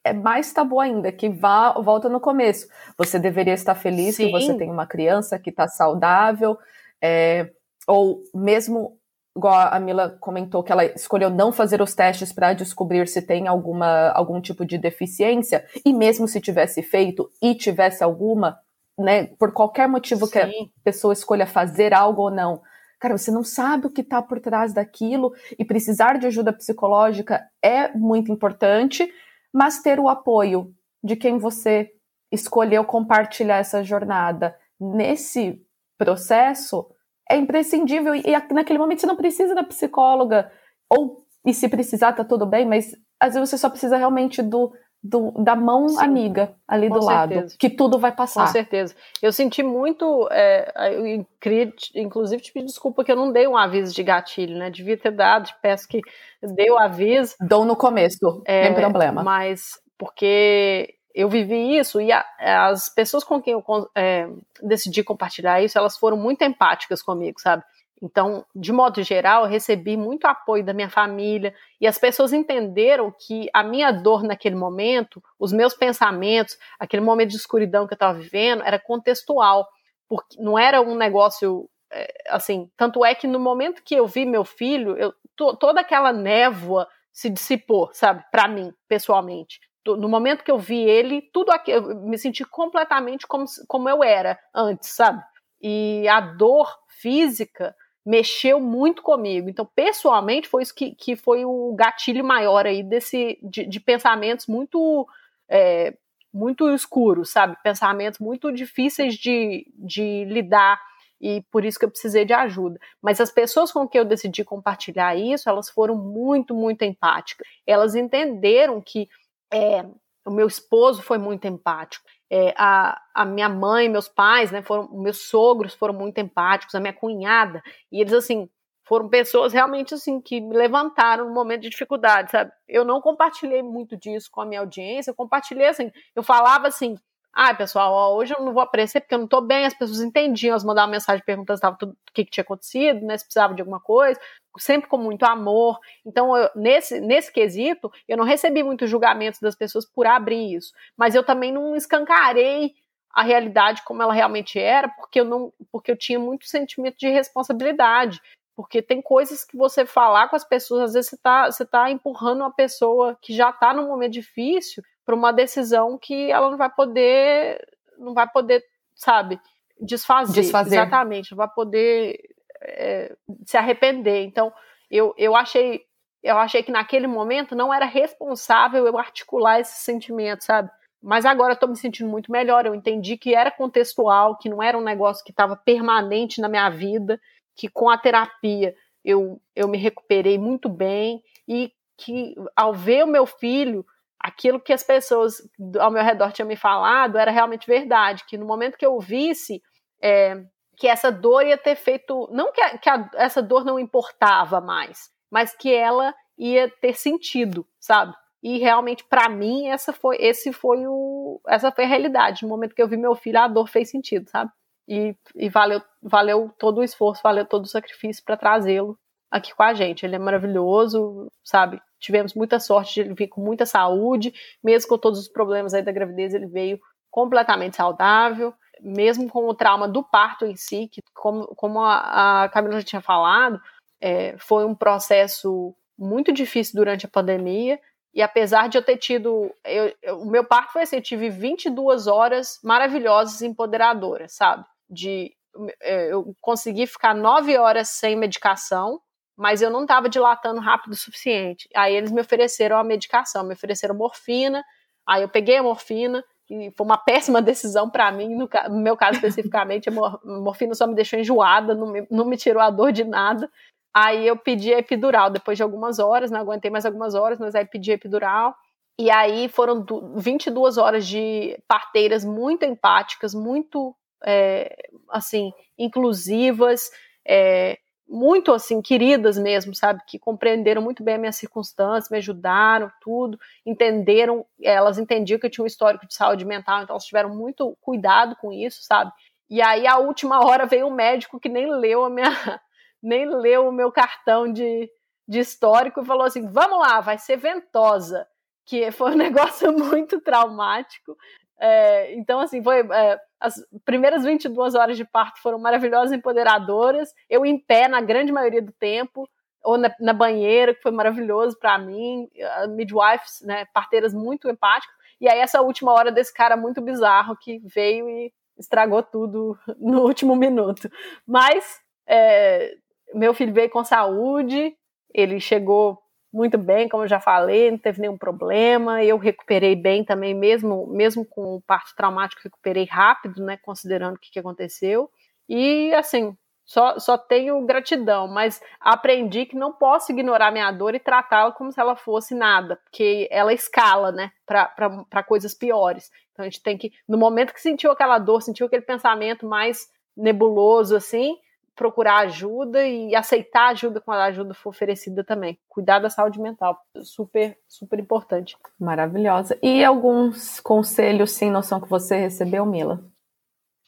é mais tabu ainda, que vá, volta no começo. Você deveria estar feliz Sim. que você tem uma criança que está saudável, é, ou mesmo, igual a Mila comentou, que ela escolheu não fazer os testes para descobrir se tem alguma, algum tipo de deficiência, e mesmo se tivesse feito e tivesse alguma, né, por qualquer motivo Sim. que a pessoa escolha fazer algo ou não, cara, você não sabe o que está por trás daquilo, e precisar de ajuda psicológica é muito importante, mas ter o apoio de quem você escolheu compartilhar essa jornada. Nesse processo é imprescindível e naquele momento você não precisa da psicóloga ou e se precisar tá tudo bem, mas às vezes você só precisa realmente do, do da mão Sim, amiga ali do certeza. lado, que tudo vai passar. Com certeza. Eu senti muito, é, eu queria, inclusive, te pedir desculpa que eu não dei um aviso de gatilho, né? Devia ter dado, peço que dei o aviso. Dou no começo, é, tem problema. Mas porque eu vivi isso e a, as pessoas com quem eu é, decidi compartilhar isso, elas foram muito empáticas comigo, sabe? Então, de modo geral, recebi muito apoio da minha família e as pessoas entenderam que a minha dor naquele momento, os meus pensamentos, aquele momento de escuridão que eu estava vivendo, era contextual, porque não era um negócio é, assim. Tanto é que no momento que eu vi meu filho, eu, toda aquela névoa se dissipou, sabe, para mim, pessoalmente no momento que eu vi ele, tudo eu me senti completamente como, como eu era antes, sabe? E a dor física mexeu muito comigo. Então, pessoalmente, foi isso que, que foi o gatilho maior aí desse de, de pensamentos muito é, muito escuros, sabe? Pensamentos muito difíceis de, de lidar. e por isso que eu precisei de ajuda. Mas as pessoas com quem eu decidi compartilhar isso, elas foram muito, muito empáticas. Elas entenderam que é, o meu esposo foi muito empático. É, a, a minha mãe, meus pais, né, foram, meus sogros foram muito empáticos, a minha cunhada, e eles assim foram pessoas realmente assim que me levantaram no momento de dificuldade, sabe? Eu não compartilhei muito disso com a minha audiência, eu compartilhei assim, eu falava assim, ah, pessoal, ó, hoje eu não vou aparecer porque eu não tô bem, as pessoas entendiam, elas mandavam mensagem perguntando se tudo, o que, que tinha acontecido, né, se precisava de alguma coisa, sempre com muito amor. Então, eu, nesse, nesse quesito, eu não recebi muitos julgamentos das pessoas por abrir isso, mas eu também não escancarei a realidade como ela realmente era, porque eu não, porque eu tinha muito sentimento de responsabilidade. Porque tem coisas que você falar com as pessoas, às vezes você está você tá empurrando uma pessoa que já está num momento difícil para uma decisão que ela não vai poder, não vai poder, sabe, desfazer. desfazer. Exatamente, não vai poder é, se arrepender. Então, eu, eu achei eu achei que naquele momento não era responsável eu articular esse sentimento, sabe? Mas agora eu tô me sentindo muito melhor. Eu entendi que era contextual, que não era um negócio que estava permanente na minha vida que com a terapia eu, eu me recuperei muito bem e que ao ver o meu filho, aquilo que as pessoas ao meu redor tinham me falado era realmente verdade, que no momento que eu visse é, que essa dor ia ter feito, não que, a, que a, essa dor não importava mais, mas que ela ia ter sentido, sabe? E realmente para mim essa foi esse foi o essa foi a realidade. No momento que eu vi meu filho, a dor fez sentido, sabe? e, e valeu, valeu todo o esforço, valeu todo o sacrifício para trazê-lo aqui com a gente. Ele é maravilhoso, sabe? Tivemos muita sorte de ele vir com muita saúde, mesmo com todos os problemas aí da gravidez, ele veio completamente saudável, mesmo com o trauma do parto em si, que como, como a, a Camila já tinha falado, é, foi um processo muito difícil durante a pandemia, e apesar de eu ter tido. Eu, eu, o meu parto foi assim: eu tive 22 horas maravilhosas e empoderadoras, sabe? de é, eu consegui ficar nove horas sem medicação, mas eu não estava dilatando rápido o suficiente. Aí eles me ofereceram a medicação, me ofereceram morfina, aí eu peguei a morfina, e foi uma péssima decisão para mim, no, no, meu caso especificamente, a morfina só me deixou enjoada, não me, não me tirou a dor de nada. Aí eu pedi a epidural, depois de algumas horas, não aguentei mais algumas horas, mas aí pedi a epidural. E aí foram 22 horas de parteiras muito empáticas, muito é, assim, inclusivas, é, muito assim, queridas mesmo, sabe? Que compreenderam muito bem a minha circunstância, me ajudaram, tudo, entenderam, elas entendiam que eu tinha um histórico de saúde mental, então elas tiveram muito cuidado com isso, sabe? E aí, a última hora, veio um médico que nem leu a minha. nem leu o meu cartão de, de histórico e falou assim: vamos lá, vai ser ventosa. Que foi um negócio muito traumático. É, então, assim, foi. É, as primeiras 22 horas de parto foram maravilhosas, empoderadoras. Eu em pé na grande maioria do tempo, ou na, na banheira, que foi maravilhoso para mim. Midwives, né, parteiras muito empáticas. E aí, essa última hora desse cara muito bizarro que veio e estragou tudo no último minuto. Mas é, meu filho veio com saúde, ele chegou muito bem, como eu já falei, não teve nenhum problema. Eu recuperei bem também, mesmo, mesmo com o parto traumático, recuperei rápido, né? Considerando o que, que aconteceu. E assim, só, só tenho gratidão, mas aprendi que não posso ignorar minha dor e tratá-la como se ela fosse nada, porque ela escala, né, para coisas piores. Então a gente tem que, no momento que sentiu aquela dor, sentiu aquele pensamento mais nebuloso assim, procurar ajuda e aceitar ajuda quando a ajuda for oferecida também. Cuidar da saúde mental, super, super importante. Maravilhosa. E alguns conselhos sem noção que você recebeu, Mila?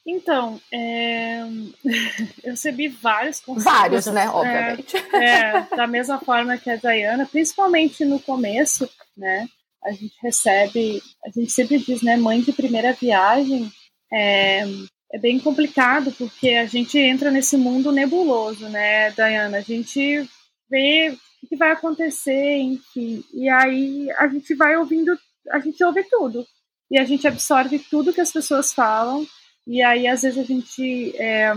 Então, é... eu recebi vários conselhos. Vários, né? Obviamente. É, é, da mesma forma que a Diana, principalmente no começo, né? A gente recebe, a gente sempre diz, né? Mãe de primeira viagem, é, bem complicado porque a gente entra nesse mundo nebuloso, né, Dayana? A gente vê o que vai acontecer, enfim. E aí a gente vai ouvindo, a gente ouve tudo. E a gente absorve tudo que as pessoas falam. E aí, às vezes, a gente é,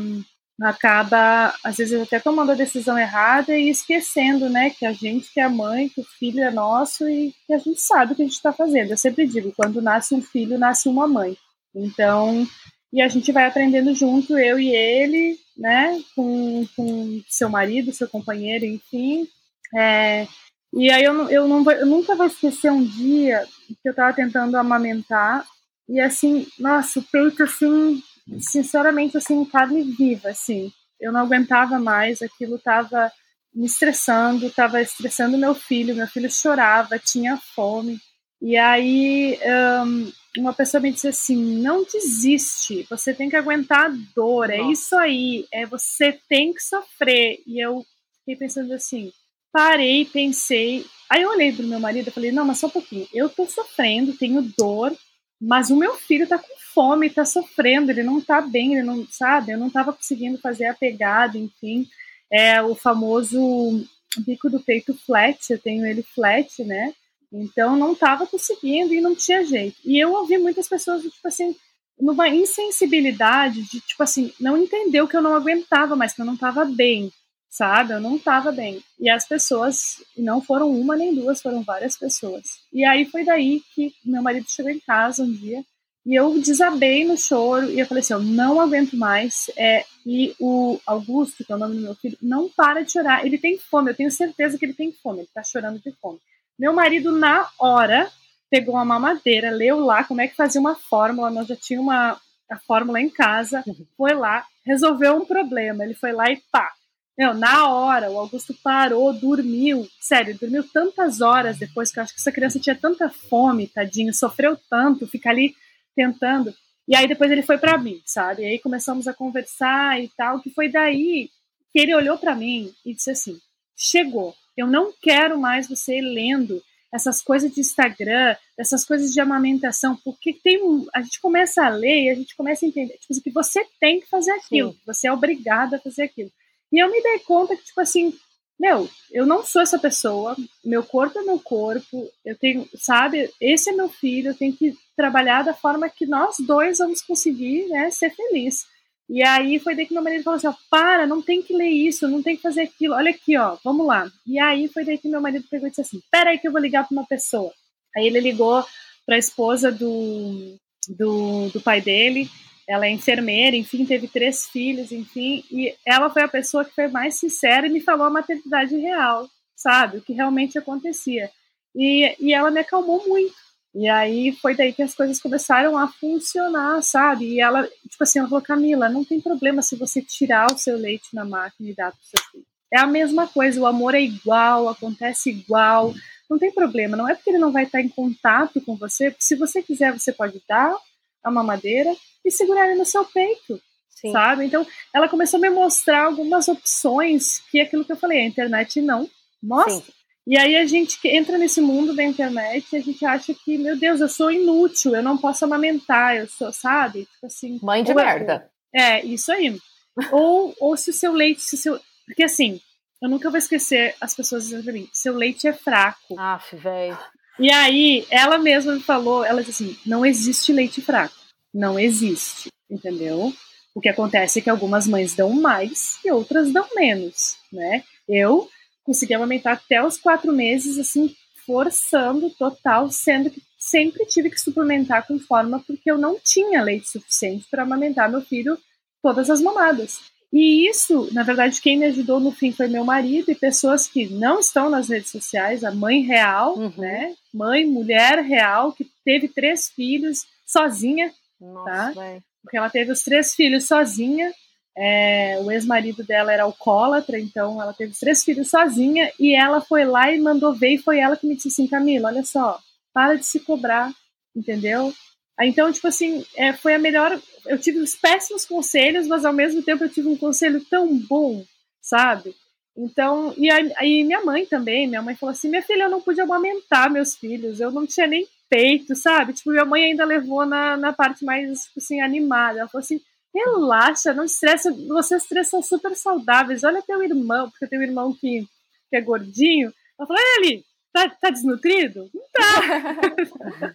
acaba, às vezes, até tomando a decisão errada e esquecendo, né, que a gente que é a mãe, que o filho é nosso e que a gente sabe o que a gente está fazendo. Eu sempre digo, quando nasce um filho, nasce uma mãe. Então, e a gente vai aprendendo junto, eu e ele, né, com, com seu marido, seu companheiro, enfim. É, e aí eu, eu, não eu nunca vou esquecer um dia que eu estava tentando amamentar e assim, nossa, o peito assim, sinceramente assim, carne viva, assim. Eu não aguentava mais, aquilo estava me estressando, estava estressando meu filho, meu filho chorava, tinha fome. E aí um, uma pessoa me disse assim: não desiste, você tem que aguentar a dor, é Nossa. isso aí, é você tem que sofrer. E eu fiquei pensando assim, parei, pensei. Aí eu olhei pro meu marido e falei: não, mas só um pouquinho, eu tô sofrendo, tenho dor, mas o meu filho tá com fome, tá sofrendo, ele não tá bem, ele não, sabe, eu não tava conseguindo fazer a pegada, enfim. É o famoso bico do peito flat, eu tenho ele flat, né? Então não estava conseguindo e não tinha jeito. E eu ouvi muitas pessoas, tipo assim, numa insensibilidade de, tipo assim, não entendeu que eu não aguentava mais, que eu não estava bem, sabe? Eu não estava bem. E as pessoas, não foram uma nem duas, foram várias pessoas. E aí foi daí que meu marido chegou em casa um dia e eu desabei no choro e eu falei assim, eu não aguento mais. É, e o Augusto, que é o nome do meu filho, não para de chorar. Ele tem fome, eu tenho certeza que ele tem fome, ele está chorando de fome. Meu marido, na hora, pegou uma mamadeira, leu lá como é que fazia uma fórmula, nós já tínhamos uma, a fórmula em casa, uhum. foi lá, resolveu um problema. Ele foi lá e pá. Meu, na hora, o Augusto parou, dormiu. Sério, dormiu tantas horas depois que eu acho que essa criança tinha tanta fome, tadinho, sofreu tanto, fica ali tentando. E aí depois ele foi para mim, sabe? E aí começamos a conversar e tal, que foi daí que ele olhou para mim e disse assim: "Chegou. Eu não quero mais você lendo essas coisas de Instagram, essas coisas de amamentação, porque tem um, a gente começa a ler e a gente começa a entender tipo, assim, que você tem que fazer aquilo, Sim. você é obrigada a fazer aquilo. E eu me dei conta que, tipo assim, meu, eu não sou essa pessoa, meu corpo é meu corpo, eu tenho, sabe, esse é meu filho, eu tenho que trabalhar da forma que nós dois vamos conseguir, né, ser felizes. E aí foi daí que meu marido falou assim: ó, para, não tem que ler isso, não tem que fazer aquilo, olha aqui, ó, vamos lá. E aí foi daí que meu marido pegou e disse assim: pera aí que eu vou ligar para uma pessoa. Aí ele ligou para a esposa do, do, do pai dele, ela é enfermeira, enfim, teve três filhos, enfim, e ela foi a pessoa que foi mais sincera e me falou a maternidade real, sabe, o que realmente acontecia. E, e ela me acalmou muito, e aí foi daí que as coisas começaram a funcionar, sabe? E ela, tipo assim, ela falou, Camila, não tem problema se você tirar o seu leite na máquina e dar para o seu filho. É a mesma coisa, o amor é igual, acontece igual, não tem problema. Não é porque ele não vai estar em contato com você, se você quiser, você pode dar a mamadeira e segurar ele no seu peito, Sim. sabe? Então, ela começou a me mostrar algumas opções que é aquilo que eu falei, a internet não mostra. Sim. E aí a gente entra nesse mundo da internet e a gente acha que, meu Deus, eu sou inútil, eu não posso amamentar, eu sou, sabe? Tipo assim. Mãe de merda. É, isso aí. ou, ou se o seu leite, se o seu. Porque assim, eu nunca vou esquecer as pessoas dizendo pra mim, seu leite é fraco. Aff, velho. E aí, ela mesma me falou, ela disse assim, não existe leite fraco. Não existe, entendeu? O que acontece é que algumas mães dão mais e outras dão menos, né? Eu consegui amamentar até os quatro meses, assim, forçando total, sendo que sempre tive que suplementar com forma porque eu não tinha leite suficiente para amamentar meu filho todas as mamadas. E isso, na verdade, quem me ajudou no fim foi meu marido e pessoas que não estão nas redes sociais, a mãe real, uhum. né? Mãe, mulher real, que teve três filhos sozinha, Nossa, tá? Porque ela teve os três filhos sozinha é, o ex-marido dela era alcoólatra, então ela teve três filhos sozinha e ela foi lá e mandou ver e foi ela que me disse assim, Camila, olha só, para de se cobrar, entendeu? Então, tipo assim, é, foi a melhor. Eu tive os péssimos conselhos, mas ao mesmo tempo eu tive um conselho tão bom, sabe? Então, e aí minha mãe também, minha mãe falou assim: minha filha, eu não pude amamentar meus filhos, eu não tinha nem peito, sabe? Tipo, minha mãe ainda levou na, na parte mais, tipo assim, animada. Ela falou assim: relaxa, não estressa, vocês três são super saudáveis. Olha teu irmão, porque tem um irmão que, que é gordinho. Ela falou, ele, tá, tá desnutrido? Não tá.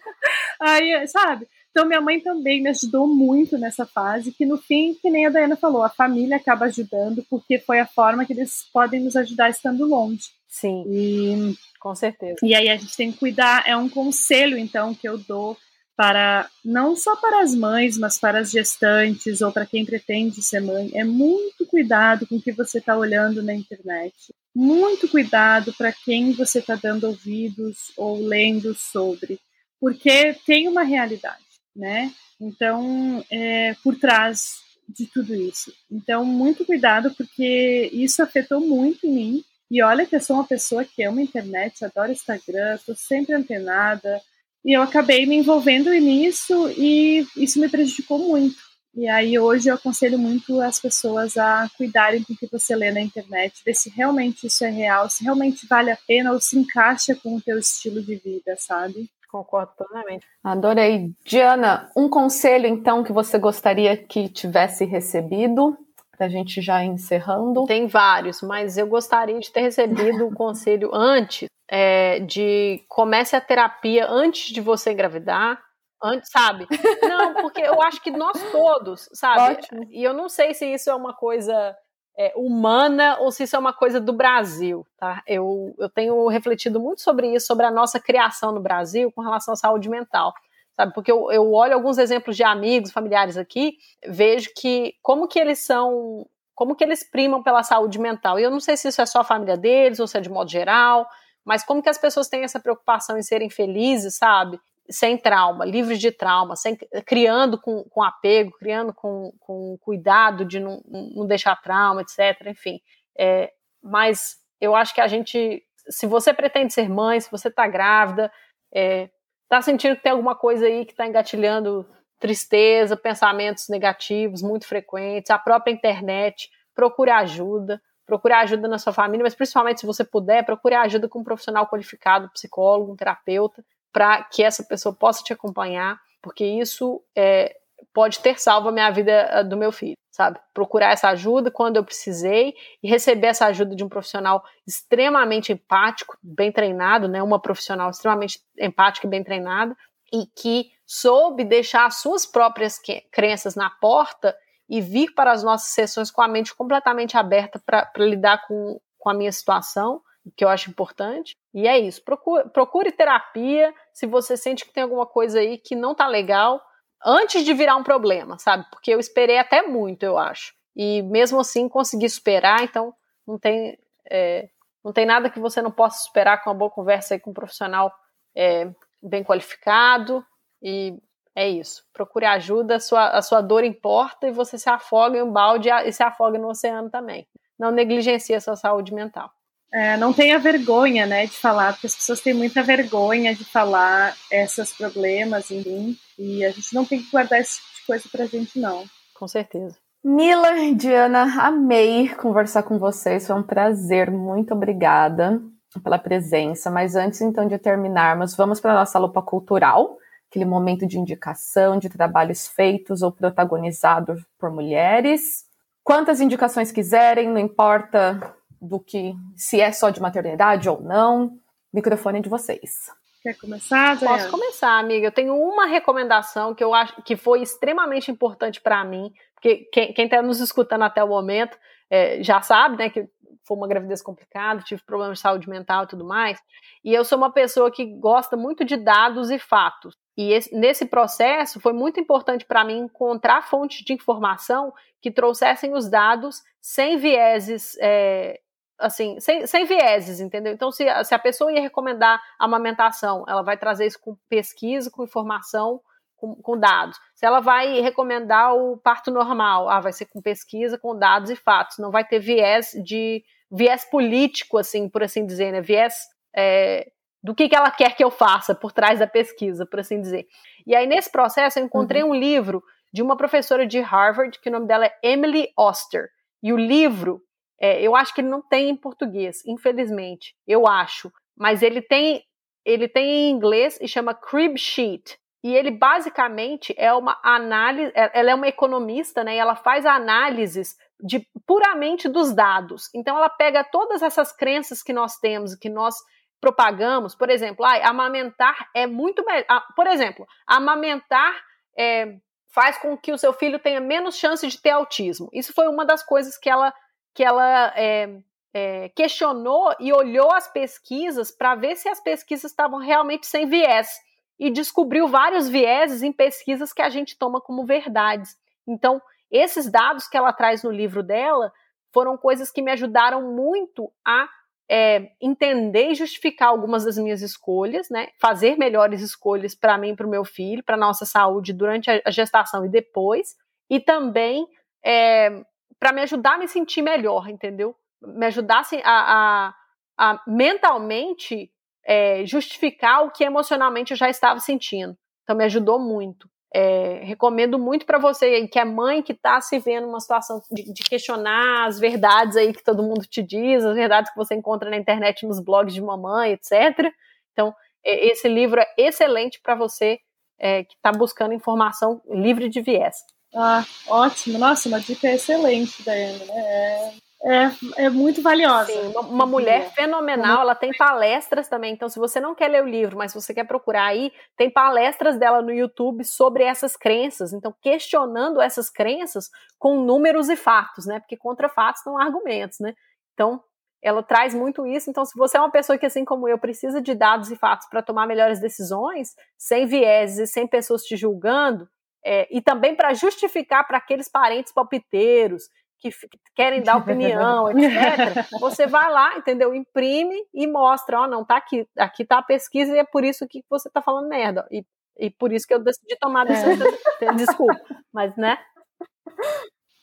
Aí, sabe? Então, minha mãe também me ajudou muito nessa fase, que no fim, que nem a Dayana falou, a família acaba ajudando, porque foi a forma que eles podem nos ajudar estando longe. Sim. E, com certeza. E aí a gente tem que cuidar, é um conselho, então, que eu dou para não só para as mães, mas para as gestantes ou para quem pretende ser mãe, é muito cuidado com o que você está olhando na internet. Muito cuidado para quem você está dando ouvidos ou lendo sobre, porque tem uma realidade, né? Então, é, por trás de tudo isso. Então, muito cuidado, porque isso afetou muito em mim. E olha que eu sou uma pessoa que ama internet, adoro Instagram, estou sempre antenada, e eu acabei me envolvendo nisso e isso me prejudicou muito. E aí hoje eu aconselho muito as pessoas a cuidarem com o que você lê na internet, ver se realmente isso é real, se realmente vale a pena ou se encaixa com o teu estilo de vida, sabe? Concordo plenamente. Adorei. Diana, um conselho então que você gostaria que tivesse recebido para a gente já encerrando? Tem vários, mas eu gostaria de ter recebido o conselho antes é, de comece a terapia antes de você engravidar, antes, sabe? Não, porque eu acho que nós todos, sabe? Ótimo. E eu não sei se isso é uma coisa é, humana ou se isso é uma coisa do Brasil, tá? Eu, eu tenho refletido muito sobre isso, sobre a nossa criação no Brasil com relação à saúde mental. Sabe, porque eu, eu olho alguns exemplos de amigos, familiares aqui, vejo que como que eles são, como que eles primam pela saúde mental. E eu não sei se isso é só a família deles ou se é de modo geral, mas como que as pessoas têm essa preocupação em serem felizes, sabe? Sem trauma, livres de trauma, sem, criando com, com apego, criando com, com cuidado de não, não deixar trauma, etc. Enfim. É, mas eu acho que a gente, se você pretende ser mãe, se você está grávida, é, tá sentindo que tem alguma coisa aí que está engatilhando tristeza, pensamentos negativos muito frequentes, a própria internet, procure ajuda procure ajuda na sua família, mas principalmente se você puder, procure ajuda com um profissional qualificado, psicólogo, um terapeuta, para que essa pessoa possa te acompanhar, porque isso é, pode ter salvo a minha vida do meu filho, sabe? Procurar essa ajuda quando eu precisei e receber essa ajuda de um profissional extremamente empático, bem treinado, né? Uma profissional extremamente empática e bem treinada e que soube deixar as suas próprias crenças na porta e vir para as nossas sessões com a mente completamente aberta para lidar com, com a minha situação, que eu acho importante. E é isso. Procure, procure terapia se você sente que tem alguma coisa aí que não tá legal antes de virar um problema, sabe? Porque eu esperei até muito, eu acho. E mesmo assim consegui superar, então não tem, é, não tem nada que você não possa superar com uma boa conversa aí com um profissional é, bem qualificado e é isso. Procure ajuda, a sua, a sua dor importa e você se afoga em um balde e se afoga no oceano também. Não negligencie a sua saúde mental. É, não tenha vergonha, né, de falar, porque as pessoas têm muita vergonha de falar esses problemas, enfim, e a gente não tem que guardar esse tipo de coisa pra gente, não. Com certeza. Mila e Diana, amei conversar com vocês, foi um prazer, muito obrigada pela presença. Mas antes, então, de terminarmos, vamos para a nossa lupa cultural aquele momento de indicação de trabalhos feitos ou protagonizados por mulheres. Quantas indicações quiserem, não importa do que se é só de maternidade ou não. Microfone de vocês. Quer começar? Posso começar, amiga. Eu tenho uma recomendação que eu acho que foi extremamente importante para mim, porque quem está nos escutando até o momento é, já sabe, né, que foi uma gravidez complicada, tive problemas de saúde mental e tudo mais. E eu sou uma pessoa que gosta muito de dados e fatos. E esse, nesse processo foi muito importante para mim encontrar fontes de informação que trouxessem os dados sem vieses, é, assim, sem, sem, vieses, entendeu? Então, se, se a pessoa ia recomendar amamentação, ela vai trazer isso com pesquisa, com informação, com, com, dados. Se ela vai recomendar o parto normal, ah, vai ser com pesquisa, com dados e fatos. Não vai ter viés de viés político, assim, por assim dizer, né? Viés é, do que, que ela quer que eu faça por trás da pesquisa, por assim dizer. E aí, nesse processo, eu encontrei uhum. um livro de uma professora de Harvard, que o nome dela é Emily Oster. E o livro, é, eu acho que ele não tem em português, infelizmente, eu acho. Mas ele tem, ele tem em inglês e chama Crib Sheet. E ele basicamente é uma análise, é, ela é uma economista, né? E ela faz análises de puramente dos dados. Então ela pega todas essas crenças que nós temos, que nós propagamos, por exemplo, ah, amamentar é muito melhor. Ah, por exemplo, amamentar é, faz com que o seu filho tenha menos chance de ter autismo. Isso foi uma das coisas que ela, que ela é, é, questionou e olhou as pesquisas para ver se as pesquisas estavam realmente sem viés. e descobriu vários vieses em pesquisas que a gente toma como verdades. Então, esses dados que ela traz no livro dela foram coisas que me ajudaram muito a é, entender e justificar algumas das minhas escolhas, né? Fazer melhores escolhas para mim, para o meu filho, para nossa saúde durante a gestação e depois, e também é, para me ajudar a me sentir melhor, entendeu? Me ajudar assim, a, a, a mentalmente é, justificar o que emocionalmente eu já estava sentindo. Então me ajudou muito. É, recomendo muito para você que é mãe que está se vendo numa situação de, de, questionar as verdades aí que todo mundo te diz, as verdades que você encontra na internet, nos blogs de mamãe, etc. Então, é, esse livro é excelente para você é, que está buscando informação livre de viés. Ah, ótimo. Nossa, uma dica excelente, Daiane. Né? É, é, muito valiosa. Sim, uma, uma mulher fenomenal, ela tem palestras também. Então, se você não quer ler o livro, mas você quer procurar aí, tem palestras dela no YouTube sobre essas crenças. Então, questionando essas crenças com números e fatos, né? Porque contra fatos não há argumentos, né? Então, ela traz muito isso. Então, se você é uma pessoa que, assim como eu, precisa de dados e fatos para tomar melhores decisões, sem vieses e sem pessoas te julgando, é, e também para justificar para aqueles parentes palpiteiros que querem dar opinião, etc. Você vai lá, entendeu? Imprime e mostra, ó, oh, não, tá aqui, aqui tá a pesquisa e é por isso que você tá falando merda. E, e por isso que eu decidi tomar a decisão. É. Desculpa, mas né?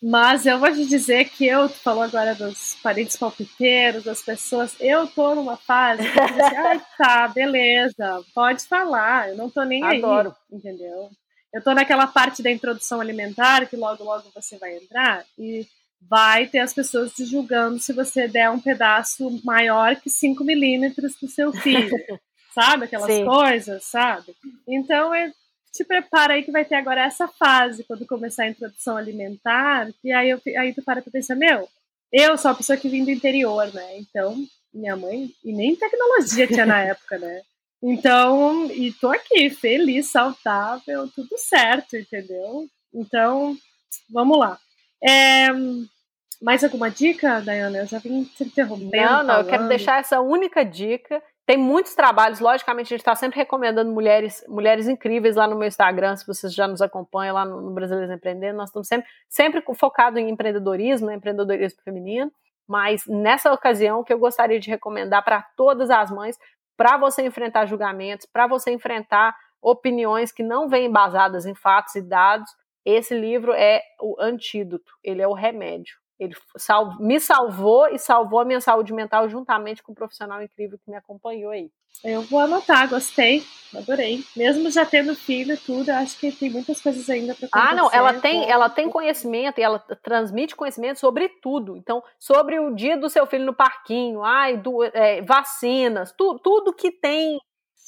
Mas eu vou te dizer que eu, tu falou agora dos parentes palpiteiros, das pessoas, eu tô numa fase que eu assim, ai, tá, beleza, pode falar, eu não tô nem Adoro. aí, entendeu? Eu tô naquela parte da introdução alimentar que logo, logo você vai entrar e vai ter as pessoas te julgando se você der um pedaço maior que 5 milímetros pro seu filho. sabe? Aquelas Sim. coisas, sabe? Então, é, te prepara aí que vai ter agora essa fase, quando começar a introdução alimentar, e aí, eu, aí tu para pra pensar, meu, eu sou a pessoa que vim do interior, né? Então, minha mãe, e nem tecnologia tinha na época, né? Então, e tô aqui, feliz, saudável, tudo certo, entendeu? Então, vamos lá. É, mais alguma dica, Dayana? Eu já vim te interrompendo. Não, não, falando. eu quero deixar essa única dica. Tem muitos trabalhos, logicamente, a gente está sempre recomendando mulheres, mulheres incríveis lá no meu Instagram, se vocês já nos acompanham lá no, no Brasileiros Empreendendo. Nós estamos sempre, sempre focado em empreendedorismo, né, empreendedorismo feminino. Mas nessa ocasião, o que eu gostaria de recomendar para todas as mães, para você enfrentar julgamentos, para você enfrentar opiniões que não vêm basadas em fatos e dados, esse livro é o antídoto, ele é o remédio. Ele sal me salvou e salvou a minha saúde mental juntamente com um profissional incrível que me acompanhou aí. Eu vou anotar, gostei, adorei. Mesmo já tendo filho tudo, acho que tem muitas coisas ainda para Ah, não, ela tem, ela tem conhecimento e ela transmite conhecimento sobre tudo. Então, sobre o dia do seu filho no parquinho, ai, do, é, vacinas, tu, tudo que tem,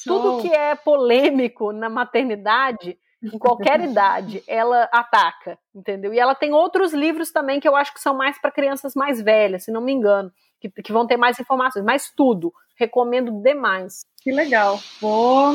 Show. tudo que é polêmico na maternidade, em qualquer idade, ela ataca, entendeu? E ela tem outros livros também que eu acho que são mais para crianças mais velhas, se não me engano, que, que vão ter mais informações, mas tudo. Recomendo demais. Que legal. Vou,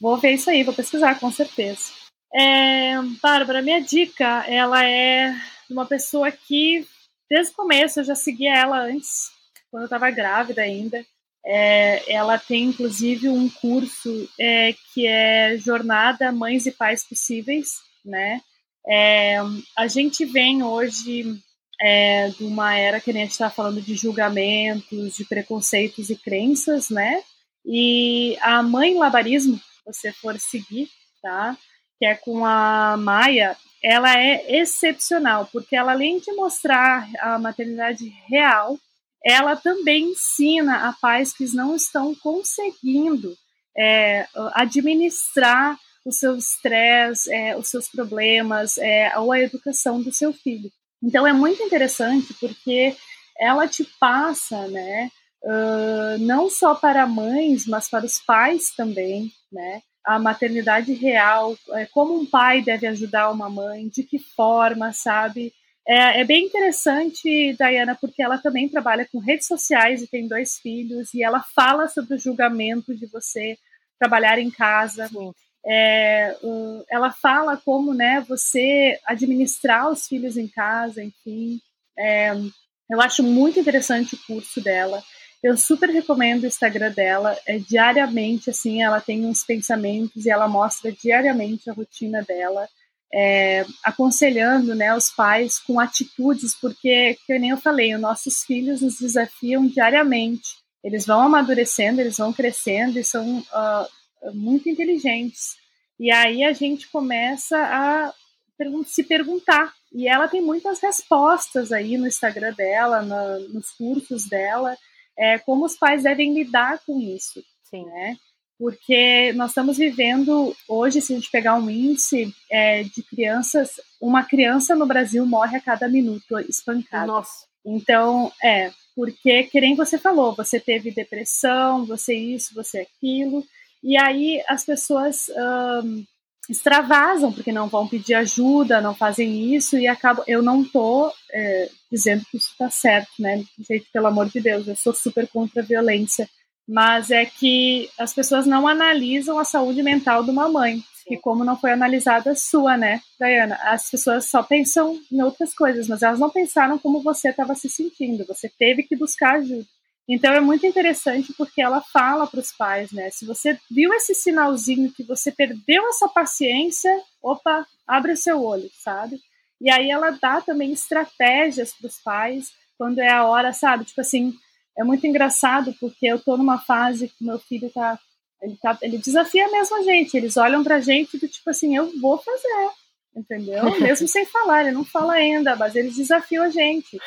vou ver isso aí, vou pesquisar, com certeza. É, Bárbara, minha dica, ela é uma pessoa que, desde o começo, eu já seguia ela antes, quando eu estava grávida ainda. É, ela tem inclusive um curso é, que é Jornada Mães e Pais Possíveis, né? É, a gente vem hoje é, de uma era que a gente está falando de julgamentos, de preconceitos e crenças, né? E a Mãe Labarismo, você for seguir, tá? Que é com a Maia, ela é excepcional, porque ela além de mostrar a maternidade real, ela também ensina a pais que não estão conseguindo é, administrar o seu estresse, é, os seus problemas, é, ou a educação do seu filho. Então é muito interessante porque ela te passa, né, uh, não só para mães, mas para os pais também, né, a maternidade real, é, como um pai deve ajudar uma mãe, de que forma, sabe? É, é, bem interessante, Diana, porque ela também trabalha com redes sociais e tem dois filhos, e ela fala sobre o julgamento de você trabalhar em casa. É, ela fala como né, você administrar os filhos em casa, enfim. É, eu acho muito interessante o curso dela. Eu super recomendo o Instagram dela. É diariamente, assim, ela tem uns pensamentos e ela mostra diariamente a rotina dela, é, aconselhando, né, os pais com atitudes, porque, que nem eu falei, os nossos filhos nos desafiam diariamente. Eles vão amadurecendo, eles vão crescendo e são uh, muito inteligentes. E aí a gente começa a se perguntar. E ela tem muitas respostas aí no Instagram dela, na, nos cursos dela, é, como os pais devem lidar com isso. Sim. Né? Porque nós estamos vivendo hoje, se a gente pegar um índice é, de crianças, uma criança no Brasil morre a cada minuto espancada. Nossa. Então, é, porque, que nem você falou, você teve depressão, você isso, você aquilo, e aí as pessoas extravasam, porque não vão pedir ajuda, não fazem isso, e acabam. Eu não estou é, dizendo que isso está certo, né? Gente, pelo amor de Deus, eu sou super contra a violência. Mas é que as pessoas não analisam a saúde mental de uma mãe, que como não foi analisada a sua, né, Diana? As pessoas só pensam em outras coisas, mas elas não pensaram como você estava se sentindo. Você teve que buscar ajuda. Então é muito interessante porque ela fala para os pais, né? Se você viu esse sinalzinho que você perdeu essa paciência, opa, abre o seu olho, sabe? E aí ela dá também estratégias para os pais quando é a hora, sabe? Tipo assim, é muito engraçado porque eu tô numa fase que meu filho tá ele, tá, ele desafia mesmo a gente, eles olham pra gente do tipo assim, eu vou fazer, entendeu? Mesmo sem falar, ele não fala ainda, mas eles desafiam a gente.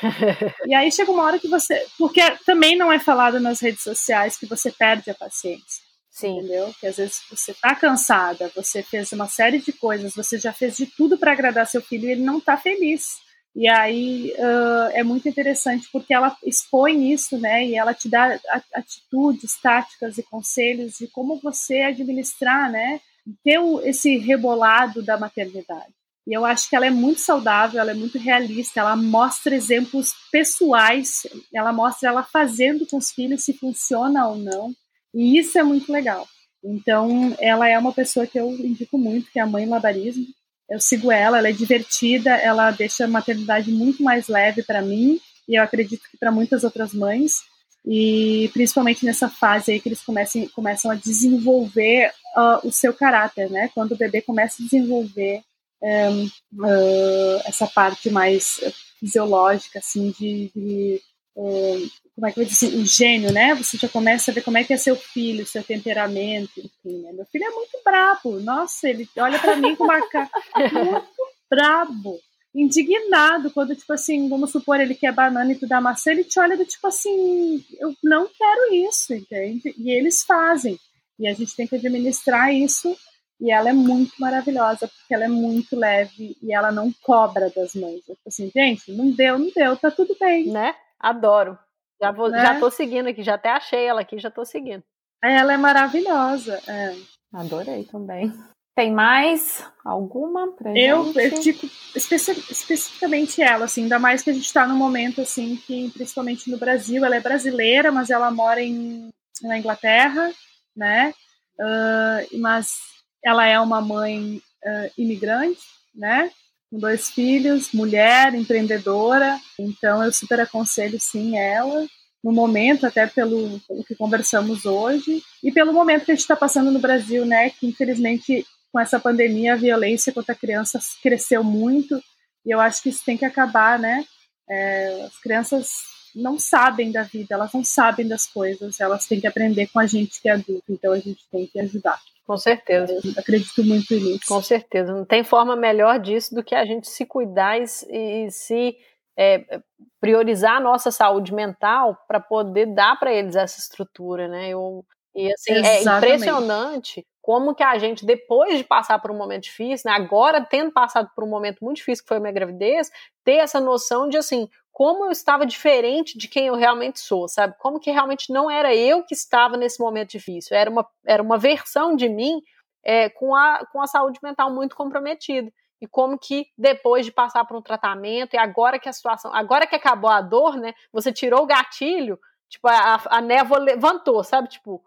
E aí chega uma hora que você. Porque também não é falado nas redes sociais que você perde a paciência. Sim. Entendeu? Que às vezes você tá cansada, você fez uma série de coisas, você já fez de tudo para agradar seu filho e ele não tá feliz. E aí uh, é muito interessante porque ela expõe isso, né? E ela te dá atitudes, táticas e conselhos de como você administrar, né? Ter esse rebolado da maternidade. E eu acho que ela é muito saudável, ela é muito realista, ela mostra exemplos pessoais, ela mostra ela fazendo com os filhos se funciona ou não. E isso é muito legal. Então, ela é uma pessoa que eu indico muito, que é a mãe labarismo. Eu sigo ela, ela é divertida, ela deixa a maternidade muito mais leve para mim e eu acredito que para muitas outras mães. E principalmente nessa fase aí que eles comecem, começam a desenvolver uh, o seu caráter, né? Quando o bebê começa a desenvolver um, uh, essa parte mais fisiológica, assim, de, de um, como é que eu disse, o gênio, né? Você já começa a ver como é que é seu filho, seu temperamento, enfim, né? Meu filho é muito brabo, nossa, ele olha para mim com uma cara muito brabo, indignado, quando, tipo assim, vamos supor, ele quer banana e tu dá maçã, ele te olha do tipo assim, eu não quero isso, entende? E eles fazem, e a gente tem que administrar isso e ela é muito maravilhosa, porque ela é muito leve e ela não cobra das mães. Eu assim, gente, não deu, não deu, tá tudo bem. Né? Adoro. Já, vou, né? já tô seguindo aqui, já até achei ela aqui, já tô seguindo. Ela é maravilhosa. É. Adorei também. Tem mais alguma pra eu, gente? Eu digo especi especificamente ela, assim, ainda mais que a gente está num momento assim que, principalmente no Brasil, ela é brasileira, mas ela mora em, na Inglaterra, né? Uh, mas ela é uma mãe uh, imigrante, né? Com dois filhos, mulher, empreendedora. Então eu super aconselho sim ela no momento, até pelo, pelo que conversamos hoje, e pelo momento que a gente está passando no Brasil, né? Que infelizmente com essa pandemia a violência contra crianças cresceu muito, e eu acho que isso tem que acabar, né? É, as crianças não sabem da vida, elas não sabem das coisas, elas têm que aprender com a gente que é adulto, então a gente tem que ajudar. Com certeza. Eu acredito muito nisso. Com certeza. Não tem forma melhor disso do que a gente se cuidar e, e se é, priorizar a nossa saúde mental para poder dar para eles essa estrutura, né? Eu, e assim, é Exatamente. é impressionante como que a gente, depois de passar por um momento difícil, né, agora tendo passado por um momento muito difícil, que foi a minha gravidez, ter essa noção de assim, como eu estava diferente de quem eu realmente sou, sabe? Como que realmente não era eu que estava nesse momento difícil, era uma, era uma versão de mim é, com, a, com a saúde mental muito comprometida. E como que depois de passar por um tratamento, e agora que a situação, agora que acabou a dor, né? Você tirou o gatilho, tipo, a, a névoa levantou, sabe? Tipo,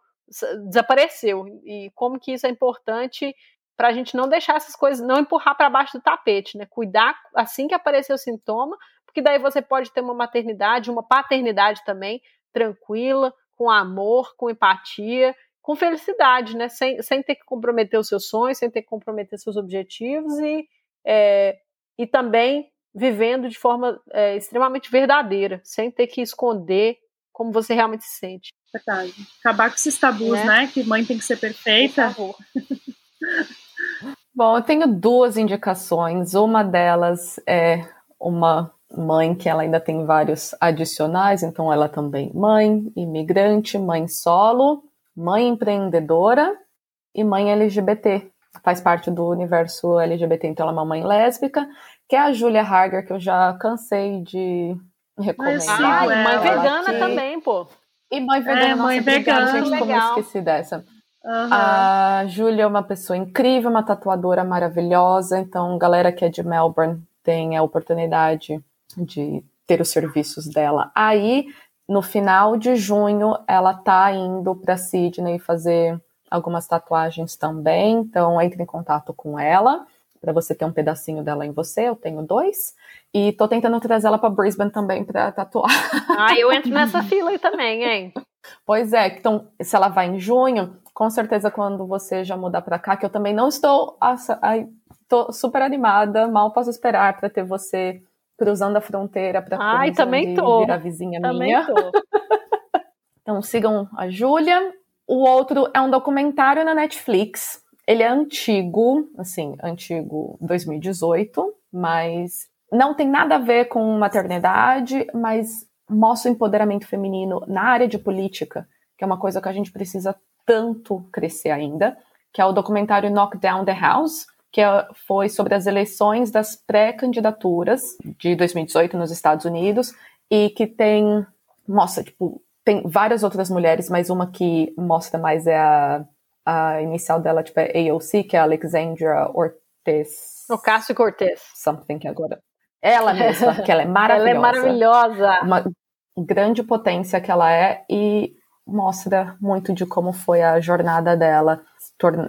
desapareceu. E como que isso é importante para a gente não deixar essas coisas, não empurrar para baixo do tapete, né? Cuidar assim que aparecer o sintoma, porque daí você pode ter uma maternidade, uma paternidade também tranquila, com amor, com empatia, com felicidade, né? Sem, sem ter que comprometer os seus sonhos, sem ter que comprometer seus objetivos e, é, e também vivendo de forma é, extremamente verdadeira, sem ter que esconder como você realmente se sente. Verdade. Acabar com esses tabus, né? né? Que mãe tem que ser perfeita. Por favor. Bom, eu tenho duas indicações. Uma delas é uma mãe que ela ainda tem vários adicionais, então ela também mãe, imigrante, mãe solo, mãe empreendedora e mãe LGBT. Faz parte do universo LGBT, então ela é uma mãe lésbica, que é a Julia Harger, que eu já cansei de recomendar. Ah, e mãe vegana aqui. também, pô. E mãe vegana, é, mãe nossa, vegana. Obrigada, gente, como eu esqueci dessa. Uhum. A Júlia é uma pessoa incrível, uma tatuadora maravilhosa. Então, galera que é de Melbourne tem a oportunidade de ter os serviços dela aí. No final de junho, ela tá indo para Sydney fazer algumas tatuagens também. Então, entre em contato com ela para você ter um pedacinho dela em você. Eu tenho dois. E tô tentando trazer ela para Brisbane também para tatuar. Ah, eu entro nessa fila aí também, hein? Pois é, então, se ela vai em junho, com certeza quando você já mudar para cá, que eu também não estou. Ai, tô super animada, mal posso esperar para ter você cruzando a fronteira para Ai, também tô. virar vizinha também minha. Tô. então sigam a Júlia. O outro é um documentário na Netflix. Ele é antigo, assim, antigo 2018, mas não tem nada a ver com maternidade, mas mostra o empoderamento feminino na área de política, que é uma coisa que a gente precisa tanto crescer ainda, que é o documentário Knock Down the House, que é, foi sobre as eleições das pré-candidaturas de 2018 nos Estados Unidos e que tem, mostra, tipo, tem várias outras mulheres, mas uma que mostra mais é a, a inicial dela, tipo, é AOC, que é a Alexandra Ortiz. Ocasio Cortez. Something que agora ela mesma, que ela é maravilhosa. ela é maravilhosa. Uma grande potência que ela é e mostra muito de como foi a jornada dela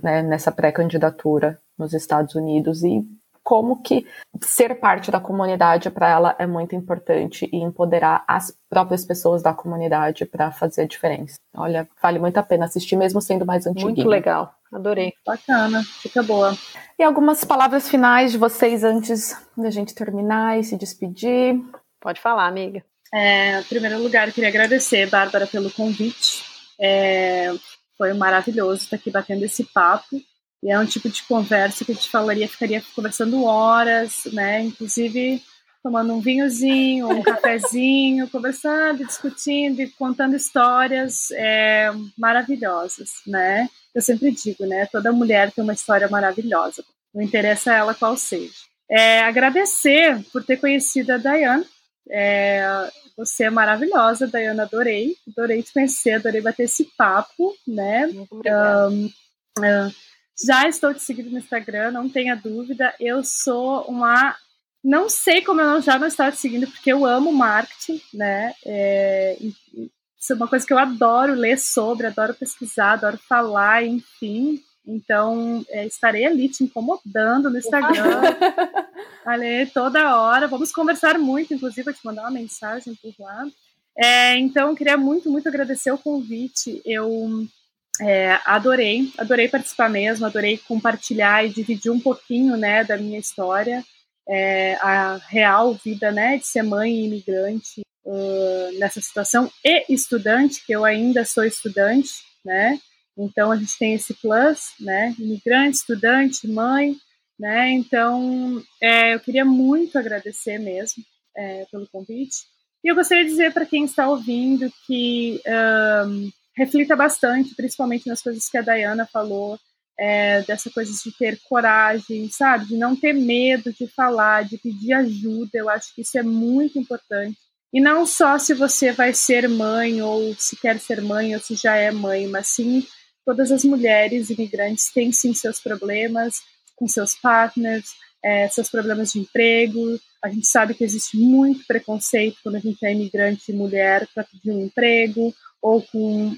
né, nessa pré-candidatura nos Estados Unidos e como que ser parte da comunidade para ela é muito importante e empoderar as próprias pessoas da comunidade para fazer a diferença. Olha, vale muito a pena assistir, mesmo sendo mais antigo. Muito legal, adorei. Bacana, fica boa. E algumas palavras finais de vocês antes da gente terminar e se despedir? Pode falar, amiga. É, em primeiro lugar, eu queria agradecer, Bárbara, pelo convite. É, foi maravilhoso estar aqui batendo esse papo. E é um tipo de conversa que a gente falaria, ficaria conversando horas, né? Inclusive tomando um vinhozinho, um cafezinho, conversando, discutindo e contando histórias é, maravilhosas, né? Eu sempre digo, né? Toda mulher tem uma história maravilhosa. Não interessa ela qual seja. É, agradecer por ter conhecido a Dayane. É, você é maravilhosa, Dayana. Adorei. Adorei te conhecer, adorei bater esse papo, né? Muito obrigada. Um, uh, já estou te seguindo no Instagram, não tenha dúvida. Eu sou uma. Não sei como eu não, já não estava te seguindo, porque eu amo marketing, né? É, isso é uma coisa que eu adoro ler sobre, adoro pesquisar, adoro falar, enfim. Então, é, estarei ali te incomodando no Instagram. ali toda hora. Vamos conversar muito, inclusive, vou te mandar uma mensagem por lá. É, então, queria muito, muito agradecer o convite. Eu é, adorei, adorei participar mesmo, adorei compartilhar e dividir um pouquinho, né, da minha história, é, a real vida, né, de ser mãe e imigrante uh, nessa situação e estudante, que eu ainda sou estudante, né, então a gente tem esse plus, né, imigrante, estudante, mãe, né, então é, eu queria muito agradecer mesmo é, pelo convite. E eu gostaria de dizer para quem está ouvindo que um, reflita bastante, principalmente nas coisas que a Dayana falou, é, dessa coisa de ter coragem, sabe? De não ter medo de falar, de pedir ajuda. Eu acho que isso é muito importante. E não só se você vai ser mãe, ou se quer ser mãe, ou se já é mãe, mas sim todas as mulheres imigrantes têm sim seus problemas com seus partners, é, seus problemas de emprego. A gente sabe que existe muito preconceito quando a gente é imigrante mulher para pedir um emprego, ou com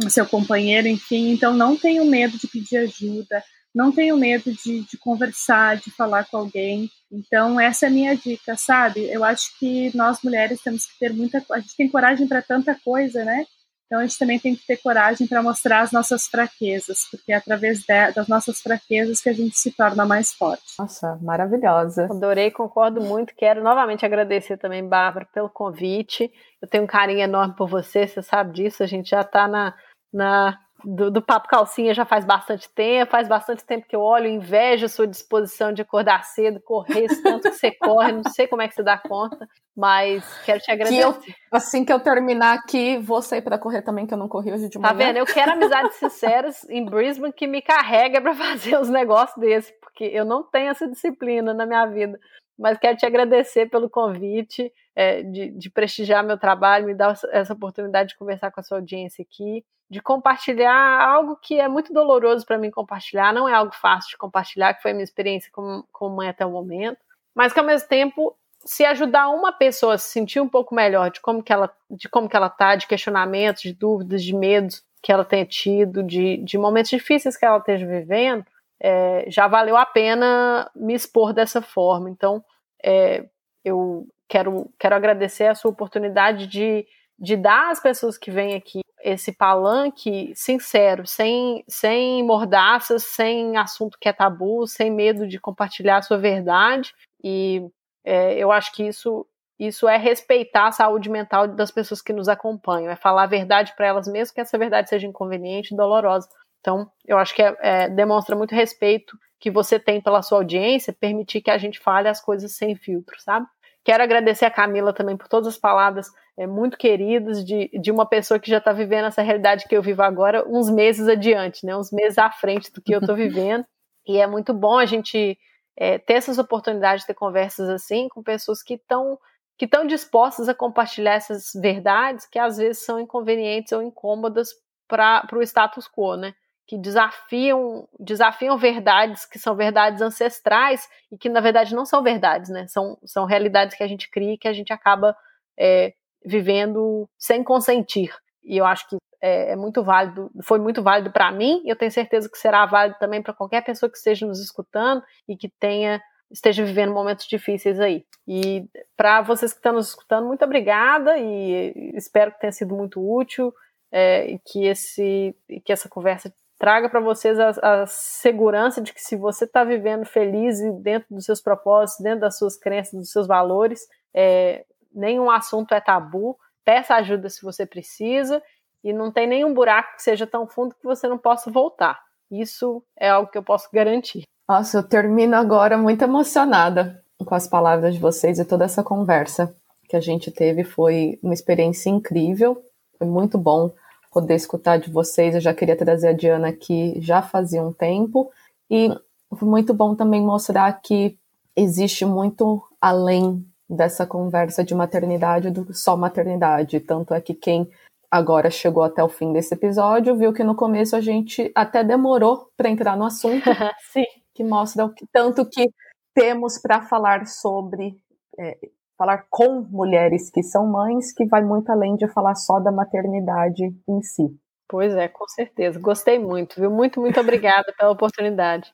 um, seu companheiro, enfim. Então, não tenho medo de pedir ajuda, não tenho medo de, de, conversar, de falar com alguém. Então, essa é a minha dica, sabe? Eu acho que nós mulheres temos que ter muita. A gente tem coragem para tanta coisa, né? Então a gente também tem que ter coragem para mostrar as nossas fraquezas, porque é através de, das nossas fraquezas que a gente se torna mais forte. Nossa, maravilhosa. Adorei, concordo muito. Quero novamente agradecer também, Bárbara, pelo convite. Eu tenho um carinho enorme por você, você sabe disso. A gente já está na, na do, do, Papo Calcinha já faz bastante tempo, faz bastante tempo que eu olho, invejo a sua disposição de acordar cedo, correr esse tanto que você corre, não sei como é que você dá conta, mas quero te agradecer. Eu, assim que eu terminar aqui, vou sair para correr também, que eu não corri hoje de manhã. Tá vendo? Eu quero amizades sinceras em Brisbane que me carrega para fazer os negócios desses, porque eu não tenho essa disciplina na minha vida. Mas quero te agradecer pelo convite, é, de, de prestigiar meu trabalho, me dar essa oportunidade de conversar com a sua audiência aqui de compartilhar algo que é muito doloroso para mim compartilhar, não é algo fácil de compartilhar, que foi a minha experiência como, como mãe até o momento, mas que ao mesmo tempo se ajudar uma pessoa a se sentir um pouco melhor de como que ela de como que ela tá, de questionamentos, de dúvidas, de medos que ela tenha tido, de, de momentos difíceis que ela esteja vivendo, é, já valeu a pena me expor dessa forma. Então, é, eu quero, quero agradecer a sua oportunidade de, de dar às pessoas que vêm aqui esse palanque sincero, sem, sem mordaças, sem assunto que é tabu, sem medo de compartilhar a sua verdade. E é, eu acho que isso, isso é respeitar a saúde mental das pessoas que nos acompanham, é falar a verdade para elas, mesmo que essa verdade seja inconveniente e dolorosa. Então, eu acho que é, é, demonstra muito respeito que você tem pela sua audiência, permitir que a gente fale as coisas sem filtro, sabe? Quero agradecer a Camila também por todas as palavras é, muito queridos de, de uma pessoa que já está vivendo essa realidade que eu vivo agora uns meses adiante, né? Uns meses à frente do que eu estou vivendo. e é muito bom a gente é, ter essas oportunidades de ter conversas assim com pessoas que estão que estão dispostas a compartilhar essas verdades que às vezes são inconvenientes ou incômodas para o status quo, né? Que desafiam, desafiam verdades que são verdades ancestrais e que na verdade não são verdades, né? São, são realidades que a gente cria e que a gente acaba é, vivendo sem consentir. E eu acho que é, é muito válido, foi muito válido para mim, e eu tenho certeza que será válido também para qualquer pessoa que esteja nos escutando e que tenha esteja vivendo momentos difíceis aí. E para vocês que estão nos escutando, muito obrigada e espero que tenha sido muito útil é, que esse que essa conversa traga para vocês a, a, segurança de que se você está vivendo feliz dentro dos seus propósitos, dentro das suas crenças, dos seus valores, é, nenhum assunto é tabu. Peça ajuda se você precisa e não tem nenhum buraco que seja tão fundo que você não possa voltar. Isso é algo que eu posso garantir. Nossa, eu termino agora muito emocionada com as palavras de vocês e toda essa conversa que a gente teve. Foi uma experiência incrível, foi muito bom poder escutar de vocês. Eu já queria trazer a Diana aqui já fazia um tempo e foi muito bom também mostrar que existe muito além dessa conversa de maternidade do só maternidade. Tanto é que quem agora chegou até o fim desse episódio viu que no começo a gente até demorou para entrar no assunto. Sim. Que mostra o que, tanto que temos para falar sobre. É, falar com mulheres que são mães, que vai muito além de falar só da maternidade em si. Pois é, com certeza. Gostei muito, viu? Muito, muito obrigada pela oportunidade.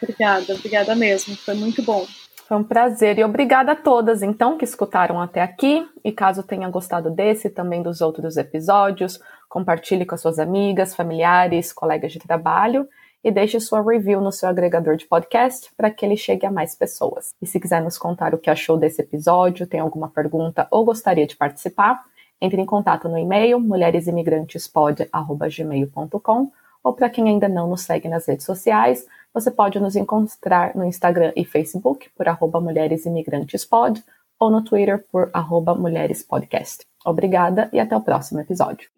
Obrigada, obrigada mesmo. Foi muito bom. Foi um prazer e obrigada a todas, então, que escutaram até aqui. E caso tenha gostado desse e também dos outros episódios, compartilhe com as suas amigas, familiares, colegas de trabalho e deixe sua review no seu agregador de podcast para que ele chegue a mais pessoas. E se quiser nos contar o que achou desse episódio, tem alguma pergunta ou gostaria de participar, entre em contato no e-mail mulheresimigrantespod.gmail.com ou para quem ainda não nos segue nas redes sociais, você pode nos encontrar no Instagram e Facebook por arroba Mulheres Imigrantes Pod ou no Twitter por arroba Mulheres Podcast. Obrigada e até o próximo episódio.